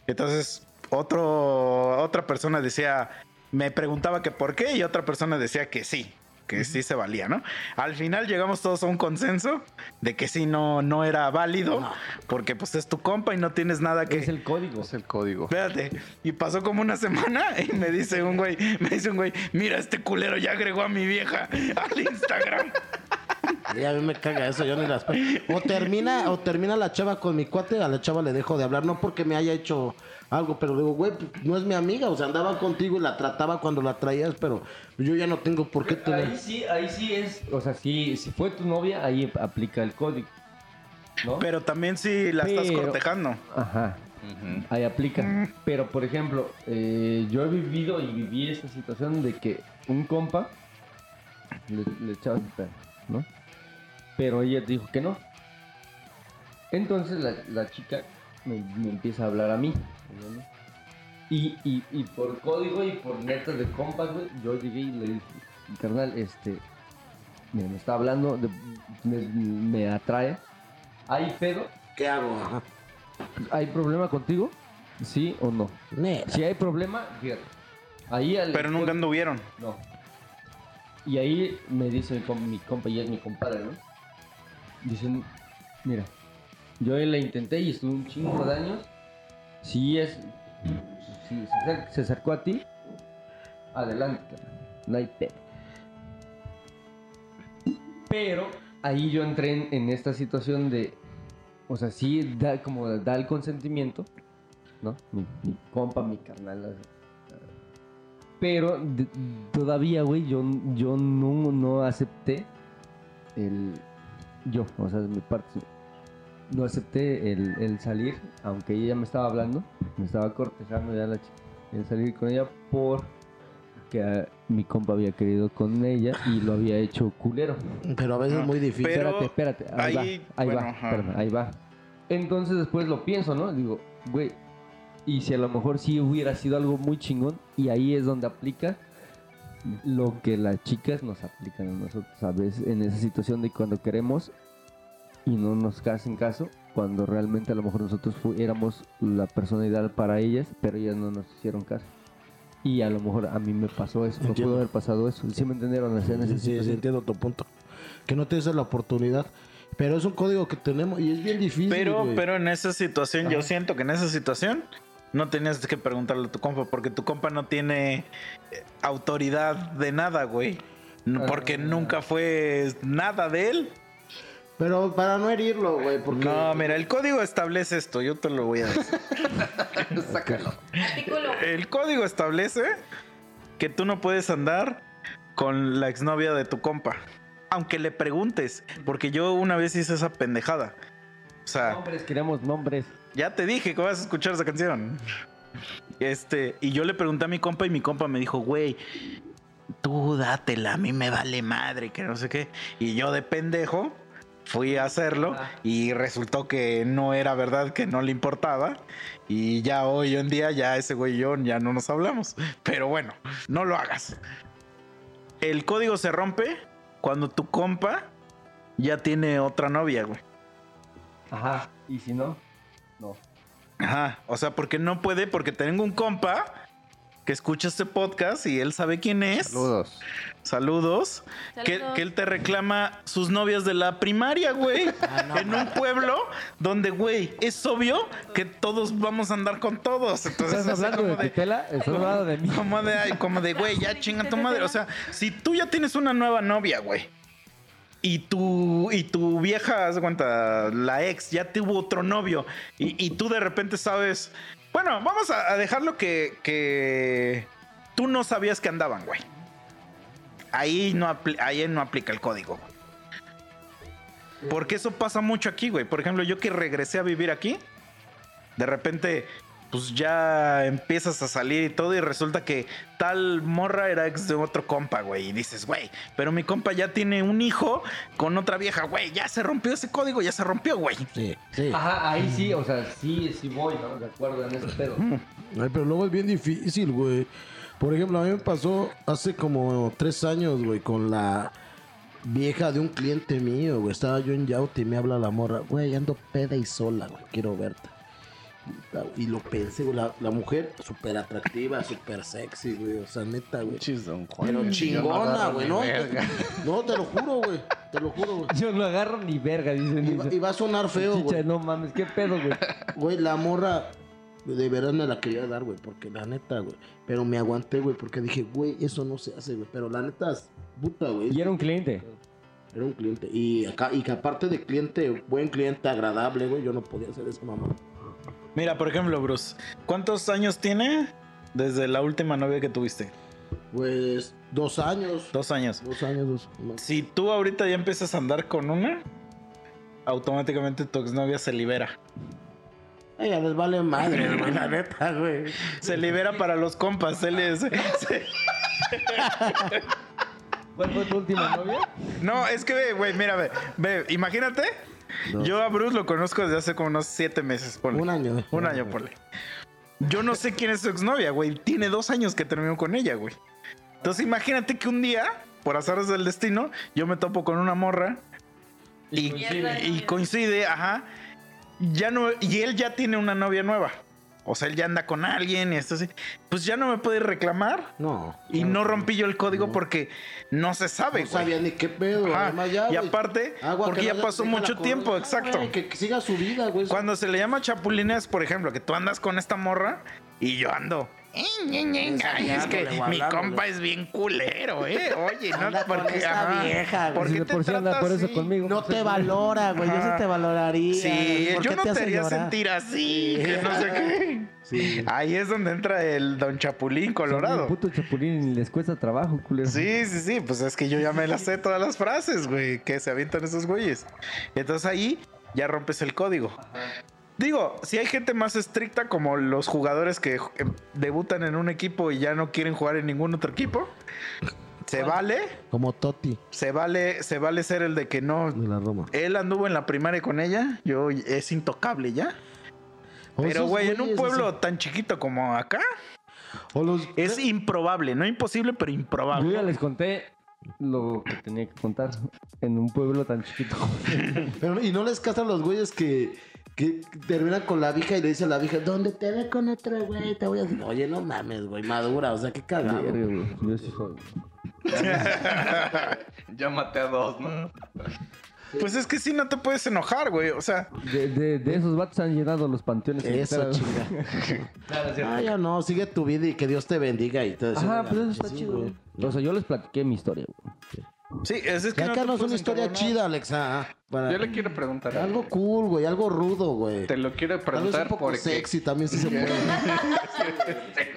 Entonces, otro, otra persona decía, me preguntaba que por qué y otra persona decía que sí, que sí se valía, ¿no? Al final llegamos todos a un consenso de que sí no, no era válido, porque pues es tu compa y no tienes nada que... Es el código. Es el código. Espérate, y pasó como una semana y me dice un güey, me dice un güey, mira, este culero ya agregó a mi vieja al Instagram. Y a mí me caga eso, yo ni las... O termina, o termina la chava con mi cuate, a la chava le dejo de hablar, no porque me haya hecho algo, pero digo, güey, no es mi amiga, o sea, andaba contigo y la trataba cuando la traías, pero yo ya no tengo por qué Ahí tener... sí, ahí sí es, o sea, si, si fue tu novia, ahí aplica el código. ¿no? Pero también si la estás cortejando. Ajá, ahí aplica. Pero, por ejemplo, eh, yo he vivido y viví esta situación de que un compa le, le echaba su perro, ¿no? Pero ella dijo que no. Entonces la, la chica me, me empieza a hablar a mí. ¿no? Y, y, y por código y por netas de compas, güey, yo llegué y le dije, carnal, este, mira, me está hablando, de- me, me atrae. ¿Hay pedo? ¿Qué hago? Ajá. ¿Hay problema contigo? ¿Sí o no? Neta. Si hay problema, fíjate. Ahí al- Pero nunca anduvieron. No. Y ahí me dice mi compa, y es mi compadre, ¿no? Dicen, mira, yo la intenté y estuve un chingo de años. Si es. Si se, acer- se acercó a ti, adelante, no hay. Pero ahí yo entré en, esta situación de. O sea, sí, da, como da el consentimiento, ¿no? Mi, compa, mi carnal. Pero todavía, güey, yo, yo no, no acepté el. Yo, o sea, de mi parte. No acepté el, el salir, aunque ella me estaba hablando, me estaba cortejando ya la chica. El salir con ella porque ah, mi compa había querido con ella y lo había hecho culero. Pero a veces es muy difícil. Pero espérate, espérate. Ahí, ahí, va, ahí bueno, va, espérame, ahí va. Entonces después lo pienso, ¿no? Digo, güey, y si a lo mejor sí hubiera sido algo muy chingón, y ahí es donde aplica lo que las chicas nos aplican a nosotros, ¿sabes? En esa situación de cuando queremos y no nos hacen caso, cuando realmente a lo mejor nosotros éramos la persona ideal para ellas, pero ellas no nos hicieron caso. Y a lo mejor a mí me pasó eso, me Entiendo. pudo haber pasado eso. ¿Sí me entendieron? Sea, en Sí, sí, sí, entiendo tu punto. Que no tienes la oportunidad. Pero es un código que tenemos y es bien difícil. Pero, güey. pero en esa situación, yo siento que en esa situación no tenías que preguntarle a tu compa, porque tu compa no tiene eh, autoridad de nada, güey. No, Porque Ah. nunca fue nada de él. Pero para no herirlo, güey, porque... No, mira, el código establece esto, yo te lo voy a decir. Artículo. El código establece que tú no puedes andar con la exnovia de tu compa. Aunque le preguntes, porque yo una vez hice esa pendejada. O sea, Nombres, queremos nombres. Ya te dije que vas a escuchar esa canción. Este, y yo le pregunté a mi compa y mi compa me dijo, güey, tú dátela, a mí me vale madre, que no sé qué. Y yo de pendejo fui a hacerlo y resultó que no era verdad, que no le importaba. Y ya hoy en día ya ese güey y yo ya no nos hablamos. Pero bueno, no lo hagas. El código se rompe cuando tu compa ya tiene otra novia, güey. Ajá. ¿Y si no? No. Ajá, o sea, porque no puede, porque tengo un compa que escucha este podcast y él sabe quién es. Saludos. Saludos. Que, Saludos. que él te reclama sus novias de la primaria, güey. en un pueblo donde, güey, es obvio que todos vamos a andar con todos. Entonces, ¿Estás es hablando como de Tutela? ¿Estás hablando de mí? como de, ay, como de, güey, ya chinga tu madre. O sea, si tú ya tienes una nueva novia, güey. Y tu, y tu vieja, haz cuenta, la ex, ya tuvo otro novio. Y, tú de repente sabes. Bueno, vamos a, dejarlo que, que tú no sabías que andaban, güey. Ahí no, ahí no aplica el código. Porque eso pasa mucho aquí, güey. Por ejemplo, yo que regresé a vivir aquí, de repente, pues ya empiezas a salir y todo, y resulta que tal morra era ex de otro compa, güey. Y dices, güey, pero mi compa ya tiene un hijo con otra vieja, güey. Ya se rompió ese código, ya se rompió, güey. Sí, sí. Ajá, ahí sí, o sea, sí, sí voy, ¿no? De acuerdo en ese pedo. Ay, pero luego es bien difícil, güey. Por ejemplo, a mí me pasó hace como tres años, güey, con la vieja de un cliente mío, güey. Estaba yo en Yaute y me habla la morra, güey, ando peda y sola, güey, quiero verte. Puta, güey. Y lo pensé, güey. La, la mujer súper atractiva, súper sexy, güey. O sea, neta, güey. Juan. Pero chingona, güey, ¿no? verga. No, te lo juro, güey. Te lo juro, güey. Yo no agarro ni verga, dice Y, va- y va a sonar feo, Chicha, güey. no mames, qué pedo, güey. Güey, la morra de verdad me la quería dar, güey. Porque la neta, güey. Pero me aguanté, güey. Porque dije, güey, eso no se hace, güey. Pero la neta, es puta, güey. Y era un cliente. Era un cliente. Y acá, y que aparte de cliente, buen cliente, agradable, güey, yo no podía hacer eso, mamá. Mira, por ejemplo, Bruce, ¿cuántos años tiene desde la última novia que tuviste? Pues, dos años. Dos años. Dos años, dos. Si tú ahorita ya empiezas a andar con una, automáticamente tu exnovia se libera. Ella les vale madre, güey, la neta, güey. Se libera para los compas. Se le- se- se- ¿Cuál fue tu última novia? No, es que ve, güey, mira, ve, ve, imagínate. Yo a Bruce lo conozco desde hace como unos siete meses, ponle. Un año, güey. Un año, ponle. Yo no sé quién es su exnovia, güey. Tiene dos años que terminó con ella, güey. Entonces imagínate que un día, por azares del destino, yo me topo con una morra y, coincide. y coincide, ajá. Ya no, y él ya tiene una novia nueva. O sea, él ya anda con alguien y esto así. Pues ya no me puede reclamar. No. Y no rompí yo el código porque no se sabe, No güey. sabía ni qué pedo. Ya, y aparte, Agua porque que ya pasó mucho tiempo, Ah, exacto. güey, que, que siga su vida, güey. Cuando se le llama chapulines, por ejemplo, que tú andas con esta morra y yo ando. "Eh, ñe, ñe, Ay, es que mi compa es bien culero, ¿eh? Oye, no, Anda porque. esta ajá, vieja, güey. ¿Por Si qué te por trata eso así? conmigo. No te valora, güey. Yo sí te valoraría. Sí, ¿Por yo no te haría llorar? sentir así, que no sé qué. Sí. Ahí es donde entra el Don Chapulín Son Colorado. un puto chapulín y les cuesta trabajo, culero. Sí, sí, sí, pues es que yo ya me las sé todas las frases, güey, que se avientan esos güeyes. Entonces ahí ya rompes el código. Digo, si hay gente más estricta como los jugadores que eh, debutan en un equipo y ya no quieren jugar en ningún otro equipo, se vale, Como Toti se vale, se vale ser el de que no. de la Roma. Él anduvo en la primaria con ella, yo es intocable ya. O Pero, güey, en un pueblo así. tan chiquito como acá, O los... es improbable, no imposible, pero Yo ya improbable. les conté lo que tenía que contar en un pueblo tan chiquito. Pero, y no les casan los güeyes que, que terminan con la vieja y le dice a la vieja, ¿dónde te ve con otro güey? Te voy a decir, oye, no mames, güey, madura, o sea, qué cagado. Ya maté a dos, ¿no? Pues es que sí, no te puedes enojar, güey. O sea, De, de, de esos vatos han llenado los panteones. Eso, chinga. Ah, ya no, sigue tu vida y que Dios te bendiga y todo eso. Ajá, pues eso está Sí, chido. güey. O sea, yo les platiqué mi historia, güey. sí, es, es Que acá te no es una historia chida, Alexa. Para- Yo le quiero preguntar Algo cool, güey, algo rudo, güey. Te lo quiero Tal vez un preguntar poco porque sexy también sí se puede.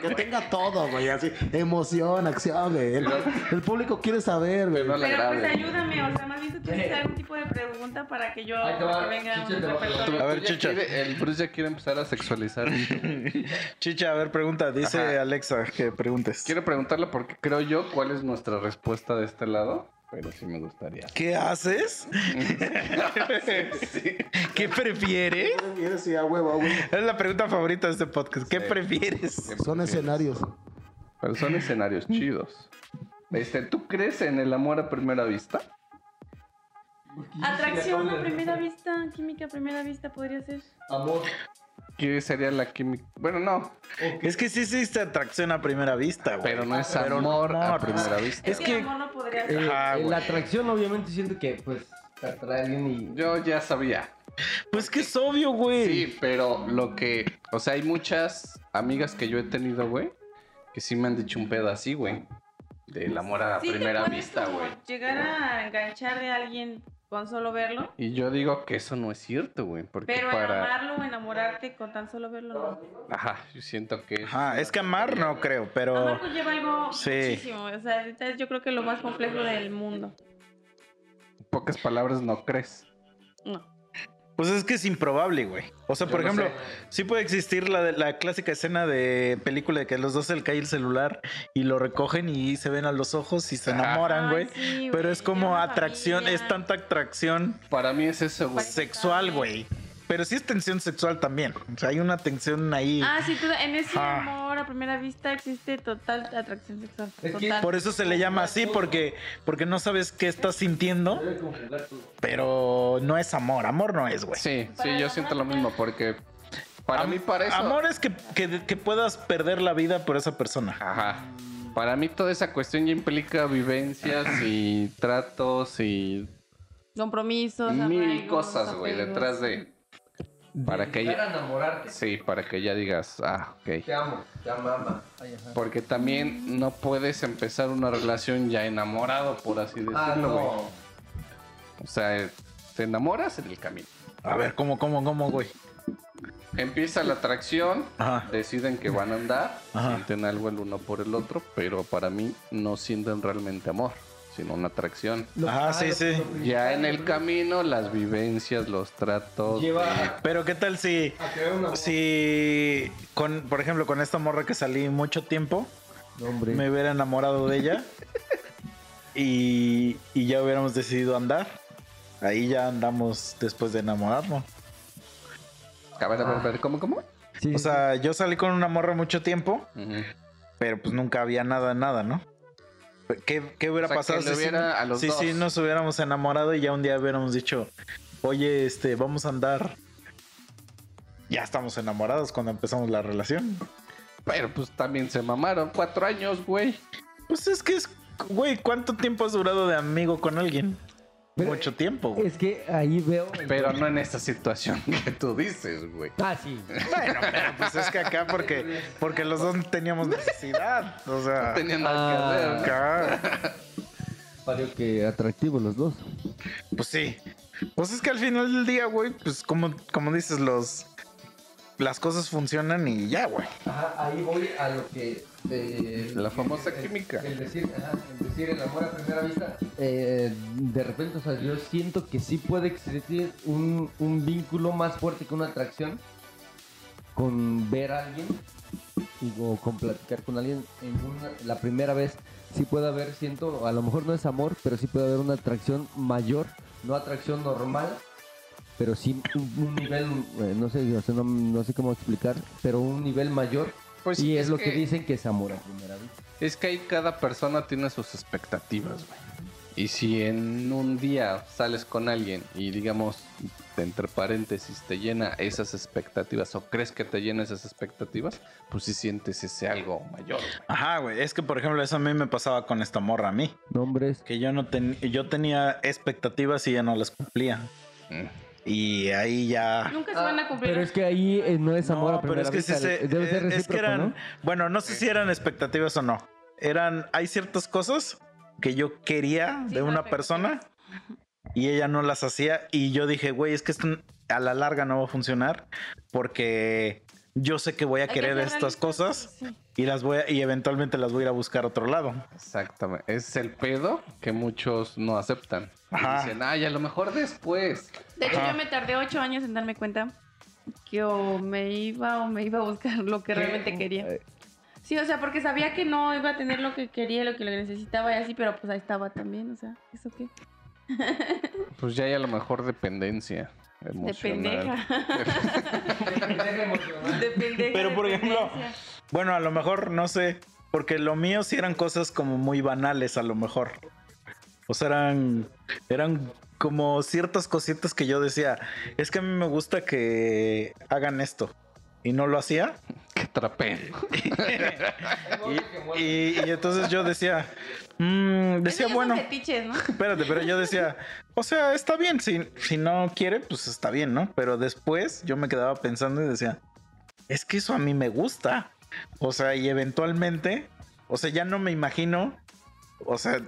que tenga todo, güey, así. Emoción, acción, güey. El, el público quiere saber, güey. no le Pero pues ayúdame, o sea, más bien tú tienes algún tipo de pregunta para que yo va, para que venga Chicha, un a ver, Chicha. quiere- el Bruce ya quiere empezar a sexualizar. Chicha, a ver, pregunta. Dice Ajá. Alexa que preguntes. quiero preguntarle porque creo yo cuál es nuestra respuesta de este lado. Pero sí me gustaría. ¿Qué haces? ¿Qué prefieres? Sí, a huevo, a huevo. Es la pregunta favorita de este podcast. ¿Qué Sí. prefieres? Son escenarios. Pero son escenarios chidos. Este, ¿Tú crees en el amor a primera vista? Atracción a primera vista, química a primera vista podría ser. Amor. ¿Qué sería la química? Bueno, no, Es que sí existe atracción a primera vista, güey. pero no es Pero no amor a primera vista. Es, que, que- amor no podría ser. Eh, Ajá, eh, güey. la atracción, obviamente, siento que, pues, te atrae a alguien y. Yo ya sabía. Pues que es obvio, güey. Sí, pero lo que. O sea, hay muchas amigas que yo he tenido, güey, que sí me han dicho un pedo así, güey. Del amor a Sí, primera vista, güey. Llegar a enganchar de alguien con solo verlo, Y yo digo que eso no es cierto, güey. Porque pero para. amarlo o enamorarte con tan solo verlo no. Ajá, yo siento que. Ajá, es que amar no creo, pero. Amar conlleva algo Sí. muchísimo, o sea, ahorita es yo creo que lo más complejo del mundo. En pocas palabras, no crees. No. Pues es que es improbable, güey. O sea, Yo por lo ejemplo, sé. sí puede existir la, la clásica escena de película de que los dos se le cae el celular y lo recogen y se ven a los ojos y se Ajá. enamoran, güey. sí, Pero es como atracción, familia. es tanta atracción Para mí es eso, güey. sexual, güey. Pero sí es tensión sexual también. O sea, hay una tensión ahí. Ah, sí, tú- en ese Ah. amor a primera vista existe total atracción sexual. Es que total. Por eso se le llama así, porque, porque no sabes qué estás sintiendo, pero no es amor. Amor no es, güey. Sí, sí, yo siento lo mismo porque Para Am- mí, para eso. Amor es que, que, que puedas perder la vida por esa persona. Ajá. Para mí toda esa cuestión ya implica vivencias y tratos y Compromisos, mil arraigos, cosas, güey, detrás de... Para que ella- a enamorarte. Sí, para que ya digas, ah, ok. Te amo, te amaba. Ay. Porque también no puedes empezar una relación ya enamorado, por así decirlo, Ah, güey. no. O sea, te enamoras en el camino. A ver, ¿cómo, cómo, cómo, güey? Empieza la atracción, Ajá. deciden que van a andar, Ajá. sienten algo el uno por el otro, pero para mí no sienten realmente amor, sino una atracción. Ajá, sí, sí. Ya en el camino, las vivencias, los tratos. Lleva eh, Pero ¿qué tal si, si con, por ejemplo, con esta morra que salí mucho tiempo, No, me hubiera enamorado de ella y, y ya hubiéramos decidido andar? Ahí ya andamos después de enamorarnos. a ver, a ver, a ver, ¿cómo, cómo? Sí, O sea, yo salí con una morra mucho tiempo, pero pues nunca había nada, nada, ¿no? ¿Qué, qué hubiera O sea, pasado si, hubiera a los si, dos. si nos hubiéramos enamorado y ya un día hubiéramos dicho, oye, este, vamos a andar? Ya estamos enamorados cuando empezamos la relación. Pero pues también se mamaron. Cuatro años, güey. Pues es que es, güey, ¿cuánto tiempo has durado de amigo con alguien? Pero- Mucho tiempo, güey. Es que ahí veo. Pero no en esta situación que tú dices, güey. Ah, sí. Bueno, pero pues es que acá porque, porque los dos teníamos necesidad. O sea, No tenía nada que hacer. acá, Pareció que atractivos los dos. pues sí. Pues es que al final del día, güey, pues como, como dices, los las cosas funcionan y ya, güey. Ajá, ahí voy a lo que. Eh, La famosa el- química. El decir, ajá, el decir el amor a primera vista. eh, de repente, o sea, yo siento que sí puede existir un, un vínculo más fuerte que una atracción con ver a alguien y- o con platicar con alguien en una- la primera vez. Sí puede haber, siento, a lo mejor no es amor, pero sí puede haber una atracción mayor, no atracción normal, pero sí un, un nivel, eh, no sé, o sea, no, no sé cómo explicar, pero un nivel mayor. Pues y es es, lo que... que- dicen que es amor a primera vista. Es que ahí cada persona tiene sus expectativas, güey. Y si en un día sales con alguien y digamos, entre paréntesis, te llena esas expectativas o crees que te llena esas expectativas, pues sí sientes ese algo mayor. güey. Ajá, güey. Es que, por ejemplo, eso a mí me pasaba con esta morra a mí. Nombres. Que yo no ten- yo tenía expectativas y ella no las cumplía. Mm. Y ahí ya. Nunca se van a cumplir. Pero es que ahí eh, no es amor No, a primera pero es que vista. sí se- Debe ser eh, es que eran, ¿no? bueno, no sé si eran expectativas o no. Eran, hay ciertas cosas que yo quería Sí, de una persona y ella no las hacía y yo dije, güey, es que esto a la larga no va a funcionar porque yo sé que voy a Hay que querer ser estas cosas sí. y las voy a- y eventualmente las voy a ir a buscar a otro lado. Exactamente. Es el pedo que muchos no aceptan. Y. Dicen, ay, a lo mejor después. De hecho, Ajá. yo me tardé ocho años en darme cuenta que o me iba o me iba a buscar lo que realmente quería. Sí, o sea, porque sabía que no iba a tener lo que quería, lo que necesitaba y así, pero pues ahí estaba también, o sea, ¿eso qué? Pues ya hay a lo mejor dependencia De emocional. pendeja. De pendeja. Pero, por ejemplo. Bueno, a lo mejor no sé, porque lo mío sí eran cosas como muy banales, a lo mejor. O sea, eran, eran como ciertas cositas que yo decía, es que a mí me gusta que hagan esto. Y no lo hacía. Que trapeen. Y, y- y entonces yo decía, mm, decía, bueno, fetiches, ¿no? espérate, pero yo decía, o sea, está bien, si, si no quiere, pues está bien, ¿no? Pero después yo me quedaba pensando y decía, es que eso a mí me gusta. O sea, y eventualmente, o sea, ya no me imagino, o sea,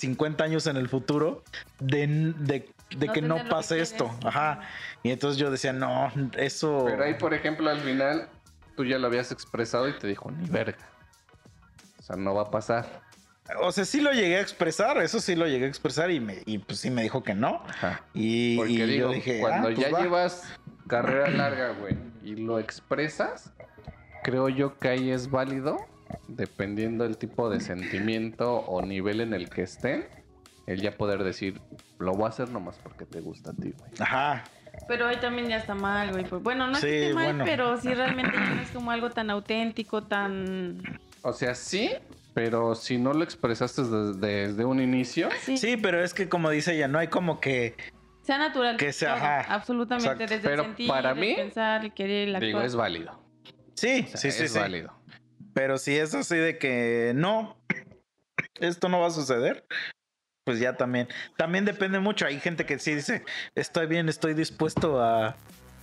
50 años en el futuro de, de, de No que no que pase esto. Ajá. Y entonces yo decía, no, eso... Pero ahí, por ejemplo, al final, tú ya lo habías expresado y te dijo, ni verga. O sea, no va a pasar. O sea, sí lo llegué a expresar, eso sí lo llegué a expresar y, me, y pues sí me dijo que no. Ajá. Y, Porque y digo, yo dije, cuando ah, pues ya va. llevas carrera larga, güey, y lo expresas, creo yo que ahí es válido, dependiendo del tipo de sentimiento o nivel en el que estén, el ya poder decir, lo voy a hacer nomás porque te gusta a ti, güey. Ajá. Pero ahí también ya está mal, güey. pues, Bueno, no es Sí, que esté mal, bueno. pero sí realmente ya no es como algo tan auténtico, tan... O sea, sí, pero si no lo expresaste desde, desde un inicio, Sí. Sí, pero es que como dice ella, no hay como que Sea natural. Que sea, ajá, absolutamente. exacto. Desde Pero el sentir, para el mí, pensar, el querer, el actuar. Digo, es válido. Sí, O sea, sí, sí, es sí. válido. Pero si es así de que no, esto no va a suceder, pues ya también. También depende mucho. Hay gente que sí dice, estoy bien, estoy dispuesto a,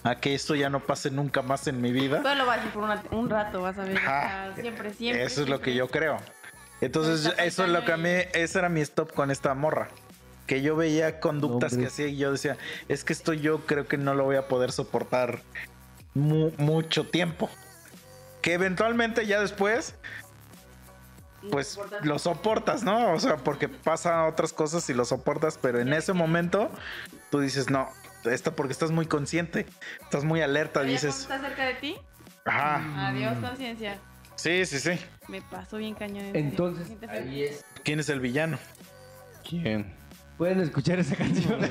a que esto ya no pase nunca más en mi vida. Solo va a ser por una- un rato, vas a ver. Sea, siempre, siempre. Eso es lo que yo creo. Entonces, eso es lo que a mí, ese era mi stop con esta morra. Que yo veía conductas Hombre. que hacía y yo decía, es que esto yo creo que no lo voy a poder soportar mu- mucho tiempo. Que eventualmente ya después, pues lo soportas, ¿no? O sea, porque pasan otras cosas y lo soportas, pero en ese momento tú dices, no, esto porque estás muy consciente, estás muy alerta, dices, está cerca de ti, ajá, adiós conciencia. sí, sí, sí. Me pasó bien cañón. Entonces, ahí es. ¿Quién es el villano? ¿Quién? Pueden escuchar esa canción.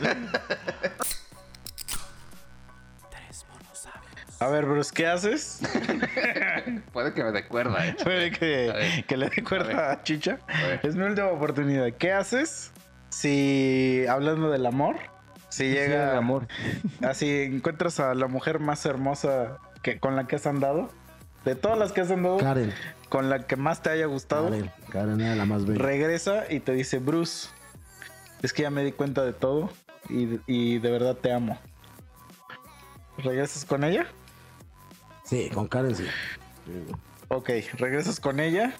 A ver, Bruce, ¿qué haces? Puede que me dé cuerda, eh. Puede que, le dé cuerda a Chicha. A. Es mi última oportunidad. ¿Qué haces si, hablando del amor, si llega, el amor. así encuentras a la mujer más hermosa que, con la que has andado? De todas las que has andado, Karen. con la que más te haya gustado, Karen. Karen era la más bella. regresa y te dice, Bruce, es que ya me di cuenta de todo y, y de verdad te amo. ¿Regresas con ella? Sí, con Karen sí. Ok, regresas con ella,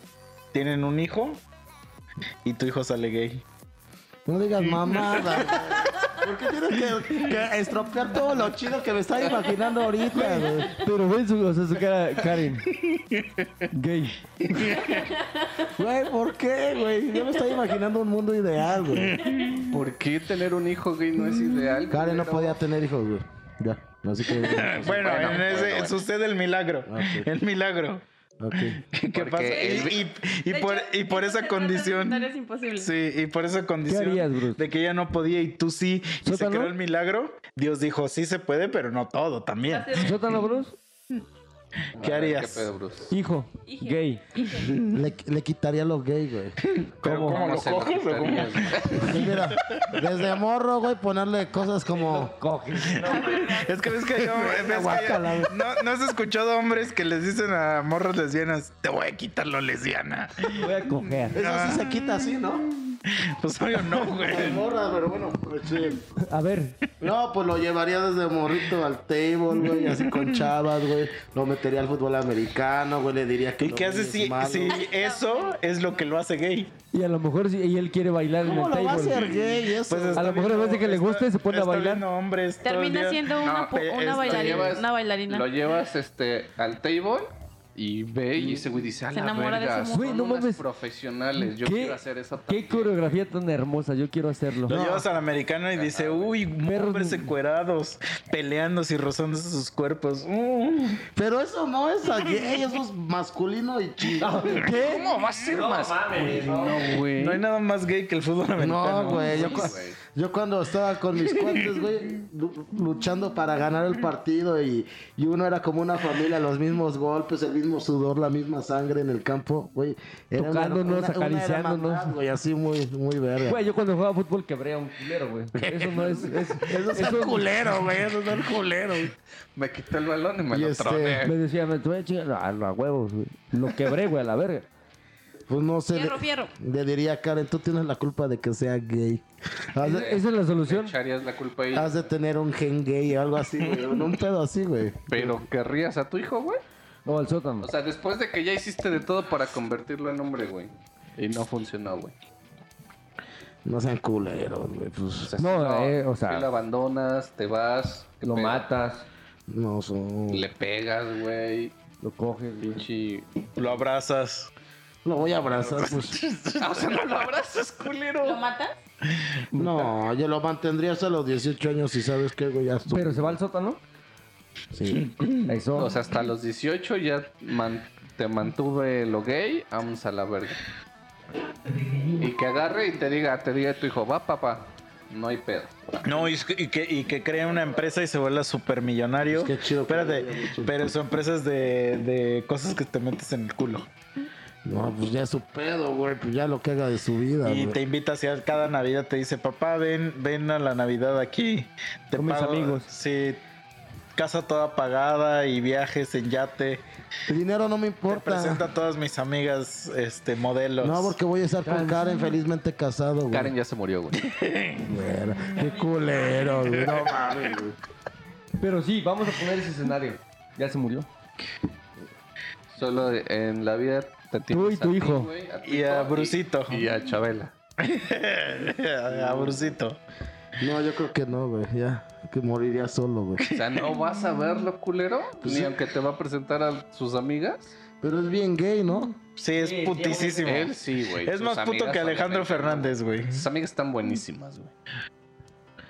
tienen un hijo y tu hijo sale gay. No digas mamada. ¿Por qué tienes que, que estropear todo lo chido que me estaba imaginando ahorita, güey? Pero ven su, o sea, su cara, Karen. Gay. Güey, ¿por qué, güey? Yo me estaba imaginando un mundo ideal, güey. ¿Por qué tener un hijo gay no es ideal? Karen no culero? podía tener hijos, güey. Ya, Bueno, Bueno, en ese bueno, sucede el milagro. Ok. El milagro. Ok. ¿Qué Porque pasa? el- Y, y- y De por, hecho, y por eso esa condición. Es imposible. Sí, y por esa condición harías, Bruce? de que ella no podía y tú sí, y se creó el milagro, Dios dijo, sí se puede, pero no todo también. ¿Sótano, Bruce? ¿Qué harías? ¿Qué pedo, Bruce? Hijo. Gay. Le, le quitaría lo gay, güey. ¿Pero ¿Cómo? cómo lo se coges o cómo? quitarías? Pues mira, desde morro, güey, ponerle cosas como... Es que ves que yo, ves que yo- Guácala, güey. no, no has escuchado hombres que les dicen a morras lesbianas, te voy a quitar lo lesbiana. Voy a coger. Eso sí se quita así, ¿no? Pues obvio no, güey. Morra, pero bueno, pues sí. A ver. No, pues lo llevaría desde morrito al table, güey, así con chavas, güey. Lo metería al fútbol americano, güey, le diría que... ¿Y qué es si, malo. si eso es lo que lo hace gay? Y a lo mejor si y él quiere bailar en el ¿Cómo lo va a table. hacer gay eso? Pues A lo mejor vez de que le está- guste, se pone a bailar. viendo hombres Termina siendo una, No, una, bailarina, llevas- una bailarina. Lo llevas este, al table y ve y ese güey dice, a Se la enamora de verga, su son Güey, no unas mames. profesionales, yo ¿Qué- quiero hacer eso Qué también". coreografía tan hermosa. Yo quiero hacerlo. Lo llevas al americano y dice, uy, Perros- hombres encuerados, peleándose y rozándose sus cuerpos. Uh. Pero eso no es a gay, eso es masculino y chido. ¿Qué? ¿Cómo va a ser más? No, güey. No hay nada más gay que el fútbol americano. No, güey, yo, güey. cuando estaba con mis cuates, güey, lu- luchando para ganar el partido y, y uno era como una familia, los mismos golpes, el mismo sudor, la misma sangre en el campo, güey. Era una- Tocándonos, una- una acariciándonos. hermandad, güey, así muy, muy. Güey, yo cuando jugaba fútbol quebré a un culero, güey. Eso no es. es- eso es el culero, güey, eso es el culero. güey. Me quitó el balón y me Y lo este- troné. Me decía, me a chingar. A, a huevos, güey. Lo quebré, güey, a la verga. Pues no sé. Fierro, le- fierro. Le diría a Karen, tú tienes la culpa de que sea gay. De, Esa es la solución. Echarías la culpa ahí. has de tener un gen gay o algo así, güey. Un pedo así, güey. Pero querrías a tu hijo, güey. O al sótano. O sea, después de que ya hiciste de todo para convertirlo en hombre, güey. Y no funcionó, güey. No sean culeros, güey. O Pues sea, No, lo- eh, o sea- lo abandonas, te vas. ¿qué Lo matas, no son. Le pegas, güey. lo coges. Pinche. Lo abrazas. Lo voy a abrazar, pues. O sea, no lo abrazas, culero. ¿Lo matas? No, yo lo mantendría hasta los 18 años y sabes que, güey, ya estuvo. Pero se va al sótano. Sí. Eso. O sea, hasta los 18 ya man- te mantuve lo gay, vamos a la verga. Y que agarre y te diga, te diga tu hijo, va papá, no hay pedo. No, y, que- y que, y que crea una empresa y se vuelva supermillonario. Pues qué chido que Espérate, pero son empresas de, de cosas que te metes en el culo. No, pues ya es su pedo, güey. Pues ya lo que haga de su vida, Y güey. te invita hacia cada Navidad, te dice, papá, ven, ven a la Navidad aquí. Te Con mis amigos. Sí, casa toda pagada y viajes en yate. El dinero no me Te importa. presenta a todas mis amigas, este, modelos. No, porque voy a estar con Karen felizmente casado, güey. Karen ya se murió, güey. Güey, Qué culero, güey. No mames, güey. Pero sí, vamos a poner ese escenario. Ya se murió. Solo en la vida te tienes y tu ti, hijo. a Y a Brusito. Y, y a Chabela. a Brusito. No, yo creo que no, güey. Ya, que moriría solo, güey. O sea, ¿no vas a verlo, culero? Ni aunque te va a presentar a sus amigas. Pero es bien gay, ¿no? Sí, es Sí, putisísimo. Él sí, güey. Es Sus más puto que Alejandro Fernández, güey. Sus amigas están buenísimas, güey.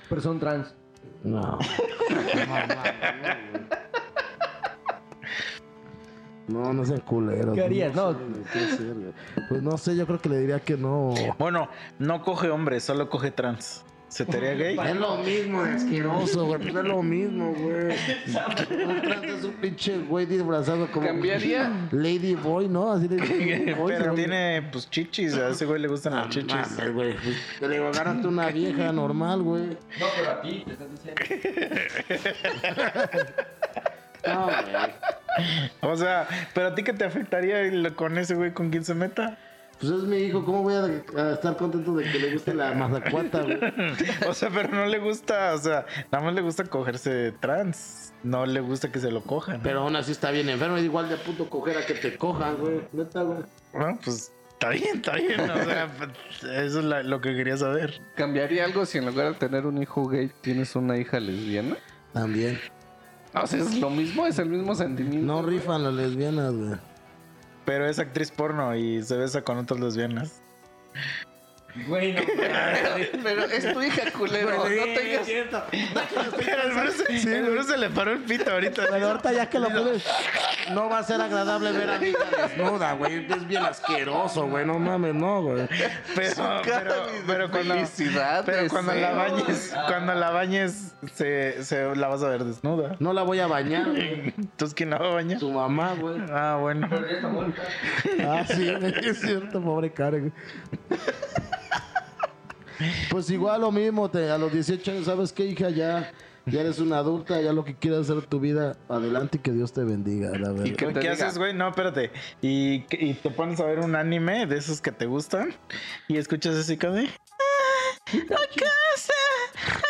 Pero son trans. No. No, no, güey. No, no sean culeros. ¿Qué harías? No. sé. Pues no sé, yo creo que le diría que no. Bueno, no coge hombres, solo coge trans. ¿Se te haría gay? Es lo mismo, asqueroso, güey. Pues es lo mismo, güey. Es un pinche güey disfrazado como. Cambiaría. Lady Boy, ¿no? Así le Pero tiene, pues, chichis. A ese güey le gustan Ah, las chichis. mames, güey. Pues, te le digo, agárrate una vieja normal, güey. No, pero a ti te estás diciendo. No, güey. O sea, pero a ti qué te afectaría con ese güey con quien se meta? Pues es mi hijo, ¿cómo voy a, a estar contento de que le guste la mazacuata, güey? O sea, pero no le gusta, o sea, nada más le gusta cogerse trans. No le gusta que se lo cojan. Pero aún así está bien enfermo, es igual de puto coger a que te cojan, güey. Neta, güey. Bueno, pues está bien, está bien. O sea, pues, eso es la- lo que quería saber. ¿Cambiaría algo si en lugar de tener un hijo gay tienes una hija lesbiana? También. O sea, es lo mismo, es el mismo sentimiento. No rifan las lesbianas, güey. Pero es actriz porno y se besa con otras lesbianas. Güey, no. Pero es tu hija, culero. no tengas... Pero el Bruce, el Bruce se le paró el pito ahorita. Pero ahorita ya que lo puedes. No va a ser agradable ver a mi hija desnuda, güey. Es bien asqueroso, güey. No mames, no, güey. Pero, pero, pero cuando, felicidad, pero cuando la bañes, cuando la bañes, se, se la vas a ver desnuda. No la voy a bañar, güey. Entonces, ¿quién la va a bañar? Tu mamá, güey. Ah, bueno. Ah, sí, es cierto, pobre Karen. Pues igual lo mismo, te- a los 18 años, ¿sabes qué, hija? Ya, ya eres una adulta, ya lo que quieras hacer tu vida, adelante y que Dios te bendiga, la verdad. Y que- ¿Qué, haces, güey? No, espérate. Y, y te pones a ver un anime de esos que te gustan y escuchas así como de...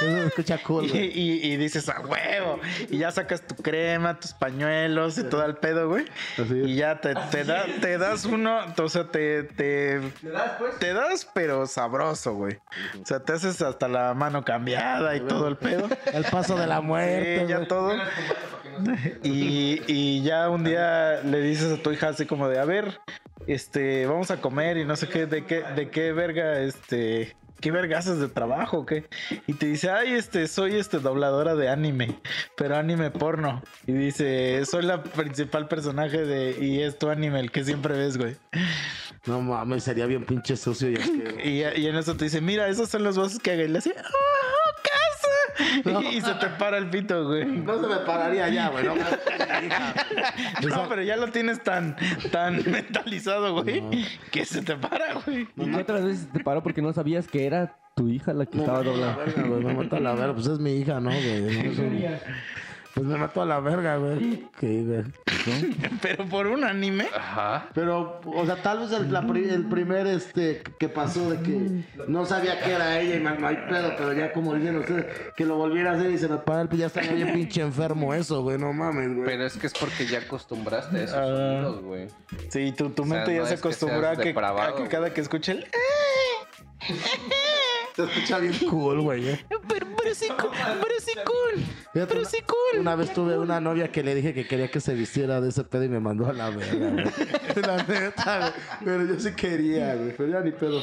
Eso se escucha cool, Y, güey. y- y dices, a huevo. Y ya sacas tu crema, tus pañuelos y todo el pedo, güey. Y ya te, te, da- te das uno, o sea, te, te, ¿Te das, pues? te das, pero sabroso, güey. O sea, te haces hasta la mano cambiada y todo el pedo. El paso de la muerte, Sí, ya güey. todo. Y, y ya un día le dices a tu hija así como de, a ver, este, vamos a comer y no sé qué, de qué, de qué verga, este, qué verga haces de trabajo, qué. Y te dice, ay, este, soy este dobladora de anime, pero anime porno. Y dice, soy la principal personaje de, y es tu anime, el que siempre ves, güey. No mames, sería bien pinche sucio y asqueroso. Y, y en eso te dice, mira, esos son los voces que haga. Y le hace, ¡oh, casa! Y, se te para el pito, güey. No se me pararía ya, güey. No. No, pero ya lo tienes tan, tan mentalizado, güey, que se te para, güey. ¿Y qué otras veces te paró porque no sabías que era tu hija la que Me estaba doblada? Me mató a la verga. Pues es mi hija, ¿no, güey? Pues me mató a la verga, güey. Sí, güey. Pero por un anime. Ajá. Pero, o sea, tal vez el, la pri- el primer este que pasó de que no sabía que era ella y no, no hay pedo, pero ya como dicen ustedes, que lo volviera a hacer y se me para el ya estaría bien pinche enfermo eso, güey, no mames, güey. Pero es que es porque ya acostumbraste a esos Ah. sonidos, güey. Sí, tu, tu O sea, mente no ya se acostumbró a que, a que cada que escuche el. Se escucha bien cool, güey, eh. Pero, pero sí, cool, pero sí cool. Fíjate, Pero una- sí cool. Una vez tuve una novia que le dije que quería que se vistiera de ese pedo y me mandó a la verga, güey. La neta, güey. Pero yo sí quería, güey. Pero ya ni pedo.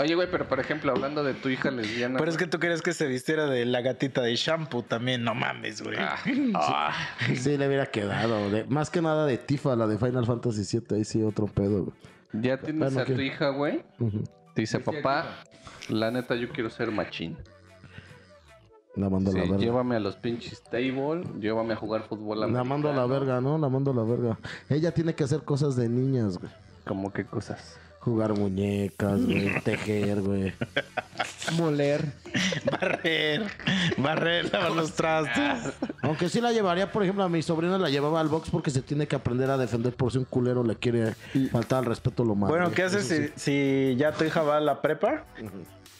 Oye, güey, pero por ejemplo, hablando de tu hija lesbiana. Pero es que tú querías que se vistiera de la gatita de shampoo también. No mames, güey. Ah, ah. Sí, le hubiera quedado. de- más que nada de Tifa, la de Final Fantasy VII. Ahí sí, otro pedo, güey. Ya tienes Bueno, a tu hija, güey. Te dice, papá, la neta, yo quiero ser machín. La mando a la verga. llévame a los pinches table, llévame a jugar fútbol La mando a la americano. verga, ¿no? La mando a la verga. Ella tiene que hacer cosas de niñas, güey. Como qué cosas. Jugar muñecas, güey. tejer, güey. Moler. Barrer, barrer, lavar los trastos. Aunque sí la llevaría, por ejemplo, a mi sobrina la llevaba al box porque se tiene que aprender a defender por si un culero le quiere faltar al respeto lo más. Bueno. ¿qué haces si, sí. si ya tu hija va a la prepa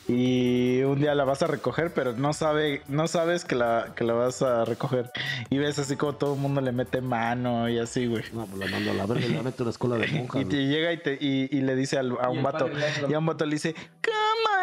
y un día la vas a recoger, pero no sabe, no sabes que la, que la vas a recoger y ves así como todo el mundo le mete mano y así, güey. No, pues la mando a la verga y la meto a la escuela de monjas. Y te llega y, te, y, y le dice al- a un vato, le y a un vato le dice,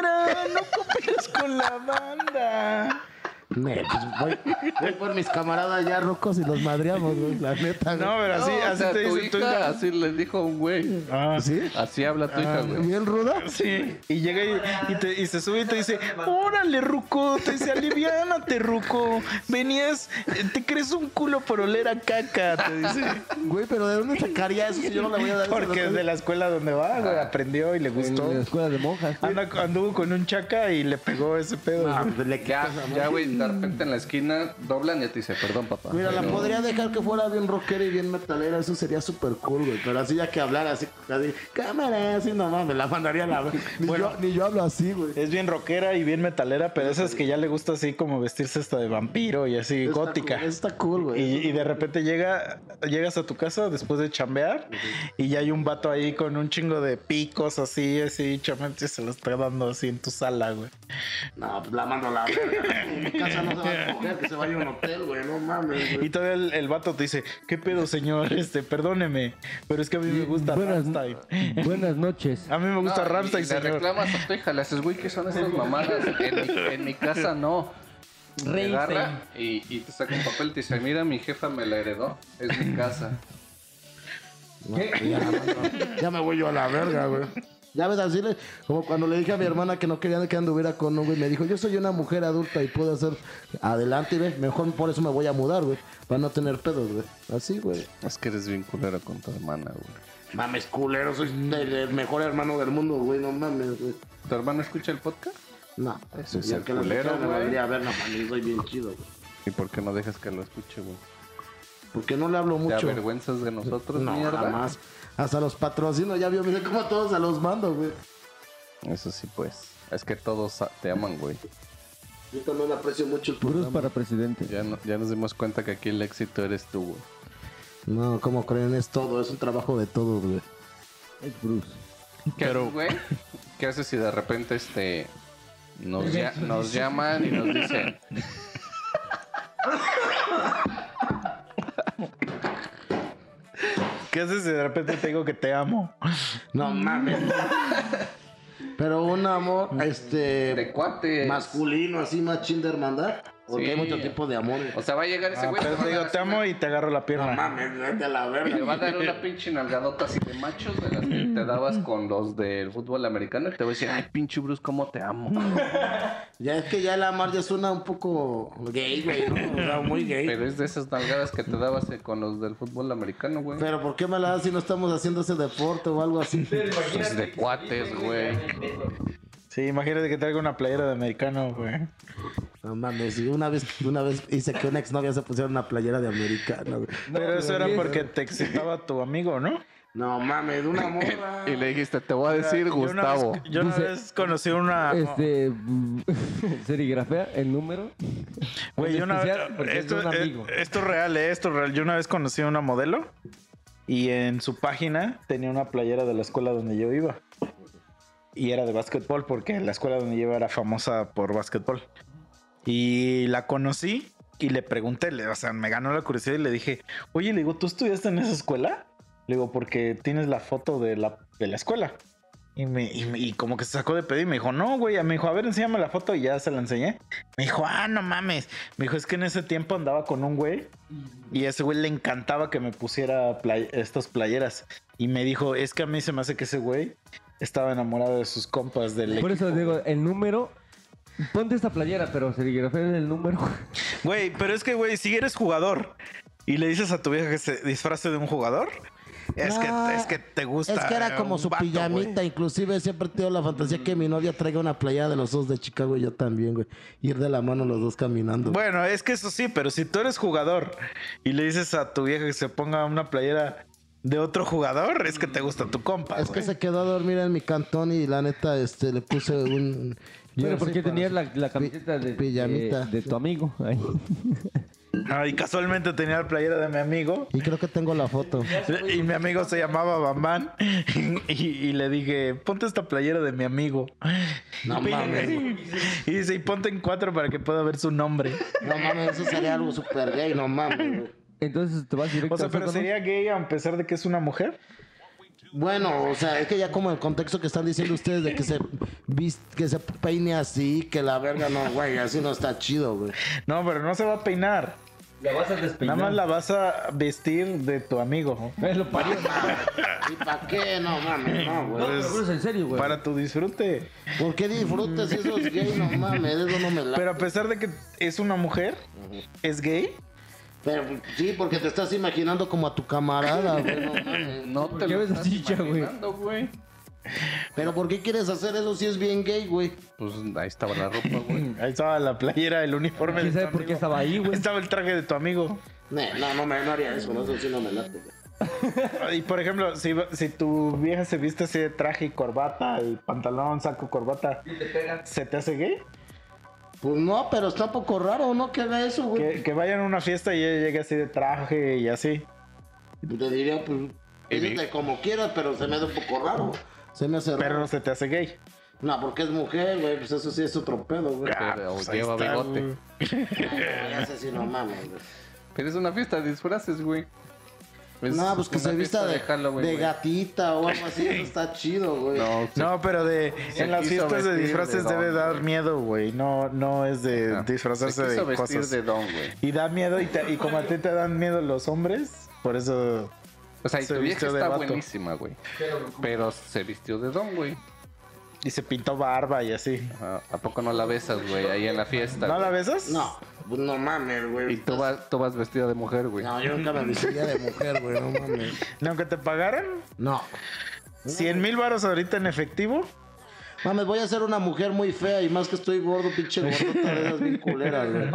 no cooperes con la banda. Ne, pues voy, voy por mis camaradas ya rocos y los madreamos, güey. La neta, güey. No, pero así, No, o así sea, te tu dice tu hija. Así le dijo un güey. Ah, ¿Sí? Así habla tu hija, güey. ¿Bien ruda? Sí, y llega y, y te- y se sube y te dice, órale, Ruco, te dice, aliviánate, Ruco, venías, te crees un culo por oler a caca, te dice. Güey, pero ¿de dónde sacaría eso si yo no le voy a dar Porque es de la escuela donde va, güey, aprendió y le En gustó. la escuela de monjas. Anda, anduvo con un chaca y le pegó ese pedo. Ah, güey. pues le quitas, ya, güey, de repente en la esquina doblan y te dice, perdón, papá. Mira, la podría dejar que fuera bien rockera y bien metalera, eso sería súper cool, güey. Pero así ya que hablara así, así cámara, así nomás, me la mandaría a la. Ni, Bueno. yo, ni yo hablo así, güey. Es bien rockera y bien metalera, pero esas que ya le gusta así como vestirse hasta de vampiro y así Está gótica. cool, Está cool, güey. Y, y de repente llega, llegas a tu casa después de chambear y ya hay un vato ahí con un chingo de picos así, así, chamente se lo está dando así en tu sala, güey. No, pues la mando a la verga. Casa no se va a coger, que se vaya a un hotel, güey. No mames, Y güey. todavía el, el vato te dice, ¿qué pedo, señor? Este, perdóneme, pero es que a mí me gusta Buenas, Rammstein. buenas noches. A mí me gusta No, y le señor. reclamas a tu hija, le haces, güey, ¿qué son estas mamadas? En mi, en mi casa no. Te agarra y, y te saca un papel y te dice, mira, mi jefa me la heredó, es mi casa. No, ya, mando- ya me voy yo a la verga, güey. Ya ves, así le, como cuando le dije a mi hermana que no quería que anduviera con un güey, me dijo, yo soy una mujer adulta y puedo hacer adelante, ve, mejor por eso me voy a mudar, güey, para no tener pedos, güey. Así, güey. Es que eres bien culero con tu hermana, güey. Mames, culero, soy el, el mejor hermano del mundo, güey, no mames, güey. ¿Tu hermana escucha el podcast? No, Eso es el que culero, güey. ver, no mames, soy bien chido, güey. ¿Y por qué no dejas que lo escuche, güey? Porque no le hablo ¿Te mucho. avergüenzas de nosotros, No, mierda? jamás. Hasta los patrocinos, ya vio, mira cómo a todos a los mando, güey. Eso sí, pues. Es que todos te aman, güey. Yo también aprecio mucho el Bruce programa. para presidente. Ya, no- ya nos dimos cuenta que aquí el éxito eres tú, güey. No, como creen, es todo, es un trabajo de todos, güey. Es Bruce. ¿Qué haces, güey? ¿Qué haces si de repente este nos, ya- nos llaman y nos dicen, ¿Qué haces si de repente te digo que te amo? No mames. Pero un amor, este, de cuates? masculino, así, machín de hermandad. Porque Sí. hay mucho tipo de amor. O sea, va a llegar ese Ah, güey. pero te digo, te amo y te agarro la No pierna. mames, vete a la una- Te va a verga. dar una pinche nalgadota así de machos de las que te dabas con los del fútbol americano y te va a decir, ay, pinche Bruce, cómo te amo. Ya es que ya el amar ya suena un poco gay, güey, ¿no? O sea, muy gay. Pero es de esas nalgadas que te dabas eh, con los del fútbol americano, güey. Pero ¿por qué me la das si no estamos haciendo ese deporte o algo así? Pues de cuates, güey. Sí, imagínate que traiga una playera de americano, güey. No mames, una vez, una vez hice que una exnovia se pusiera una playera de americano, güey. Pero eso era porque te excitaba tu amigo, ¿no? No mames, una morra. Y le dijiste, te voy a decir Yo una Gustavo. vez- Yo una Dice- vez conocí una... Este. serigrafea el número. Güey, yo una especial porque es de esto, un amigo. esto es real, eh, esto es real. Yo una vez conocí a una modelo y en su página tenía una playera de la escuela donde yo iba. Y era de básquetbol porque la escuela donde yo era famosa por básquetbol. Y la conocí y le pregunté, le- o sea, me ganó la curiosidad y le dije, oye, le digo, ¿tú estudiaste en esa escuela? Le digo, porque tienes la foto de la, de la escuela. Y, me, y, me- y como que se sacó de pedir y me dijo, no, güey. Me dijo, a ver, enséñame la foto y ya se la enseñé. Me dijo, ah, no mames. Me dijo, es que en ese tiempo andaba con un güey y a ese güey le encantaba que me pusiera play- estas playeras. Y me dijo, es que a mí se me hace que ese güey estaba enamorado de sus compas del Por eso equipo, digo, el número. Ponte esta playera, pero serigrafea el número. Güey, pero es que, güey, si eres jugador y le dices a tu vieja que se disfrace de un jugador, es, No, que, es que te gusta. Es que era como su vato, pijamita, inclusive siempre tengo la fantasía que mi novia traiga una playera de los dos de Chicago y yo también, güey. Ir de la mano los dos caminando. Bueno, es que eso sí, pero si tú eres jugador y le dices a tu vieja que se ponga una playera de otro jugador, es que te gusta tu compa. Es que se quedó a dormir en mi cantón y la neta, este, le puse un. Pero porque tenías la, la camiseta de, pijamita. de, de tu amigo. Ay. Ah, y casualmente tenía la playera de mi amigo. Y creo que tengo la foto. Y mi amigo se llamaba Bambán. Y, y le dije, ponte esta playera de mi amigo. No mames. Y dice, y ponte en cuatro para que pueda ver su nombre. No mames, eso sería algo super gay, no mames. güey. Entonces te vas directo O sea, pero sería gay a pesar de que es una mujer. Bueno, o sea, es que ya como el contexto que están diciendo ustedes de que se que se peine así, que la verga no, güey, así no está chido, güey. No, pero no se va a peinar. La vas a despeinar. Nada más la vas a vestir de tu amigo. Me lo parió. ¿Y para qué? No mames, no, No, güey. pero es en serio, güey. Para tu disfrute. ¿Por qué disfrutes si eso es gay? No mames, eso no me la. Pero a pesar de que es una mujer, es gay. Pero sí, porque te estás imaginando como a tu camarada, güey, no mames. No te lo estás imaginando, güey. Pero ¿por qué quieres hacer eso si es bien gay, güey? Pues ahí estaba la ropa, güey. Ahí estaba la playera, el uniforme. ¿Quién sabe por qué estaba ahí, güey? Estaba el traje de tu amigo. No, no, no, me, no haría eso, no, eso sí no me late, güey. Y por ejemplo, si, si tu vieja se viste así de traje y corbata y pantalón, saco, corbata, ¿se te hace gay? Pues no, pero está un poco raro, ¿no? Que haga eso, güey. Que, que vayan a una fiesta y ella llegue así de traje y así. Te diría, pues, vístete como quieras, pero se me hace un poco raro. Se me hace Pero raro. no se te hace gay. No, porque es mujer, güey, pues eso sí es otro pedo, güey. Pero pues lleva está, bigote. güey. Ya sé si no mames, güey. Pero es una fiesta de disfraces, güey. Es No, pues que se vista de, Halloween, de güey. gatita o algo así, eso está chido, güey. No, pero de Se en las fiestas de disfraces de debe don, dar miedo, güey. No, no es de disfrazarse se quiso de cosas. de don, güey. Y da miedo y, te- y como a ti te dan miedo los hombres, por eso O sea, y Se tu vieja está vato. buenísima, güey. Pero se vistió de don, güey. y se pintó barba y así. Ajá. ¿A poco no la besas, güey? Ahí en la fiesta. ¿No la besas? No, pues no mames, güey. Y tú vas, tú vas vestida de mujer, güey. No, yo nunca me vestiría de mujer, güey, no mames. Ni aunque te pagaran No. 100 mil baros ahorita en efectivo. Mames, voy a ser una mujer muy fea y más que estoy gordo, pinche gordota de esas bien culeras, güey.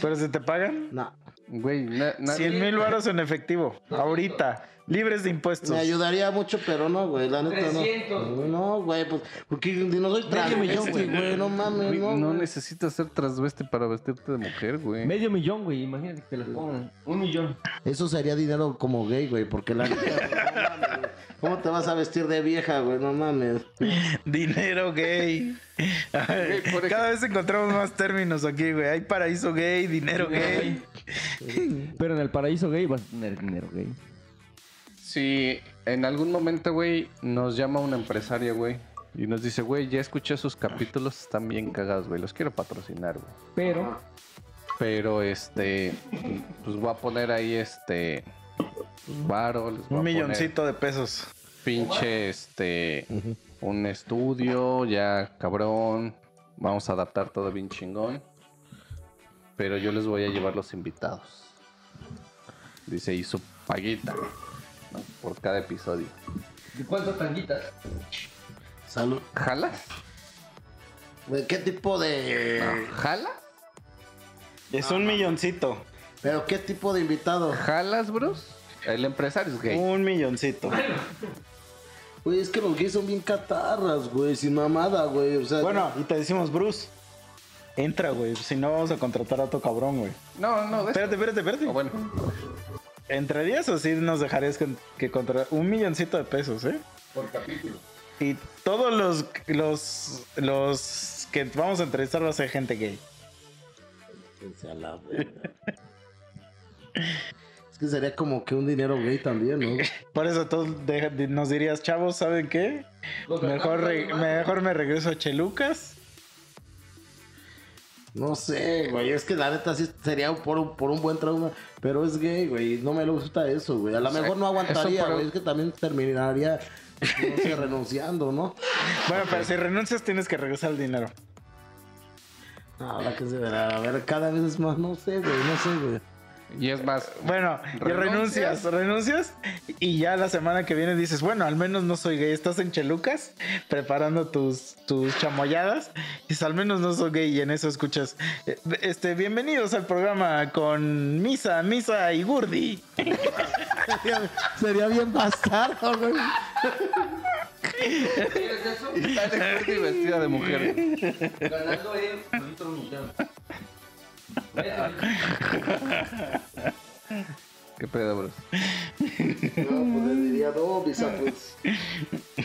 Pero si te pagan No. Güey, na- nadie- 100 mil baros en efectivo. Ahorita. Libres de impuestos. Me ayudaría mucho, pero no, güey, la neta no. No, güey, pues, porque no soy transvesti, güey, no mames, Güey, no. no güey. necesitas ser trasveste para vestirte de mujer, güey. Medio millón, güey. Imagínate que te lo pongan. Un millón. Eso sería dinero como gay, güey, porque la neta, no mames, güey. ¿Cómo te vas a vestir de vieja, güey? No mames. Dinero gay. Cada vez encontramos más términos aquí, güey. Hay paraíso gay, dinero gay. Pero en el paraíso gay vas a tener dinero gay. Si en algún momento, güey, nos llama una empresaria, güey, y nos dice, güey, ya escuché sus capítulos, están bien cagados, güey, los quiero patrocinar, güey. Pero, Pero, este, pues voy a poner ahí, este, pues, varo, les voy a Un poner milloncito de pesos. pinche, este, un estudio, ya cabrón, vamos a adaptar todo bien chingón, pero yo les voy a llevar los invitados. Dice, y su paguita. Por cada episodio. ¿de cuántas tanguitas? Salud. ¿Jalas? Güey, ¿Qué tipo de. ¿Jalas? Es un milloncito. Pero qué tipo de invitado? ¿Jalas, bros? El empresario es gay. Un milloncito. Güey, es que los gays son bien catarras, güey, sin mamada, güey. O sea, Bueno, y te decimos, Bruce. Entra, güey. Si no, vamos a contratar a otro cabrón, güey. No, no, de Espérate, espérate, espérate. Oh, bueno, ¿Entrarías o sí nos dejarías que, que contratar un milloncito de pesos, eh? Por capítulo. Y todos los, los, los que vamos a entrevistar va a ser gente gay. Es que sería como que un dinero gay también, ¿no? Por eso tú nos dirías, chavos, ¿saben qué? Mejor, mejor me regreso a Chelucas. No sé, güey. Es que la neta sí sería por un, por un buen trauma. Pero es gay, güey. No me gusta eso, güey. A lo mejor no aguantaría, güey. Es que también terminaría, no sé, renunciando, ¿no? Bueno, pero si renuncias tienes que regresar el dinero. Ahora que se verá. A ver, cada vez es más. No sé, güey. No sé, güey. Y es más, Bueno, y renuncias, renuncias y ya la semana que viene dices, bueno, al menos no soy gay, estás en Chelucas preparando tus, tus chamoyadas y dices, al menos no soy gay y en eso escuchas, eh, este, bienvenidos al programa con Misa, Misa y Gurdi. sería, sería bien bastardo, güey. ¿Quieres eso? Está de vestida mujer. Ganando él. ¿Qué pedo, bros? No, pues le diría, no, misa, pues.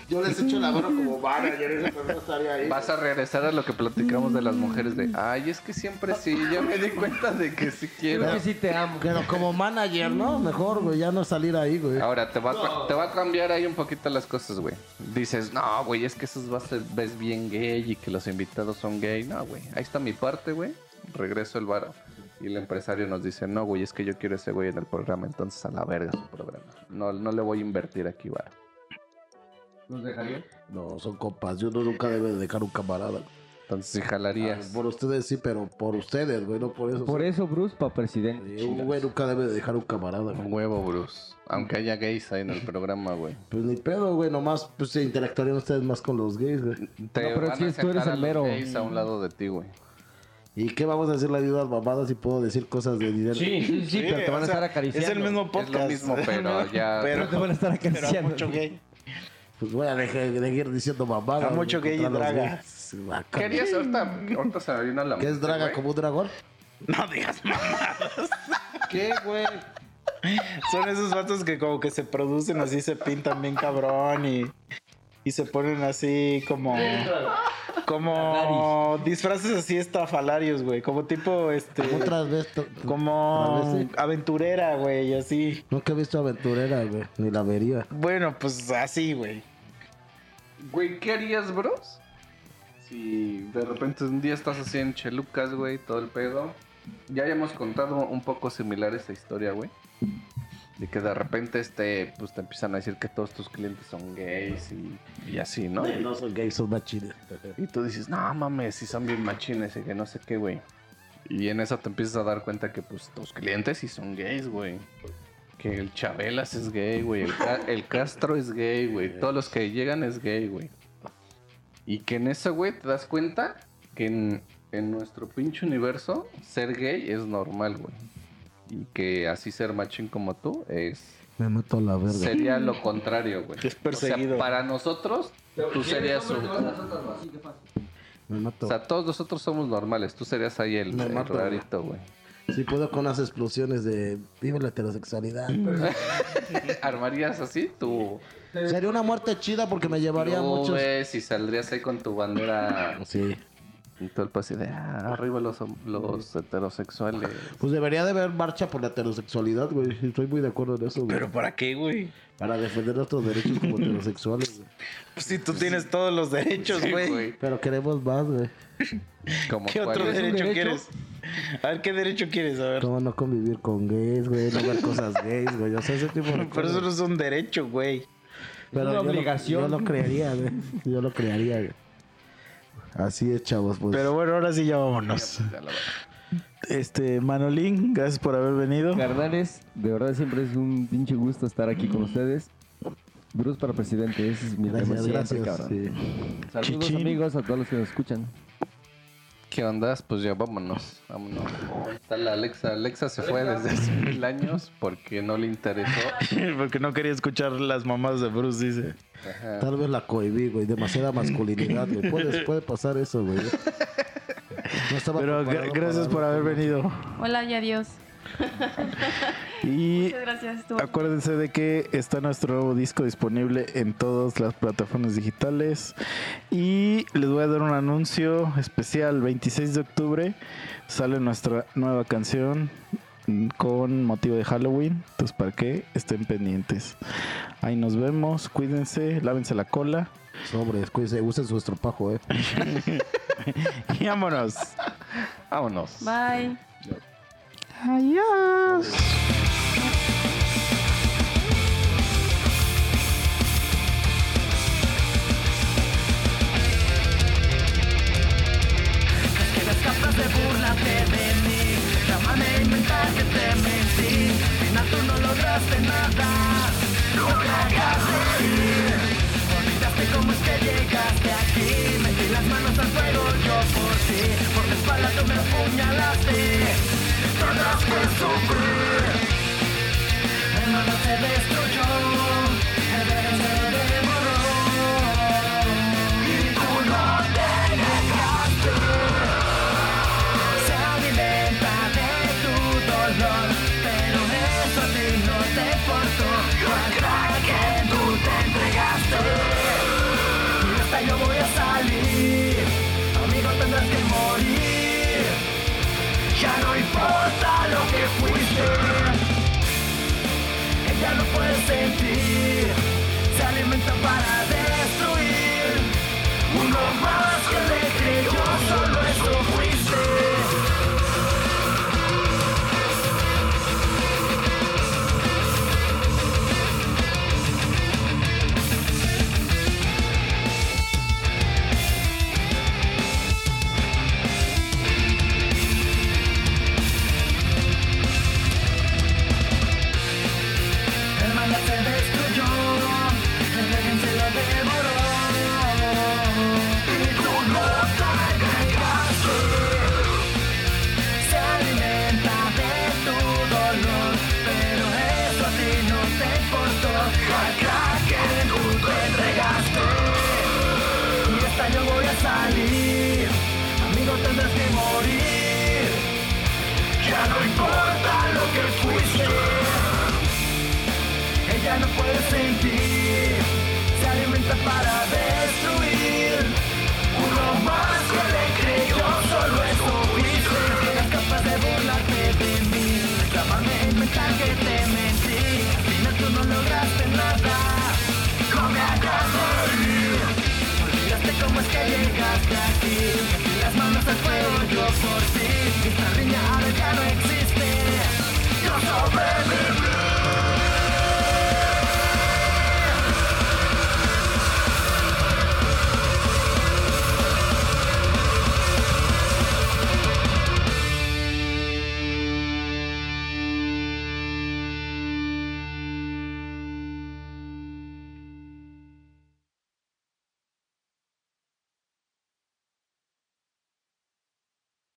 Yo les echo la mano como manager, ese no estaría ahí. Vas a regresar a lo que platicamos de las mujeres de, ay, es que siempre sí, ya me di cuenta de que sí quiero. Creo que sí te amo. Pero como manager, ¿no? Mejor, güey, ya no salir ahí, güey. Ahora, te va, a ca- te va a cambiar ahí un poquito las cosas, güey. Dices, no, güey, es que esos vas a- ves bien gay y que los invitados son gay. No, güey, ahí está mi parte, güey. Regreso el varo. Y el empresario nos dice, no, güey, es que yo quiero ese güey en el programa, entonces a la verga su programa. No, no le voy a invertir aquí, varo. ¿Nos dejaría? No, son compas. Yo no nunca debe de dejar un camarada. Entonces sí Ah, jalarías. Por ustedes sí, pero por ustedes, güey, no por eso. Por eso, Bruce, para presidente. Sí, un güey nunca debe de dejar un camarada. güey. Un huevo, Bruce. Aunque haya gays ahí en el programa, güey. Pues ni pedo, güey, nomás pues se interactuarían ustedes más con los gays, güey. Te pero van es que a tú eres el mero. gays a un lado de ti, güey. ¿Y qué vamos a decir la ayudas mamadas si puedo decir cosas de dinero? Sí, sí, sí, pero te van a estar acariciando. Es el mismo Es podcast. lo mismo, pero ya... Pero, te van a estar pero acariciando. mucho gay. Pues voy a dejar de ir diciendo mamadas. A mucho gay y draga. gays. Ah, ¿Qué harías ahorita? Ahorita se me vino a la ¿Qué es draga como un dragón? No digas más. ¿Qué, güey? Son esos vatos que como que se producen así, se pintan bien cabrón y, y se ponen así como... Como disfraces así estafalarios, güey. Como tipo, este... Como otras veces. Como aventurera, güey, así. Nunca he visto aventurera, güey. Ni la vería. Bueno, pues así, güey. Güey, ¿qué harías, bros? Si de repente un día estás así en Chelucas, güey, todo el pedo. Ya habíamos contado un poco similar esta historia, güey. De que de repente este, pues te empiezan a decir que todos tus clientes son gays y, y así, ¿no? No son gays, son machines. Y tú dices, no mames, si son bien machines y que no sé qué, güey. Y en eso te empiezas a dar cuenta que pues tus clientes sí son gays, güey. Que el Chabelas es gay, güey. El, el Castro es gay, güey. Todos los que llegan es gay, güey. Y que en eso, güey, te das cuenta que en, en nuestro pinche universo ser gay es normal, güey. Y que así ser machín como tú es... Me meto a la verga. Sería lo contrario, güey. Es perseguido. O sea, para nosotros, tú serías un... Me mato. O sea, todos nosotros somos normales. Tú serías ahí el, Me el mato, rarito, güey. Si puedo con unas explosiones de vive la heterosexualidad. ¿Armarías así? Tú, Sería una muerte chida porque me llevaría tú muchos. ves y saldrías ahí con tu bandera Sí. Y todo el país de ah, arriba los, los heterosexuales. Pues debería de haber marcha por la heterosexualidad, güey. Estoy muy de acuerdo en eso, güey. ¿Pero para qué, güey? Para defender nuestros derechos como heterosexuales, güey. Pues si tú tienes todos los derechos, Sí, güey. Pero queremos más, güey. Como ¿Qué otro es? derecho, derecho? quieres? A ver, ¿qué derecho quieres? A ver. ¿Cómo no convivir con gays, güey? No ver cosas gays, güey. O sea, ese tipo de Pero cosas. eso no es un derecho, güey. Pero una yo lo- obligación. Yo lo crearía, güey. Yo lo crearía, güey. Así es, chavos, pues. Pero bueno, ahora sí ya vámonos. Verdad. Este, Manolín, gracias por haber venido. Carnales, de verdad siempre es un pinche gusto estar aquí con ustedes. Bruce para presidente, ese es mi gracias, tema siempre, gracias. cabrón. sí. Saludos Chichín. amigos a todos los que nos escuchan. ¿Qué ondas? Pues ya vámonos. Vámonos. Está la Alexa. Alexa se fue desde hace mil años porque no le interesó. Porque no quería escuchar las mamás de Bruce, dice. Ajá. Tal vez la cohibí, güey. Demasiada masculinidad, güey. Puede, puede pasar eso, güey. No estaba Pero gra- gracias por haber venido. Hola y adiós. Y Muchas gracias. Estuvo acuérdense de que está nuestro nuevo disco disponible en todas las plataformas digitales. Y les voy a dar un anuncio especial. 26 de octubre sale nuestra nueva canción con motivo de Halloween. Entonces, para que estén pendientes. Ahí nos vemos. Cuídense. Lávense la cola. Sobres, cuídense, usen su estropajo, eh. Y vámonos. Vámonos. Bye. Adiós. Eres capaz de burlarte de mí Llámame a inventar que te mentí Al tú no lograste nada No me hagas reír Olvidaste cómo es que llegaste aquí Metí las manos al fuego yo por ti Por la espalda tú me apuñalaste Tendrás que sufrir En hermana se destruyó, el importa lo que fuiste, ella lo puede sentir, se alimenta para destruir. Uno más que le creyó, solo eso fuiste. Para destruir. Uno más que le creyó, solo eso fuiste. Eres capaz de burlarte de mí, reclamarme en mental que te mentí. Al final tú no lograste nada, no me hagas morir. Olvidaste cómo es que llegaste aquí, las manos al fuego yo por ti.